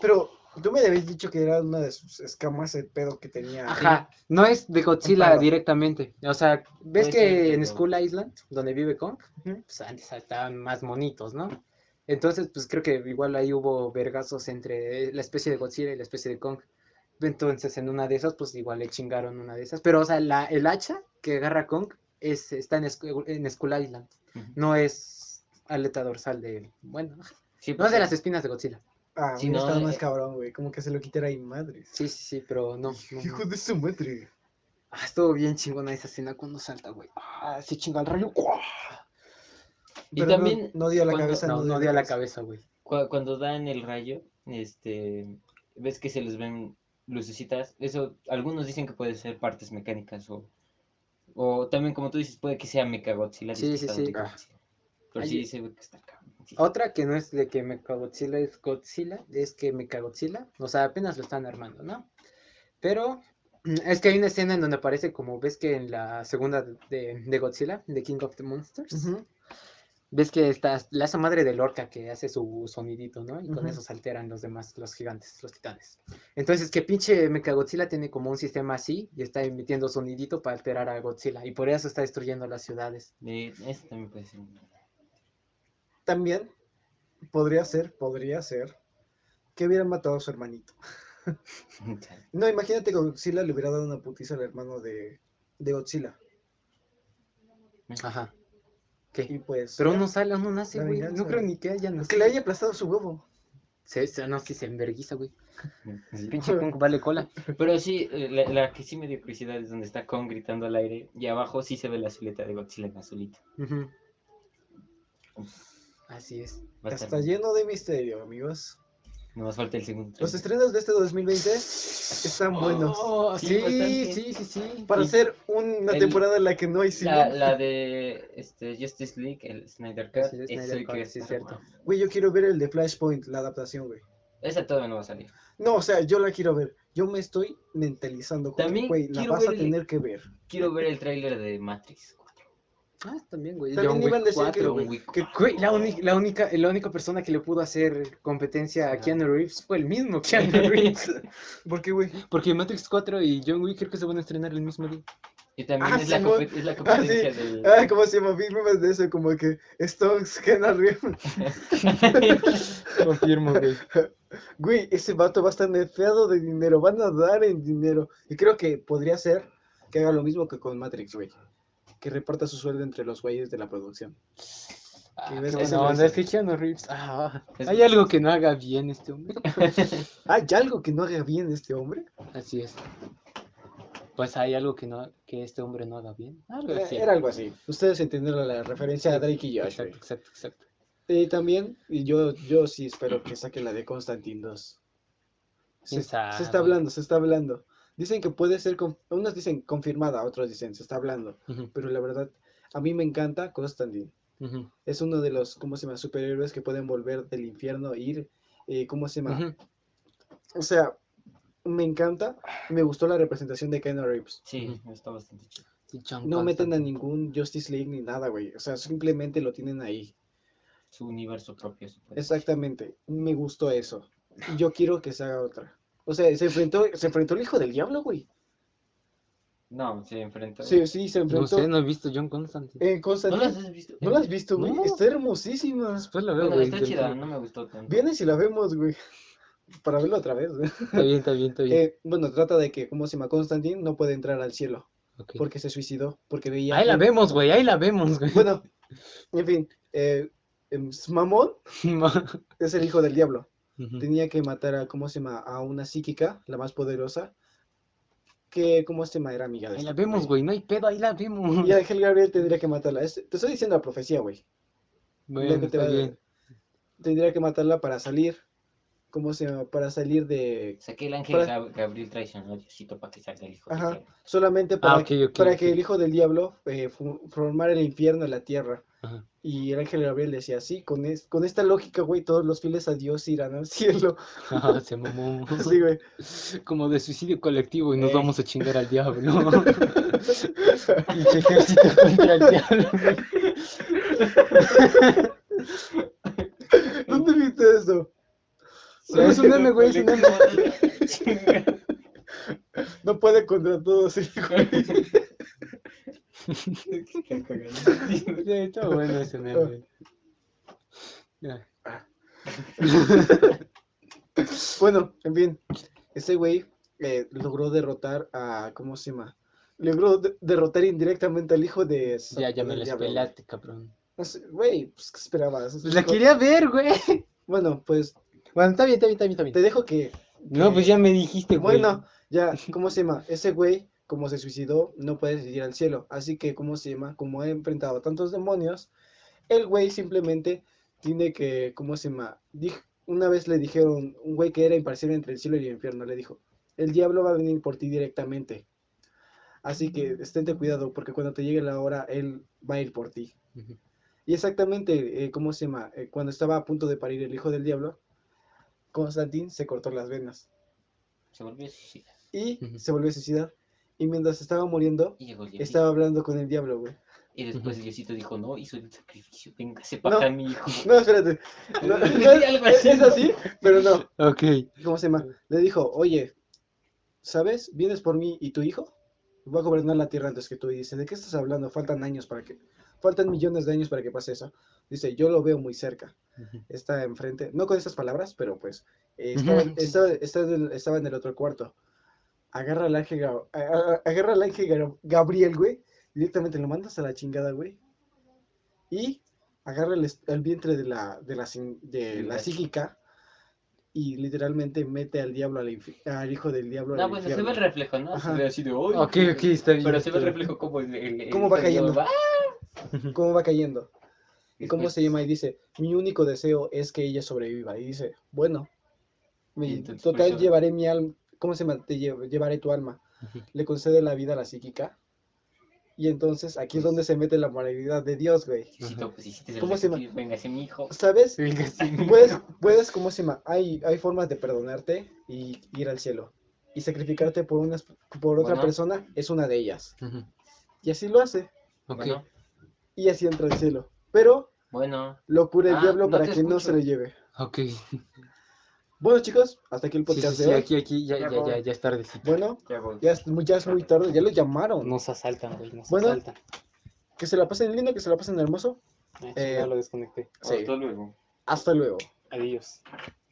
Pero tú me habías dicho que era una de sus escamas el pedo que tenía. Ajá, no es de Godzilla directamente. O sea, ves que en Skull Island, donde vive Kong, pues antes estaban más monitos, ¿no? Entonces, pues creo que igual ahí hubo vergazos entre la especie de Godzilla y la especie de Kong. Entonces, en una de esas, pues igual le chingaron una de esas. Pero, o sea, la, el hacha que agarra Kong es, está en, en Skull Island. No es aleta dorsal de. Bueno, Sí, no es de porque- las espinas de Godzilla. Ah, Sí, no, estado más eh. cabrón, güey. Como que se lo quitara ahí, madres. Sí, sí, sí, pero no. no, Hijo no. de su madre. Ah, estuvo bien chingona esa escena cuando salta, güey. Ah, se chinga el rayo. ¡guau! Y Pero no- también No, dio la cuando- cabeza. No, no dio a la cabeza, güey. Cu- cuando dan el rayo, este, ves que se les ven lucecitas. Eso, algunos dicen que puede ser partes mecánicas o, o también como tú dices, puede que sea Mechagodzilla. Sí, sí, sí. de Godzilla. Pero Ay, sí que está cabrón. sí. Otra que no es de que Mechagodzilla es Godzilla, es que Mechagodzilla, o sea, apenas lo están armando, ¿no? Pero mm, es que hay una escena en donde aparece, como ves que en la segunda de, de Godzilla, de King of the Monsters, ves que está la esa madre de Lorca que hace su sonidito, ¿no? Y con eso se alteran los demás, los gigantes, los titanes. Entonces, que pinche Mechagodzilla tiene como un sistema así y está emitiendo sonidito para alterar a Godzilla y por eso está destruyendo las ciudades. De, este también puede ser. También podría ser, podría ser que hubieran matado a su hermanito. No, imagínate que Godzilla le hubiera dado una putiza al hermano de, de Godzilla. Ajá. Y ¿Qué? pues. Pero uno sale, uno nace, La güey. No creo ni que haya nacido. que le haya aplastado su huevo. Se, se, no, sí, se enverguiza, güey. Pinche punk vale cola. Pero sí, eh, la, la que sí me dio curiosidad es donde está Kong gritando al aire y abajo sí se ve la silueta de Godzilla en azulito. Ujú. Así es. Va estar Está lleno de misterio, amigos. No nos falta el segundo. Los estrenos de este 2020 están buenos. Oh, Sí, sí, sí, sí, sí. Para hacer una el- temporada en la que no hay cine. La, la de este, Justice League, el Snyder Cut, Sí, ese Snyder que Cut, va a sí, cierto. bueno. Güey, yo quiero ver el de Flashpoint, la adaptación, güey. Esa todavía no va a salir. No, o sea, yo la quiero ver. Yo me estoy mentalizando. También Güey, la vas a el- tener que ver. Quiero ver el tráiler de Matrix 4. Ah, también, güey. También John iban a decir que- 4, John güey. Que- 4. Güey, la, uni- la, única, la única persona que le pudo hacer competencia a. Keanu Reeves fue el mismo Keanu Reeves. ¿Por qué, güey? Porque Matrix 4 y John Wick creo que se van a estrenar el mismo día. Y también Ah, es, la compet- es la Ah, sí. competencia del... Ah, ¿cómo se llama? Vi memes de eso, como que Stokes, Keanu Reeves. Confirmo, güey. Güey, ese vato va a estar nefeado de dinero. Van a dar en dinero. Y creo que podría ser que haga lo mismo que con Matrix, güey. Que reparta su sueldo entre los güeyes de la producción. Ah, ves qué onda, es que Keanu Reeves. Ah, Es- hay algo que no haga bien este hombre. ¿Hay algo que no haga bien este hombre? Así es. Pues hay algo que no que este hombre no haga bien. Algo Eh, así. Era algo así. Ustedes entendieron la referencia a Drake y Josh, Exacto, exacto, exacto. Y también, y yo, yo sí espero que saque la de Constantine 2. Se, ¿Quién se está hablando, se está hablando. Dicen que puede ser, con- unos dicen confirmada, otros dicen se está hablando. Pero la verdad, a mí me encanta Constantine. ujú, Es uno de los, ¿cómo se llama? Superhéroes que pueden volver del infierno e ir, eh, ¿cómo se llama? O sea, me encanta. Me gustó la representación de Keanu Reeves. Sí, está bastante chido. No meten a ningún Justice League ni nada, güey. O sea, simplemente lo tienen ahí. Su universo propio. Exactamente. Me gustó eso. Yo quiero que se haga otra. O sea, se enfrentó, se enfrentó el hijo del diablo, güey. No, se enfrentó. Sí, sí, se No enfrentó. sé, no he visto John Constantine. En ¿No Constantine. las has visto? ¿No la has visto, güey? No. Está hermosísima. Después la veo, Bueno, güey. está chida, no me gustó tanto. Vienes y la vemos, güey. Para verlo otra vez. güey. Está bien, está bien, está bien. Eh, bueno, trata de que, ¿cómo se llama? Constantine no puede entrar al cielo. Porque se suicidó. Porque veía. Ahí la vemos, güey, ahí la vemos, güey. Bueno, en fin. Eh, em, Mamón es el hijo del diablo. Tenía que matar a, ¿cómo se llama? A una psíquica, la más poderosa, que, ¿cómo se llama? Era amiga de Ahí este la vemos, güey, no hay pedo, ahí la vemos. Y Ángel Gabriel tendría que matarla. Es- te estoy diciendo la profecía, güey. Bueno, que te está va- bien. Tendría que matarla para salir, ¿cómo se llama? Para salir de... Que el ángel Para- Gab- Gabriel traicionó Diosito para que salga el hijo del Ajá, diablo. solamente para, Ah, ok, que- ok, para ok. que el hijo del diablo eh, formara el infierno en la tierra. Ajá. Y el ángel Gabriel decía, sí, con, es- con esta lógica, güey, todos los fieles a Dios irán al cielo. Ajá, se mamó. Así, güey. Como de suicidio colectivo y nos Ey. vamos a chingar al diablo. Pinche ejército contra el diablo. güey. ¿Dónde viste eso? Sí, es un meme, güey, es un meme. No puede contra todos, sí, güey. Sí, está bueno ese meme. Bueno, en fin, ese güey eh, logró derrotar a, ¿cómo se llama? Logró de- derrotar indirectamente al hijo de... Ya, ya me la pelaste, cabrón. Güey, pues, ¿qué esperabas? Es Pues la quería ver, güey. Bueno, pues Bueno, está bien, está bien, está bien, está bien. te dejo que... No, pues ya me dijiste, güey. Bueno, ya, ¿cómo se llama? Ese güey, como se suicidó, no puede ir al cielo. Así que, ¿cómo se llama? Como ha enfrentado a tantos demonios, el güey simplemente tiene que, ¿cómo se llama? Dij- una vez le dijeron, un güey que era imparcial entre el cielo y el infierno, le dijo, el diablo va a venir por ti directamente. Así que estén cuidado, porque cuando te llegue la hora, él va a ir por ti. Y exactamente, eh, ¿cómo se llama? Eh, cuando estaba a punto de parir el hijo del diablo, Constantín se cortó las venas Se volvió a suicidar. y Ujú. se volvió a suicidar. Y mientras estaba muriendo, estaba hablando con el diablo, güey. Y después Ujú. Diosito dijo, no, hizo el sacrificio, véngase para No. acá, mi hijo. No, espérate. No, no, es, así, pero no. Ok. ¿Cómo se llama? Le dijo, oye, ¿sabes? ¿Vienes por mí y tu hijo? Va a gobernar la tierra antes que tú. Y dice, ¿de qué estás hablando? Faltan años para que... faltan millones de años para que pase eso. Dice, yo lo veo muy cerca. Está enfrente, no con esas palabras, pero pues eh, estaba, Ujú. estaba- estaba en- estaba en el otro cuarto. Agarra al ángel, agarra al ángel Gab- Gabriel, güey. Directamente lo mandas a la chingada, güey. Y agarra el, el vientre de la, de la, de la psíquica y literalmente mete al diablo al, al hijo del diablo No, al bueno, se ve el reflejo, ¿no? Ajá. Se ve así de, "Ay, Ok, qué-". ok, está bien. Pero se ve el reflejo como el... el- el- ¿Cómo va cayendo? ¡Ah! Cómo va cayendo. ¿Y cómo se llama? Y dice, mi único deseo es que ella sobreviva. Y dice, bueno, mi- total eso- llevaré mi alma, ¿cómo se llama? Te lle- llevaré tu alma. Le concede la vida a la psíquica. Y entonces aquí es donde se mete la moralidad de Dios, güey. Pues hiciste el ¿Cómo se sacrificio, Venga, ese mi hijo. ¿Sabes? Venga, sí. Puedes, puedes, ¿cómo se llama? Hay, hay formas de perdonarte y ir al cielo. Y sacrificarte por, una, por otra Bueno. persona es una de ellas. Ujú. Y así lo hace. Ok. Bueno, Y así entra al cielo. Pero bueno. lo cura el Ah, diablo no para que no se lo lleve. Ok. Bueno, chicos, hasta aquí el Sí, sí, podcast sí, de hoy. aquí, aquí, ya, Ya ya, ya, es tardecito. Bueno, Ya voy. ya es, muy- ya es muy tarde, ya lo llamaron. Nos asaltan, güey, nos Bueno, asaltan. Que se la pasen lindo, que se la pasen hermoso. Eh, eh, ya lo desconecté. Sí. Hasta luego. Hasta luego. Adiós.